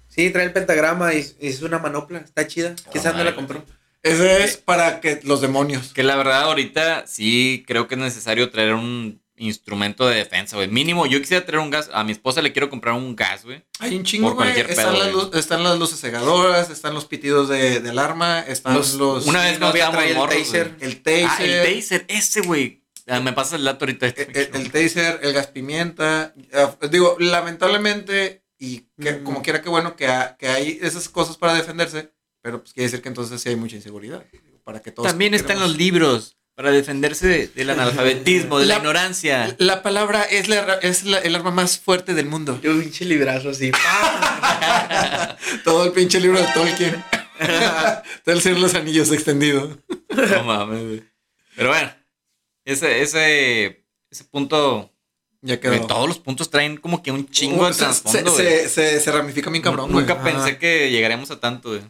Sí, trae el pentagrama y, y es una manopla. Está chida. ¿Quién sabe dónde la compró? Ese es para que los demonios. Que la verdad, ahorita sí creo que es necesario traer un instrumento de defensa, güey. Mínimo, yo quisiera traer un gas. A mi esposa le quiero comprar un gas, güey. Hay un chingo, Por cualquier Están, pedo, las están luces cegadoras, están los pitidos de, del arma, están los... Los- Una vez trae el morros, taser. el taser, Ah, el taser, ese, güey. Ah, me pasa el dato ahorita. el, el- el taser, el gas pimienta. Ah, digo, lamentablemente, y que, Mm. como quiera que bueno, que, ha- que hay esas cosas para defenderse, pero pues quiere decir que entonces sí hay mucha inseguridad. Para que todos También están queremos- los libros para defenderse de- del analfabetismo, de la, La- ignorancia. La palabra es, la, es la- el arma más fuerte del mundo. Yo pinche librazo así. Todo el pinche libro de Tolkien. Todo el Señor de los Anillos extendido. No mames, güey. Pero bueno, ese, ese, ese punto. Ya quedó. todos los puntos traen como que un chingo de Uh, se- trasfondo, se, güey. se, se, se ramifica bien cabrón, güey. Nunca pensé que llegaríamos a tanto, güey.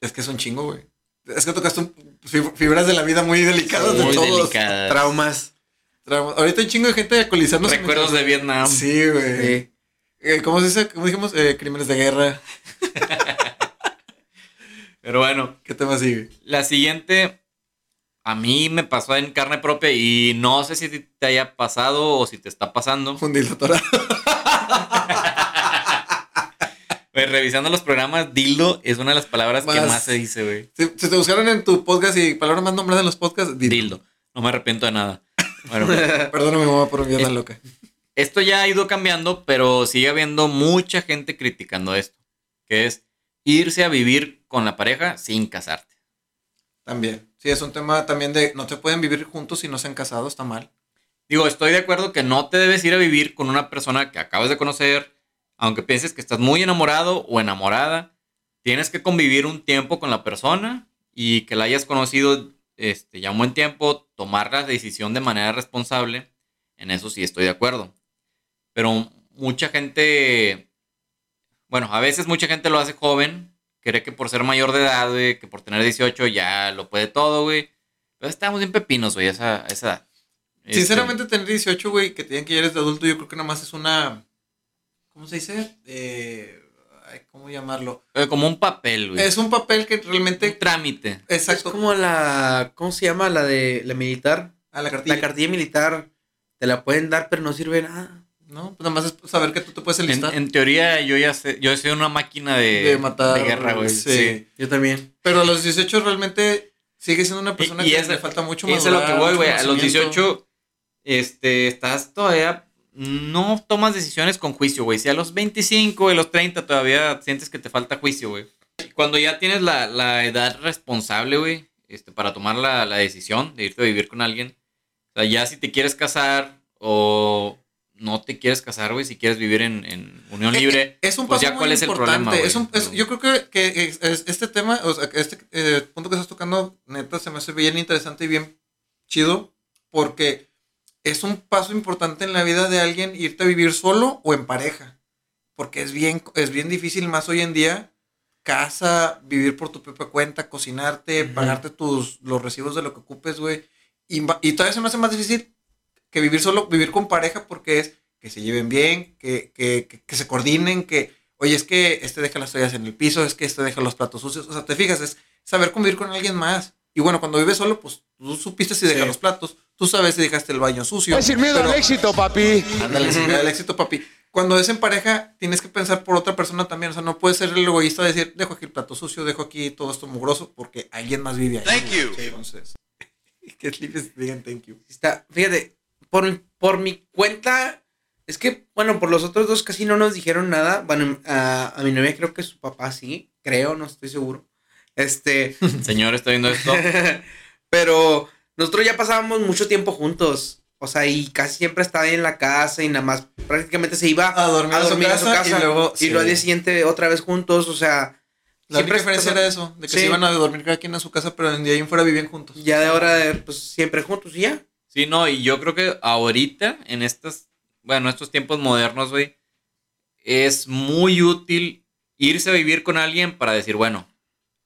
Es que es un chingo, güey. Es que tocaste un- fib- fibras de la vida muy delicadas de Muy todos. delicadas. Traumas. Traumas. Ahorita hay un chingo de gente alcoholizándose. Recuerdos de Vietnam. Sí, güey. Sí. Eh, ¿Cómo se dice? ¿Cómo dijimos? Eh, crímenes de guerra. Pero bueno, ¿Qué tema sigue? la siguiente a mí me pasó en carne propia y no sé si te haya pasado o si te está pasando. Fundir la revisando los programas, dildo es una de las palabras que Más- se dice, güey. Si, si te buscaron en tu podcast y palabra más nombrada en los podcasts, dildo. Dildo. No me arrepiento de nada. Bueno, Perdóname, mamá, por mi vida Es- loca. esto ya ha ido cambiando, pero sigue habiendo mucha gente criticando esto. Que es irse a vivir con la pareja sin casarte. También. Sí, es un tema también de no te pueden vivir juntos si no se han casado, está mal. Digo, estoy de acuerdo que no te debes ir a vivir con una persona que acabas de conocer, aunque pienses que estás muy enamorado o enamorada. Tienes que convivir un tiempo con la persona y que la hayas conocido este, ya un buen tiempo, tomar la decisión de manera responsable. En eso sí estoy de acuerdo. Pero mucha gente, bueno, a veces mucha gente lo hace joven, cree que por ser mayor de edad, güey, que por tener 18 ya lo puede todo, güey. Pero estamos bien pepinos, güey, a esa, a esa edad. Este, Sinceramente, tener 18, güey, que te digan que ya eres de adulto, yo creo que nada más es una. ¿Cómo se dice? Eh, ay, ¿Cómo llamarlo? Eh, como un papel, güey. Es un papel que un realmente. trámite. Es Exacto. como la. ¿Cómo se llama? La de la militar. A la cartilla. La cartilla militar. Te la pueden dar, pero no sirve nada. No, pues nada más es saber que tú te puedes En, enlistar. en teoría, yo ya sé, yo soy una máquina de, de matar. de guerra, güey. Sí. Sí. Yo también. Pero a los 18 realmente sigue siendo una persona Y- y que es- le falta mucho más. eso es lo que voy, güey. A los 18, este, estás todavía. No tomas decisiones con juicio, güey. Si a los 25 y los 30 todavía sientes que te falta juicio, güey. Cuando ya tienes la, la edad responsable, güey, este, para tomar la, la decisión de irte a vivir con alguien. O sea, ya si te quieres casar o no te quieres casar, güey, si quieres vivir en, en unión libre. Es un pues paso ya muy cuál es el problema, Es un- es- yo creo que, que es- es- este tema, o sea, este eh, punto que estás tocando, neta, se me hace bien interesante y bien chido, porque es un paso importante en la vida de alguien irte a vivir solo o en pareja. Porque es bien, es bien difícil más hoy en día. Casa, vivir por tu propia cuenta, cocinarte, pagarte tus, los recibos de lo que ocupes, güey. Y, y todavía se me hace más difícil que vivir solo, vivir con pareja, porque es que se lleven bien, que, que, que, que se coordinen, que, oye, es que este deja las toallas en el piso, es que este deja los platos sucios. O sea, te fijas, es saber convivir con alguien más. Y bueno, cuando vives solo, pues tú supiste si dejas Sí. los platos, tú sabes si dejaste el baño sucio. Es sin miedo pero- al éxito, papi. Ándale, sin miedo al éxito, papi. Cuando es en pareja, tienes que pensar por otra persona también. O sea, no puedes ser el egoísta de decir, dejo aquí el plato sucio, dejo aquí todo esto mugroso, porque alguien más vive ahí. Thank you. Entonces, Que sleeps digan thank you. Está, fíjate, por, por mi cuenta, es que, bueno, por los otros dos casi no nos dijeron nada. Bueno, a, a mi novia creo que su papá sí, creo, no estoy seguro. Este, Señor, estoy viendo esto. pero nosotros ya pasábamos mucho tiempo juntos. O sea, y casi siempre estaba en la casa y nada más prácticamente se iba A dormir, a dormir a su casa. y luego. y luego al día siguiente otra vez juntos. O sea, La única diferencia era eso, de que Sí. se iban a dormir cada quien a su casa, pero de ahí en fuera vivían juntos. ya de ahora, pues siempre juntos y ya. Sí, no, y yo creo que ahorita, en estas, bueno, estos tiempos modernos, güey, es muy útil irse a vivir con alguien para decir, bueno,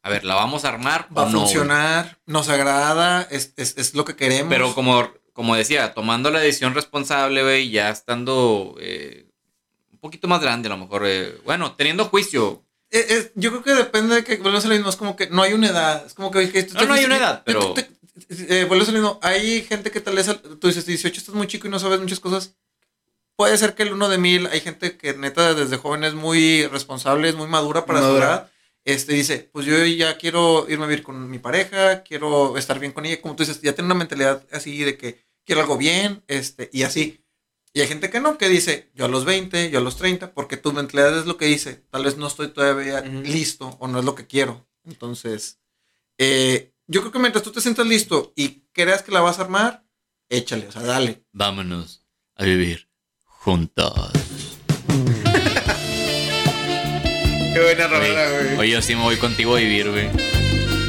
a ver, ¿la vamos a armar Va o a no, funcionar, nos agrada, es, es, es lo que queremos. Pero como, como decía, tomando la decisión responsable, güey, ya estando eh, un poquito más grande, a lo mejor, eh, bueno, teniendo juicio. Eh, eh, yo creo que depende de que vuelvas a lo mismo. Es como que no hay una edad. Es como que. que tú No, no hay una edad, pero- eh, vuelves a lo mismo. Hay gente que tal vez. al- Tú dices 18, estás muy chico y no sabes muchas cosas. Puede ser que el uno de mil. Hay gente que neta desde joven es muy responsable, es muy madura para su Madura. edad. Este dice: Pues yo ya quiero irme a vivir con mi pareja, quiero estar bien con ella. Como tú dices, ya tiene una mentalidad así de que quiero algo bien, este, y así. Y hay gente que no, que dice, yo a los 20, yo a los 30, porque tu mentalidad es lo que dice, tal vez no estoy todavía listo o no es lo que quiero. Entonces, eh, yo creo que mientras tú te sientas listo y creas que la vas a armar, échale, o sea, dale. Vámonos a vivir juntos. Qué buena Oye, oye, yo sí me voy contigo a vivir, güey.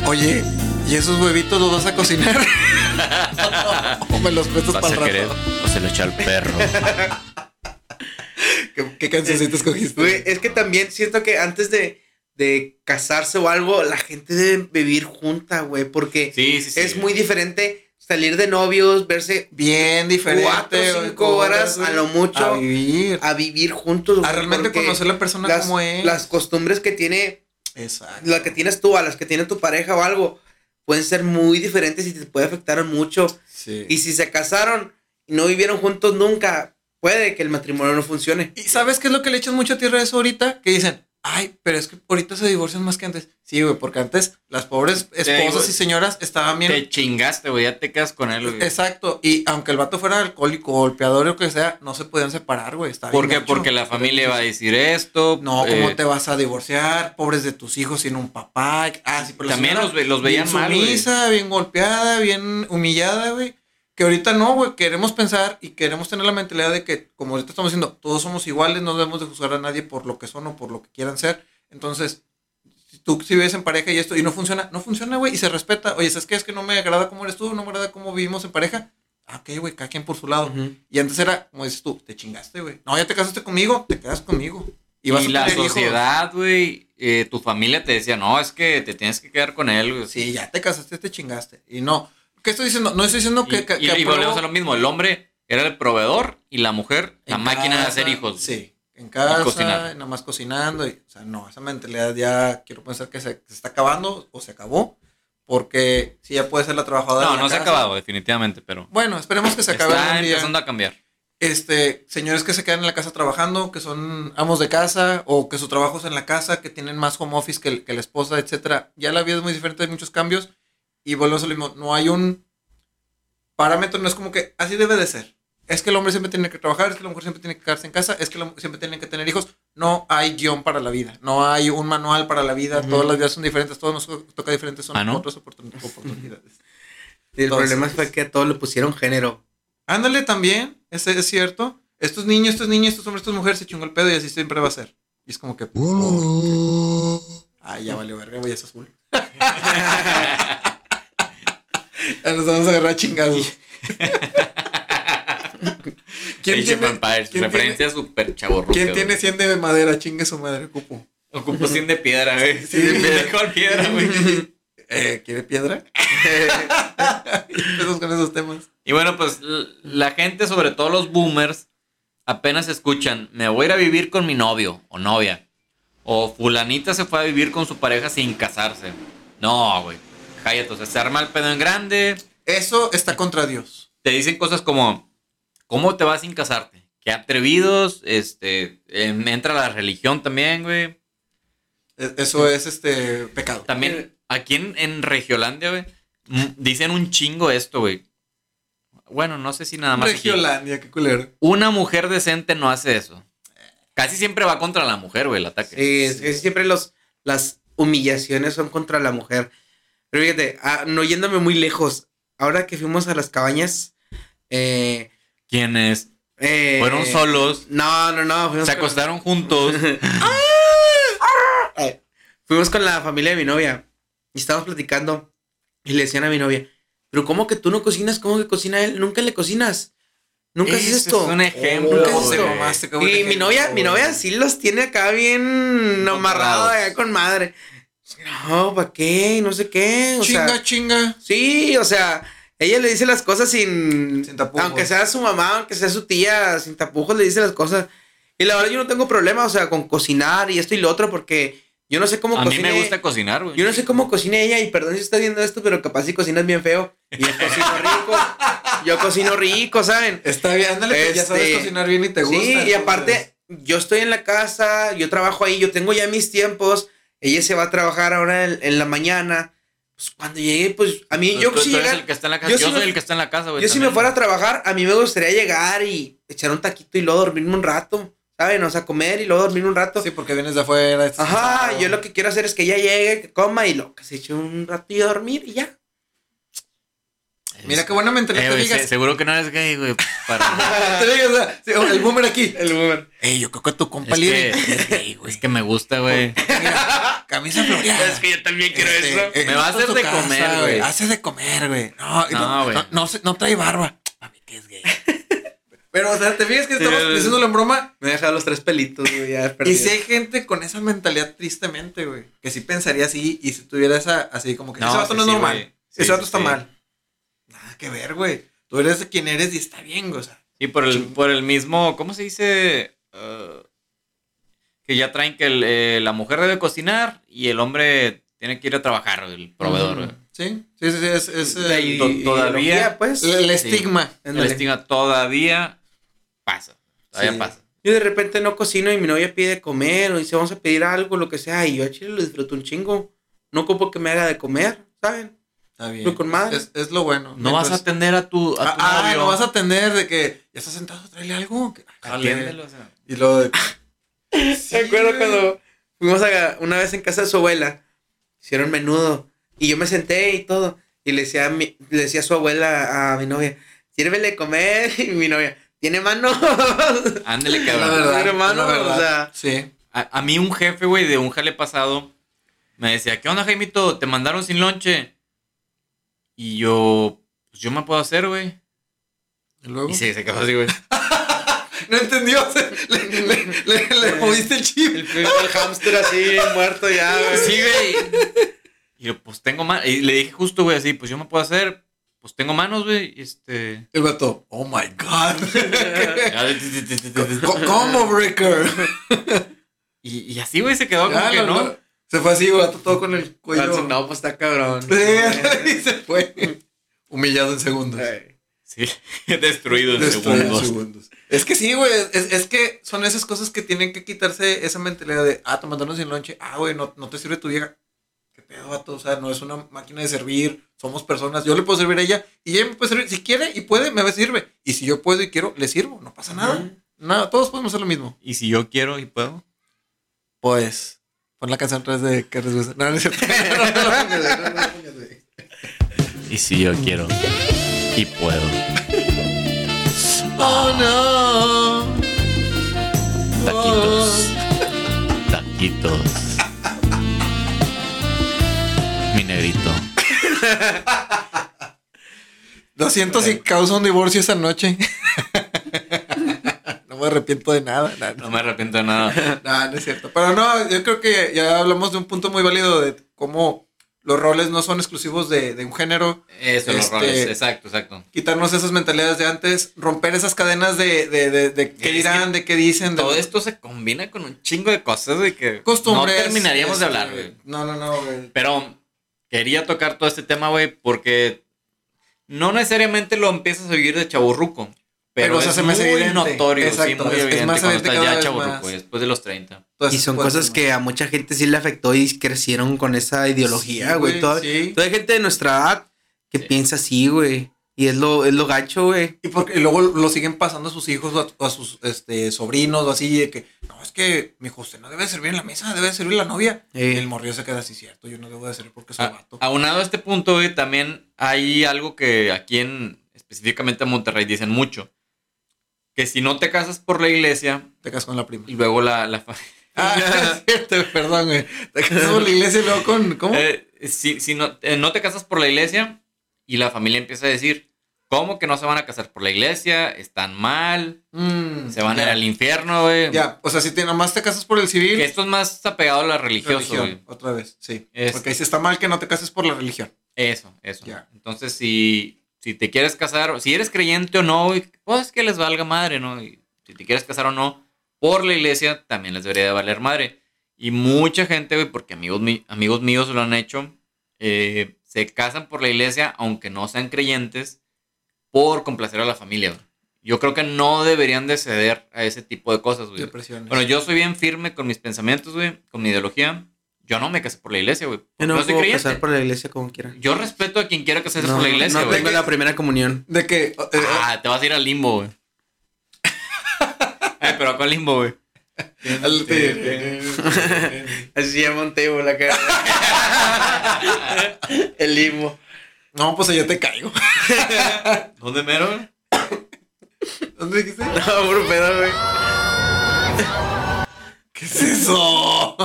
Oye, ¿y esos huevitos los vas a cocinar? o me los prestas para el querer rato. o se lo echa al perro. ¿Qué, qué cancioncita escogiste? Güey, es que también siento que antes de, de casarse o algo, la gente debe vivir junta, güey, porque Sí, sí, sí. es muy diferente salir de novios, verse Bien diferente. Cuatro, cinco horas, a lo mucho. A vivir. a vivir juntos. A realmente conocer la persona las, como es. Las costumbres que tiene, Exacto. la que tienes tú, a las que tiene tu pareja o algo, pueden ser muy diferentes y te puede afectar mucho. Sí. Y si se casaron y no vivieron juntos nunca, puede que el matrimonio no funcione. ¿Y sabes qué es lo que le echan mucha tierra a eso ahorita? Que dicen, ay, pero es que ahorita se divorcian más que antes. Sí, güey, porque antes las pobres esposas y señoras estaban bien. Te chingaste, güey. Ya te quedas con él, güey. Exacto. Y aunque el vato fuera alcohólico, golpeador o lo que sea, no se podían separar, güey. Estaba ¿Por bien qué? Porque la familia va a decir esto. No, ¿cómo eh, te vas a divorciar? Pobres de tus hijos sin un papá. Ah, sí, pero También los ve- los veían bien mal, güey. sumisa, bien golpeada, bien humillada, güey. Que ahorita no, güey. Queremos pensar y queremos tener la mentalidad de que, como ahorita estamos diciendo, todos somos iguales, no debemos de juzgar a nadie por lo que son o por lo que quieran ser. Entonces, si tú si vives en pareja y esto y no funciona, no funciona, güey, y se respeta. Oye, ¿sabes qué? Es que no me agrada cómo eres tú, no me agrada cómo vivimos en pareja. Ah, ok, güey, cada quien por su lado. Y antes era, como dices tú, te chingaste, güey. No, ya te casaste conmigo, te quedas conmigo. Y, la sociedad, güey, eh, tu familia te decía, no, es que te tienes que quedar con él, güey. Sí, ya te casaste, te chingaste. Y no. ¿Qué estoy diciendo? No estoy diciendo Y, que. y- que y volvemos a lo mismo. El hombre era el proveedor y la mujer la máquina de hacer hijos. Sí. En casa, cocinar. nada más cocinando. Y, o sea, no, esa mentalidad ya quiero pensar que se, se está acabando o se acabó. Porque si ya puede ser la trabajadora. No, de la no se ha acabado, definitivamente, pero Bueno, esperemos que se acabe está día. empezando a cambiar. este, señores que se quedan en la casa trabajando, que son amos de casa o que su trabajo es en la casa, que tienen más home office que, que la esposa, etcétera. Ya la vida es muy diferente, hay muchos cambios y volvemos a lo mismo. No hay un parámetro, no es como que así debe de ser. Es que el hombre siempre tiene que trabajar, es que la mujer siempre tiene que quedarse en casa, es que siempre tienen que tener hijos. No hay guion para la vida, no hay un manual para la vida, Ujú. todas las vidas son diferentes, todos nos toca diferentes, son Ah, ¿no? otras oportun- oportunidades. Y el Entonces- problema fue que a todos le pusieron género. Ándale también, ese es cierto. Es niño, esto es niño, esto es hombre, esto es mujer, se chingó el pedo y así siempre va a ser. Y es como que. ¿por qué? Ay, ya valió verga, güey, es azul. Nos vamos a agarrar a chingados. ¿Quién Age tiene, Empires, quién referencia súper chaborruca. ¿quién tiene 100 de madera? Chingue su madre, cupo. Ocupo 100 de piedra, güey. Sí, de piedra. Mejor piedra, güey. Eh, ¿Quiere piedra? Empezamos con esos temas. Y bueno, pues la gente, sobre todo los boomers, apenas escuchan, me voy a ir a vivir con mi novio o novia. O fulanita se fue a vivir con su pareja sin casarse. No, güey. Cállate, o sea, se arma el pedo en grande. Eso está contra Dios. Te dicen cosas como, ¿cómo te vas sin casarte? Qué atrevidos, este, entra la religión también, güey. E- Eso es este pecado. También aquí en, en Regiolandia, güey, dicen un chingo esto, güey. Bueno, no sé si nada más. aquí. Regiolandia, qué culero. Una mujer decente no hace eso. Casi siempre va contra la mujer, güey, el ataque. Sí, es que siempre los, las humillaciones son contra la mujer. Pero fíjate, ah, no yéndome muy lejos, ahora que fuimos a las cabañas, eh, ¿Quiénes? eh, Fueron solos. No, no, no. Se con- acostaron juntos. Eh, fuimos con la familia de mi novia y estábamos platicando y le decían a mi novia, pero ¿cómo que tú no cocinas? ¿Cómo que cocina él? Nunca le cocinas. Nunca haces esto. es un ejemplo, Nunca haces güey. esto. mamaste, Y mi ejemplo, novia, mi novia sí los tiene acá bien amarrados allá con madre. No, ¿para qué? No sé qué. O chinga, sea, chinga. sí, o sea, ella le dice las cosas sin. Sin tapujos. Aunque sea su mamá, aunque sea su tía, sin tapujos le dice las cosas. Y la verdad yo no tengo problema, o sea, con cocinar y esto y lo otro, porque yo no sé cómo A mí me gusta cocinar, güey. Yo no sé cómo cocina ella, y perdón si está viendo esto, pero capaz si cocinas bien feo. Y yo cocino rico. yo cocino rico, ¿saben? Está bien, ándale, que ya Este, sabes cocinar bien y te gusta. Sí, y aparte, yo estoy en la casa, yo trabajo ahí, yo tengo ya mis tiempos. Ella se va a trabajar ahora en, en la mañana. Pues cuando llegue, pues a mí, yo tú- si tú eres llega- el que está en la casa. yo Yo, si soy me- el que está en la casa, güey. yo si me fuera a trabajar, a mí me gustaría llegar y echar un taquito y luego dormirme un rato, ¿saben? O sea, comer y luego dormir un rato. Sí, porque vienes de afuera. Ajá, cansado. yo lo que quiero hacer es que ella llegue, que coma y lo que se eche un ratillo a dormir y ya. Mira qué buena mentalidad Eh, te güey, digas. se- seguro que no eres gay, güey. Para... Te digas, o sea, sí, el boomer aquí. El boomer. Ey, yo creo que tu compa es, que, es gay, güey. es que me gusta, güey. Mira, camisa floreada. Es que yo también quiero Este, eso. eh, Me va a hacer de casa, comer, güey. Hace de comer, güey. No, y No, no, güey. no, no, no trae barba. A mí que es gay. Pero, o sea, te fijas que estamos sí, diciéndolo en broma. Me he dejado los tres pelitos, güey, ya Y si hay gente con esa mentalidad, tristemente, güey, que sí pensaría así y si tuviera esa, así como que No, ese vato sí, no es sí, normal. ese vato sí, está sí. mal. Nada que ver, güey. Tú eres quien eres y está bien, güey. O sea, Y por el, por el mismo, ¿cómo se dice? Uh, que ya traen que el, eh, la mujer debe cocinar y el hombre tiene que ir a trabajar, el proveedor. güey. Sí, sí, sí, sí, es, es to- ideología, todavía, pues. el Sí. estigma. El estigma todavía pasa. Todavía Sí. pasa. Yo de repente no cocino y mi novia pide comer o dice vamos a pedir algo, lo que sea, y yo a chile lo disfruto un chingo. No ocupo que me haga de comer, ¿saben? Está bien. Pero con madre. Es, es lo bueno. No vas a atender a tu, a tu Ah, ah, novio. no vas a atender de que ya estás sentado, tráele algo. jale. Atiéndelo, o sea. Y luego de. Me acuerdo cuando fuimos a, una vez en casa de su abuela, hicieron menudo, y yo me senté y todo, y le decía a, mi- le decía a su abuela, a mi novia, sírvele de comer, y mi novia, ¿tiene mano? Ándele, La cabrón. verdad, Mira, hermano, la verdad. o sea. Sí. A, a mí un jefe, güey, de un jale pasado, me decía, ¿qué onda, Jaimito? ¿Te mandaron sin lonche? Y yo, pues yo me puedo hacer, güey. Y luego. Y se, se quedó así, güey. No entendió. le, le, le, le moviste el chip. El, el hámster así, muerto ya, güey. Sí, güey. Y yo, pues tengo manos. Y le dije justo, güey, así, pues yo me puedo hacer. Pues tengo manos, güey. y Este. El vato. Oh my God. ¿Cómo, Breaker? y, y así, güey, se quedó como Ya, que lo- no. Se fue así, vato, todo con el cuello. No, pues está cabrón. Sí, y se fue. Humillado en segundos. Sí, destruido en Destruido en segundos. segundos. Es que sí, güey. Es, es que son esas cosas que tienen que quitarse esa mentalidad de, ah, te mandaron sin lonche. Ah, güey, no, no te sirve tu vieja. ¿Qué pedo, vato? O sea, no es una máquina de servir. Somos personas. Yo le puedo servir a ella y ella me puede servir. Si quiere y puede, me sirve. Y si yo puedo y quiero, le sirvo. No pasa nada. Nada, todos podemos hacer lo mismo. Y si yo quiero y puedo. Pues, pon la canción atrás de que gusta. No, no es cierto. No, no, no, no, no, no, no, no. Y si yo quiero y puedo. Oh, no. Taquitos. Taquitos. Mi negrito. Lo siento si causa un divorcio esa noche. No me arrepiento de nada. nada, No me arrepiento de nada. No, no es cierto. Pero no, yo creo que ya hablamos de un punto muy válido de cómo los roles no son exclusivos de, de un género. Eso, los Este- roles. Exacto, exacto. Quitarnos esas mentalidades de antes, romper esas cadenas de, de, de, de qué dirán, de qué dicen. Todo esto se combina con un chingo de cosas de que costumbres. no terminaríamos de este, hablar, güey. No, no, no, güey. Pero quería tocar todo este tema, güey, porque no necesariamente lo empiezas a vivir de chaburruco. Pero, Pero se es hace muy evidente. notorio, sí, Exacto, muy es- es evidente más cuando evidente estás ya chaburruco, después de los 30. Entonces, Y son pues, cosas que a mucha gente sí le afectó y crecieron con esa ideología, Sí, güey. güey, Toda, sí. toda hay gente de nuestra edad que Sí. piensa así, güey. Y es lo, es lo gacho, güey. Y, porque, y luego lo siguen pasando a sus hijos o a, o a sus este, sobrinos o así, de que, no, es que mi hijo usted no debe servir en la mesa, debe servir la novia. Y el morrillo se queda así, cierto, yo no debo de servir porque soy A- vato. aunado a este punto, güey, también hay algo que aquí en, específicamente en Monterrey, dicen mucho. Que si no te casas por la iglesia, Te casas con la prima. y luego la, la Ah, es cierto, perdón, güey. Te casas con la iglesia y luego con, ¿cómo? Eh, si, si no, eh, no te casas por la iglesia y la familia empieza a decir, ¿cómo que no se van a casar por la iglesia? Están mal, Mm, se van a ir al infierno, güey. Ya, o sea, si te, nomás te casas por el civil, Que esto es más apegado a la religioso, religión, güey. otra vez, sí. Es- Porque sí está mal que no te cases por la religión. Eso, eso. Ya. Entonces, si, si te quieres casar, si eres creyente o no, pues que les valga madre, ¿no? Y si te quieres casar o no, por la iglesia también les debería de valer madre. Y mucha gente, güey, porque amigos, mi- amigos míos lo han hecho, eh, se casan por la iglesia, aunque no sean creyentes, por complacer a la familia, güey. Yo creo que no deberían de ceder a ese tipo de cosas, güey. Bueno, yo soy bien firme con mis pensamientos, güey, con mi ideología. Yo no me casé por la iglesia, güey. Yo no soy puedo casar por la iglesia como quiera. Yo respeto a quien quiera casarse No, por la iglesia, no güey. tengo la primera comunión. de que, eh, eh, Ah, te vas a ir al limbo, güey. Ay, pero ¿a cuál limbo, güey? al- te- Así llama un table la cara. El limbo. no, pues yo te caigo. ¿Dónde mero, güey? ¿Dónde dijiste? No, puro pedo, güey. ¿Qué es eso?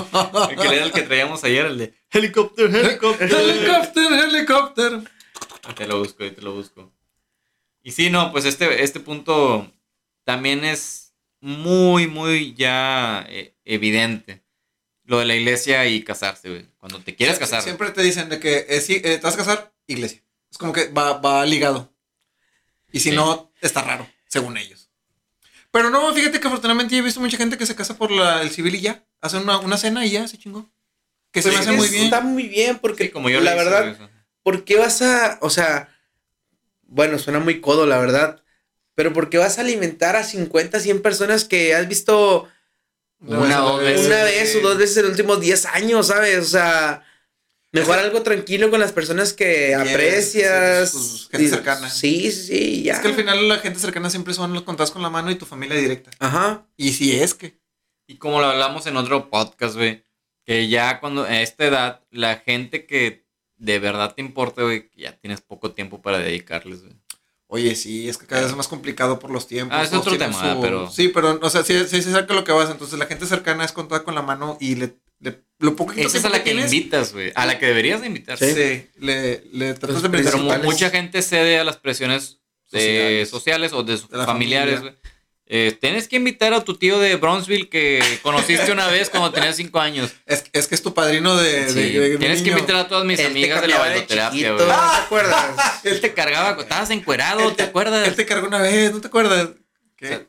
El que era el que traíamos ayer, el de helicóptero, helicóptero. helicóptero, helicóptero. Te lo busco, te lo busco. Y sí, no, pues este, este punto también es muy, muy ya eh, evidente. Lo de la iglesia y casarse, güey. Cuando te quieres casar. Siempre te dicen de que eh, sí, eh, te vas a casar, iglesia. Es como que va, va ligado. Y si Sí. no, está raro, según ellos. Pero no, fíjate que afortunadamente he visto mucha gente que se casa por la- el civil y ya. Hacen una, una cena y ya se chingó. Que se Pues me hace muy bien. Está muy bien porque Sí, como yo la verdad, güey. ¿por qué vas a, o sea, bueno, suena muy codo, la verdad, pero ¿por qué vas a alimentar a 50, 100 personas que has visto Una o dos veces. una vez o dos veces en los últimos 10 años, ¿sabes? O sea, mejor algo tranquilo con las personas que Quieres, aprecias. sí, tus- gente Y- cercana. Sí, sí, sí, ya. Es que al final la gente cercana siempre son los contados con la mano y tu familia directa. Ajá. Y si es que. Y como lo hablamos en otro podcast, güey, que ya cuando a esta edad, la gente que de verdad te importa, güey, que ya tienes poco tiempo para dedicarles, güey. Oye, sí, es que cada vez es más complicado por los tiempos. Ah, es otro tema, pero- Sí, pero, o sea, sí, sí se saca lo que vas. Entonces la gente cercana es contada con la mano y le, le- lo poquito Esa es a la que tienes, invitas, güey. A la que deberías de invitar. Sí, le, le tratas de. Pero mucha gente cede a las presiones eh, Sociales. sociales o de sus De la familiares, familia. güey. Eh, tienes que invitar a tu tío de Bronzeville que conociste una vez cuando tenías cinco años. Es, es que es tu padrino de. Sí, de- de- de Tienes que invitar a todas mis Él amigas de la chiquito, güey. ¿No te acuerdas? Él te cargaba, estabas encuerado, Él ¿te acuerdas? Él te cargó una vez, ¿no te acuerdas? ¿Qué?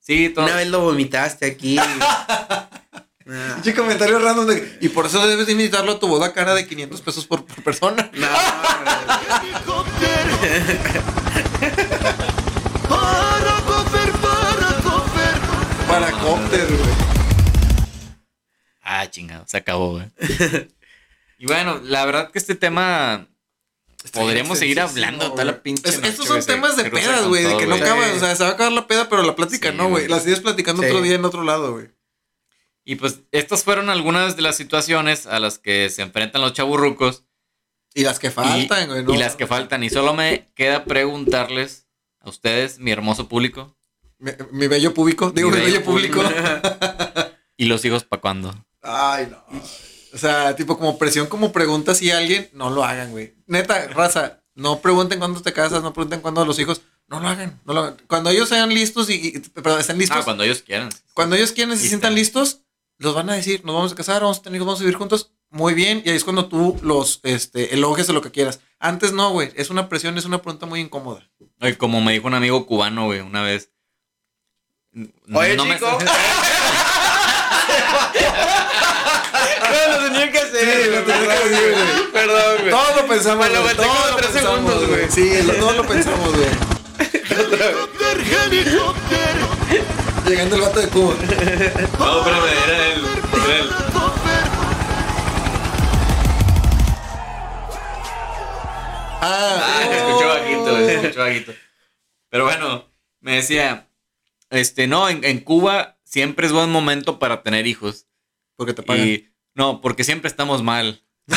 Sí, todo. Una vez lo vomitaste aquí. Ah. Pinche comentario random de. Y por eso debes de invitarlo a tu boda cara de 500 pesos por, por persona. No, Para cópter, güey. Ah, chingado, se acabó, güey. y bueno, la verdad que este tema podríamos seguir hablando toda la pinche Es- noche, Estos son temas de pedas, güey, de que no acaba, o sea, se va a acabar la peda, pero la plática Sí, no, güey. güey. La sigues platicando Sí. otro día en otro lado, güey. Y pues estas fueron algunas de las situaciones a las que se enfrentan los chaburrucos Y las que faltan, y, güey. ¿no? y las que faltan. Y solo me queda preguntarles a ustedes, mi hermoso público, Mi, mi bello público, digo, mi, Mi bello, bello público. ¿y los hijos para cuándo? Ay, no. O sea, tipo como presión, como pregunta si alguien, no lo hagan, güey. Neta, raza, no pregunten cuándo te casas, no pregunten cuándo los hijos, no lo hagan, no lo hagan. Cuando ellos sean listos y, y- perdón, estén listos, Ah, cuando ellos quieran. cuando ellos quieren y se sientan listos, los van a decir, nos vamos a casar, vamos a tener hijos, vamos a vivir juntos, muy bien, y ahí es cuando tú los este, elogias de lo que quieras. Antes no, güey, es una presión, es una pregunta muy incómoda. Ay, como me dijo un amigo cubano, güey, una vez. Oye, No me- chico. No, lo tenía que hacer. Sí, lo tenía que decir, güey. Perdón, güey. Todos lo pensamos, Me lo güey, todos lo tres pensamos, segundos, güey. Sí, todos lo pensamos, güey. Llegando el vato de Cuba. No, espérame, era él. Era él. Ah, se escuchó bajito, escuchó bajito. Pero bueno, me decía, este, no, en, en Cuba siempre es buen momento para tener hijos. Porque te pagan. Y no, porque siempre estamos mal.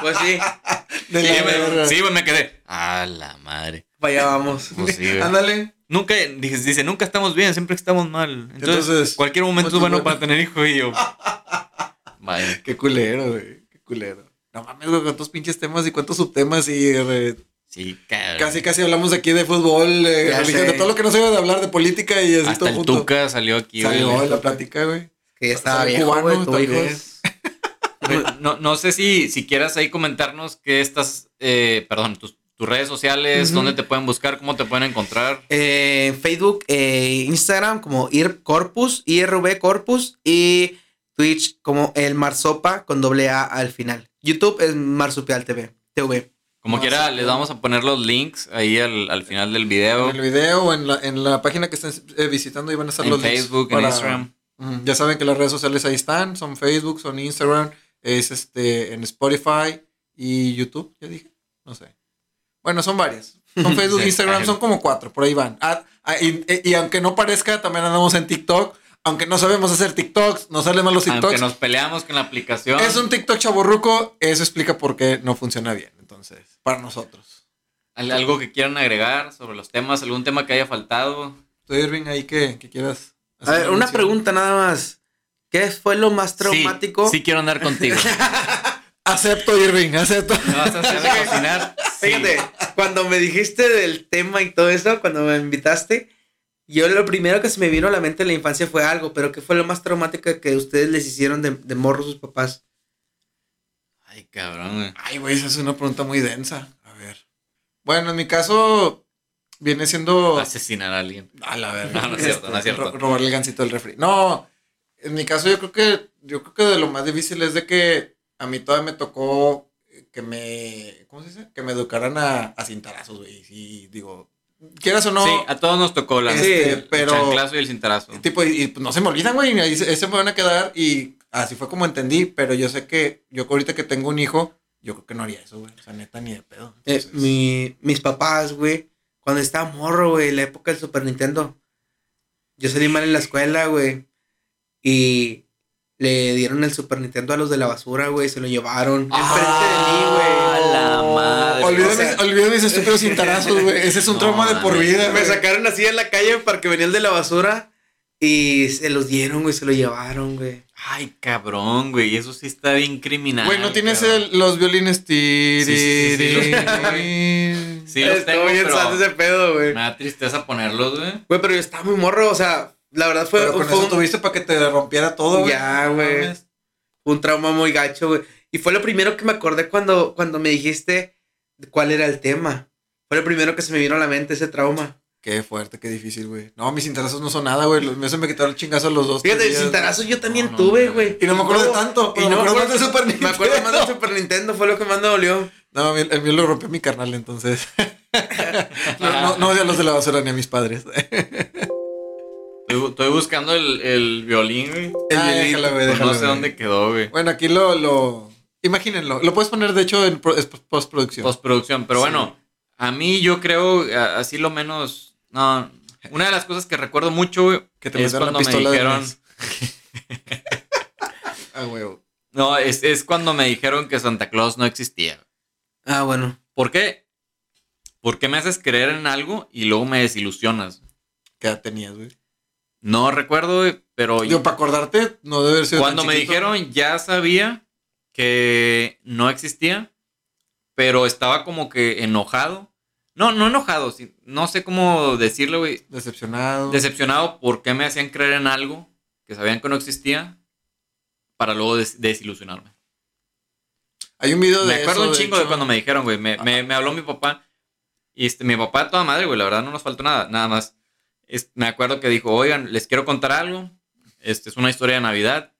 Pues sí, De Sí, sí, güey, me quedé. A la madre. allá vamos. Pues sí. Ándale. Nunca, dice, dice, nunca estamos bien, siempre estamos mal. Entonces, Entonces, cualquier momento pues, es bueno bueno. para tener hijos y yo. Vaya. Qué culero, güey. Qué culero. No mames, güey, cuántos pinches temas y cuántos subtemas y eh, Sí, cabrón. casi casi hablamos aquí de fútbol, eh, religión, de todo lo que no se debe de hablar de política y así Hasta todo el junto. Tuca salió aquí, güey. Salió en la plática, güey. Que ya estaba viejo, cubano güey. Güey, No, no sé si, si quieras ahí comentarnos qué estás, eh, perdón, tus, tus redes sociales, Ujú. dónde te pueden buscar, cómo te pueden encontrar. Eh, Facebook, eh, Instagram como IR Corpus, IRV Corpus y Twitch como el Marsopa con doble A al final. YouTube es Marsupial TV. TV. Como No, quiera, sí, les vamos a poner los links ahí al, al final del video. En el video o en la, en la página que estén eh, visitando y van a estar En los links Facebook, en Instagram. Ya saben que las redes sociales ahí están, son Facebook, son Instagram, es este en Spotify y YouTube, ya dije, no sé. Bueno, son varias. Son Facebook, Sí. Instagram, son como cuatro, por ahí van. Ah, ah, y, y aunque no parezca, también andamos en TikTok. Aunque no sabemos hacer TikToks, nos salen mal los Aunque TikToks. nos peleamos con la aplicación. Es un TikTok chaborruco, eso explica por qué no funciona bien, entonces, para nosotros. ¿Al- ¿Algo que quieran agregar sobre los temas? ¿Algún tema que haya faltado? Tú, Irving, ahí que, que quieras. A hacer ver, una pregunta nada más. ¿Qué fue lo más traumático? Sí, sí quiero andar contigo. Acepto, Irving, acepto. ¿Me vas a hacer de cocinar? Fíjate, cuando me dijiste del tema y todo eso, cuando me invitaste, yo lo primero que se me vino a la mente en la infancia fue algo, pero ¿qué fue lo más traumático que ustedes les hicieron de, de morro sus papás? Ay, cabrón, güey. Ay, güey, esa es una pregunta muy densa. A ver. Bueno, en mi caso, viene siendo. Asesinar a alguien. A la verga. No, no es cierto, no es cierto. Ro- robarle el gancito del refri. No, en mi caso, yo creo que. Yo creo que de lo más difícil es de que a mí todavía me tocó que me. ¿Cómo se dice? Que me educaran a, a cintarazos, güey. Y digo, quieras o no. sí, a todos nos tocó la Este, el pero- chanclazo y el cintarazo. Tipo, y, y, pues, no se me olvidan, güey. y Ahí se, me van a quedar. Y así fue como entendí. Pero yo sé que yo ahorita que tengo un hijo, yo creo que no haría eso, güey. O sea, neta, ni de pedo. Eh, mi- mis papás, güey, cuando estaba morro, güey, la época del Super Nintendo, yo salí mal en la escuela, güey, y le dieron el Super Nintendo a los de la basura, güey, se lo llevaron enfrente de mí, A güey. la madre. Olvida, o sea- mis, estúpidos cintarazos, güey. Ese es un No, trauma de por vida, Me sacaron así en la calle para que venía el de la basura y se los dieron, güey, se lo llevaron, güey. Ay, cabrón, güey. Eso sí está bien criminal. Güey, ¿no tienes el- los violines? Tiri, Sí, sí, sí, sí, los tengo, tiri. Sí, los tengo, bien pero ese pedo, güey. me da tristeza ponerlos, güey. Güey, pero yo estaba muy morro, o sea, la verdad fue, Pero con fue eso un, tuviste para que te rompiera todo, güey. Ya, güey. un trauma muy gacho, güey. Y fue lo primero que me acordé cuando, cuando me dijiste cuál era el tema. Fue lo primero que se me vino a la mente, ese trauma. Qué fuerte, qué difícil, güey. No, mis cintarazos no son nada, güey. Eso me quitaron el chingazo los dos. Fíjate, días, cintarazos yo también No, no, tuve, güey. Y no me acuerdo de tanto, Y no me acuerdo más de Super Me acuerdo más Nintendo. de Super Nintendo, fue lo que más me dolió. No, el, el mío lo rompió mi carnal, entonces. no, no, no odio a los de la basura ni a mis padres. Estoy, estoy buscando el, el violín, güey. El Ah, violín, déjalo, güey, déjalo, no sé güey. dónde quedó, güey. bueno, aquí lo, lo. Imagínenlo. Lo puedes poner, de hecho, en pro- es postproducción. Postproducción. Pero Sí. bueno, a mí yo creo, a- así lo menos. No. Una de las cosas que recuerdo mucho, güey, que te es cuando me dijeron. Ah, huevo. No, es, es cuando me dijeron que Santa Claus no existía. Ah, bueno. ¿Por qué? Porque me haces creer en algo y luego me desilusionas. ¿Qué edad tenías, güey? No recuerdo, pero Yo, para acordarte, no debe sido. cuando me dijeron ya sabía que no existía, pero estaba como que enojado. No, no enojado, no sé cómo decirlo, güey. Decepcionado. Decepcionado porque me hacían creer en algo que sabían que no existía para luego des- desilusionarme. Hay un video de Me acuerdo eso, un chingo de hecho. cuando me dijeron, güey. Me, me- me habló mi papá. Y este, mi papá, toda madre, güey. La verdad no nos faltó nada. Nada más. Es- me acuerdo que dijo, oigan, les quiero contar algo. Este es una historia de Navidad.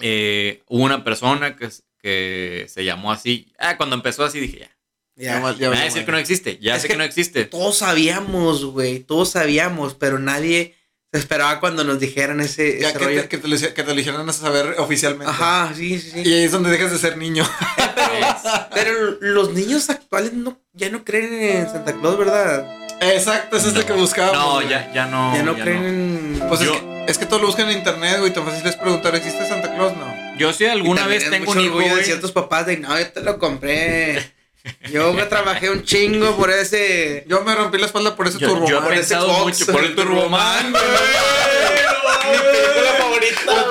Eh, hubo una persona que, que se llamó así. Ah, cuando empezó así dije, ya. Ya, Ya. val- ya me va a decir que no existe. Ya Es sé que- que no existe. Todos sabíamos, güey. Todos sabíamos, pero nadie esperaba cuando nos dijeran ese, Ya ese que rollo. te, que, te lo, hici- que te lo dijeran a saber oficialmente. Ajá, sí, sí, sí. Y ahí es donde dejas de ser niño. Pero los niños actuales no, ya no creen en Santa Claus, ¿verdad? Exacto, eso es lo que buscábamos. No, ya, ya no. ya no ya creen en. Pues es, que, es que todo lo buscan en internet, güey. Tan fácil es preguntar, ¿existe Santa Claus? No. Yo sí alguna vez es tengo un mucho hijo, orgullo de ciertos papás de no, yo te lo compré. Yo me trabajé un chingo por ese. Yo me rompí la espalda por ese Yo, turbo. yo he Por ese pensado Fox, mucho por el Turboman, güey. Mi película favorita,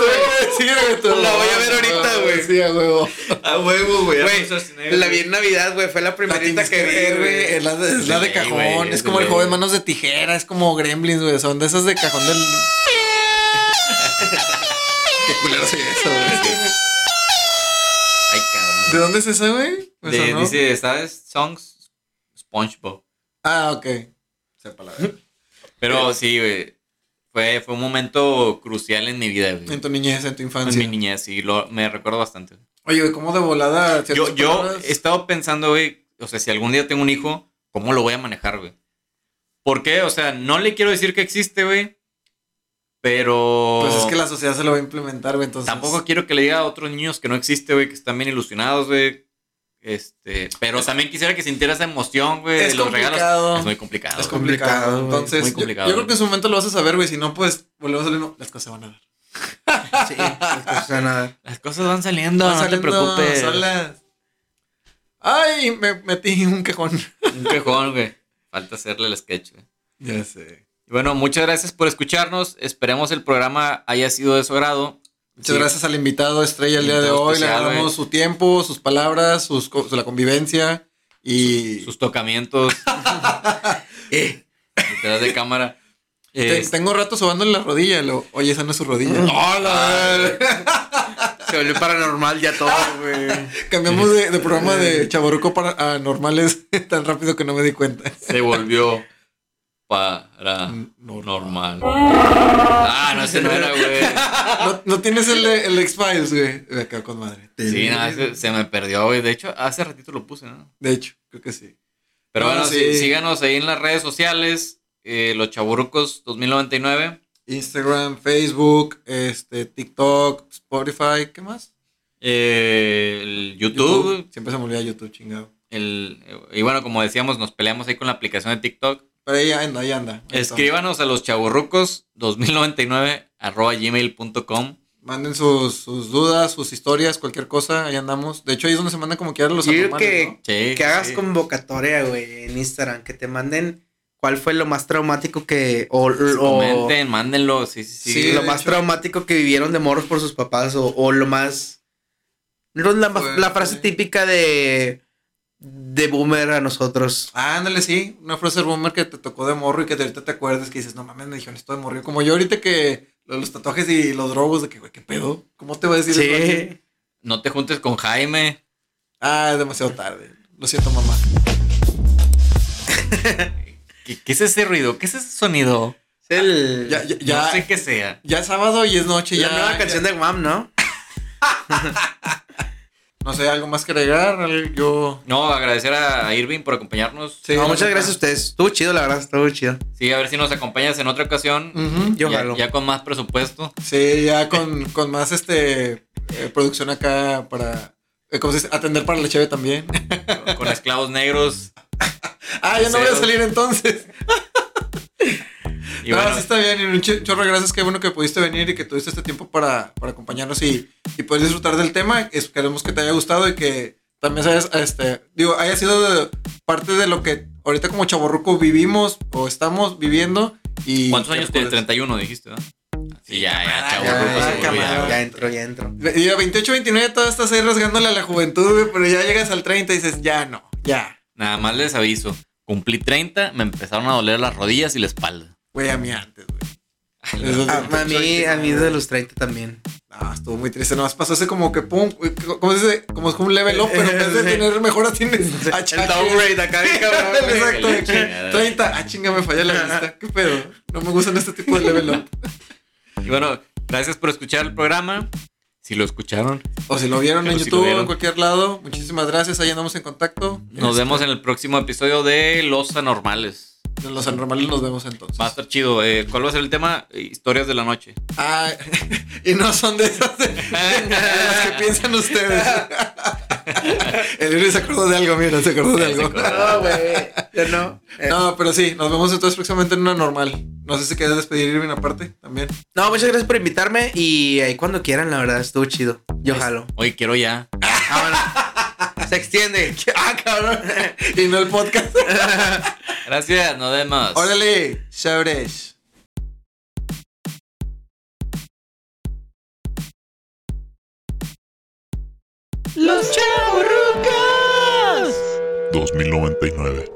Sí, güey, tú- La voy a ver ahorita, güey. Sí, a huevo. A huevo, güey. Güey, Güey, la vi en Navidad, güey. Fue la primerita que vi, güey. Es la de, es la de Sí, cajón. güey, es como de el joven manos de tijera. Es como gremlins, güey. Son de esas de cajón del. Qué culero soy eso, güey. Ay, cabrón. ¿De dónde es esa, güey? De- sonó. dice, ¿sabes? Songs SpongeBob. Ah, ok. Sepa la verdad. Pero sí, güey. Fue, fue un momento crucial en mi vida, güey. En tu niñez, en tu En infancia. mi niñez, sí, lo, me recuerdo bastante. Oye, güey, ¿cómo de volada? Yo, yo he estado pensando, güey, o sea, si algún día tengo un hijo, ¿cómo lo voy a manejar, güey? ¿Por qué? O sea, no le quiero decir que existe, güey, pero... Pues es que la sociedad se lo va a implementar, güey. Entonces. Tampoco quiero que le diga a otros niños que no existe, güey, que están bien ilusionados, güey. Este, pero también quisiera que sintiera esa emoción, güey, de los regalos. complicado. Es muy complicado. Es complicado. complicado. Entonces, Muy yo- complicado, Yo, creo que en su momento lo vas a saber, güey. Si no, pues volvemos a salir. No, las cosas se van a dar. Sí, o sea, nada. Las cosas van saliendo, Van no te preocupes. solas. Ay, me metí un quejón. Un quejón, güey. Falta hacerle el sketch, güey. Ya sé. Bueno, muchas gracias por escucharnos. Esperemos el programa haya sido de su agrado. Muchas Sí. gracias al invitado estrella el día de hoy. Le agradecemos su tiempo, sus palabras, sus, co- la convivencia y Sus tocamientos Eh, detrás de cámara. Es- tengo rato sobándole la rodilla. Lo, Oye, esa no es su rodilla. ¡Hola! Se volvió paranormal ya todo, güey. Cambiamos de, de programa de chaborruco para a normales tan rápido que no me di cuenta. se volvió para No, normal. Ah, no, ese no era, güey. No, no tienes el, de- el X-Files, güey. Me quedo con madre. Sí, no, ese se me perdió, güey. De hecho, hace ratito lo puse, ¿no? De hecho, creo que sí. Pero No, bueno, sí. sí, síganos ahí en las redes sociales. eh, los Chaburrucos 2099. Instagram, Facebook, este, TikTok, Spotify, ¿qué más? eh, el YouTube. Siempre se me olvida YouTube, chingado. El, y bueno, como decíamos, nos peleamos ahí con la aplicación de TikTok. Pero ahí anda, ahí anda. Escríbanos a los chaburrucos 2099 arroba gmail.com. Manden sus, sus dudas, sus historias, cualquier cosa, ahí andamos. De hecho, ahí es donde se mandan como quieran los Yo que- ¿no? Sí, Que hagas sí. convocatoria, güey, en Instagram. Que te manden cuál fue lo más traumático que. O, o- Comenten, mándenlo. Sí, sí, sí. Sí, lo más hecho. traumático que vivieron de morros por sus papás. O, o lo más. La, la frase típica de. De boomer a nosotros. Ah, ándale, sí. Una frase boomer que te tocó de morro y que de ahorita te acuerdas que dices, no mames, me dijeron esto de morro. Como yo ahorita que lo- los tatuajes y los drogos, de que, güey, ¿qué pedo? ¿Cómo te va a decir eso? Sí. No te juntes con Jaime. Ah, es demasiado tarde. Lo siento, mamá. ¿Qué, qué es ese ruido? ¿Qué es ese sonido? Es el. Ya, ya, ya, no sé qué sea. ya es sábado y es noche. la ya, nueva canción ya- de Wham, ¿no? No sé, algo más que agregar. Yo. No, agradecer a Irving por acompañarnos. Sí, no, muchas gracias a ustedes. Estuvo chido, la verdad, estuvo chido. Sí, a ver si nos acompañas en otra ocasión. Yo ya, jalo. ya con más presupuesto. Sí, ya con, con más este eh, producción acá para. eh, ¿Cómo se dice? Atender para la cheve también. con esclavos negros. ah, ya no voy a salir entonces. Y no, bueno, sí está bien. Y un ch- chorro de gracias. Qué bueno que pudiste venir y que tuviste este tiempo para, para acompañarnos y, y poder disfrutar del tema. Esperemos que te haya gustado y que también sabes, este, digo, haya sido de- parte de lo que ahorita como chaborruco vivimos o estamos viviendo. Y ¿cuántos años tienes? tienes? 31, dijiste, ¿verdad? Sí, ya, ya, chavo. ya, ya, entro, ya entro. Mira, 28, 29, todas estás ahí rasgándole a la juventud, pero ya llegas al 30 y dices, ya no, ya. Nada más les aviso. Cumplí 30, me empezaron a doler las rodillas y la espalda. Güey, a mí antes, güey. A, a mí, a mí de los 30 también. No, estuvo muy triste. Nomás pasó ese como que pum, como se dice, como es un level up, pero en vez de tener mejoras tienes. El downgrade acá, cabrón, güey. Exacto, chingada. 30. Ah, chinga, me falla la vista. ¿Qué pedo? No me gustan este tipo de level up. Y bueno, gracias por escuchar el programa. Si lo escucharon, O si lo vieron en YouTube o en cualquier lado, muchísimas gracias. Ahí andamos en contacto. nos vemos en el próximo episodio de Los Anormales. En los anormales nos vemos entonces. Va a estar chido. Eh, ¿Cuál va a ser el tema? Eh, Historias de la noche. Ah, y no son de esas de, de las que piensan ustedes. El Yuri se acordó de algo, mira, se acordó de algo. No, güey. Yo no. Eh, No, pero sí, nos vemos entonces próximamente en una normal. No sé si quieres despedir Irving aparte también. No, muchas gracias por invitarme y ahí cuando quieran, la verdad, estuvo chido. Yo jalo. Oye, quiero ya. Ah, bueno. Se extiende. Ah, cabrón. Y no el podcast. Gracias, nos vemos. Órale, sobres. Los Chavorrucos. 2099.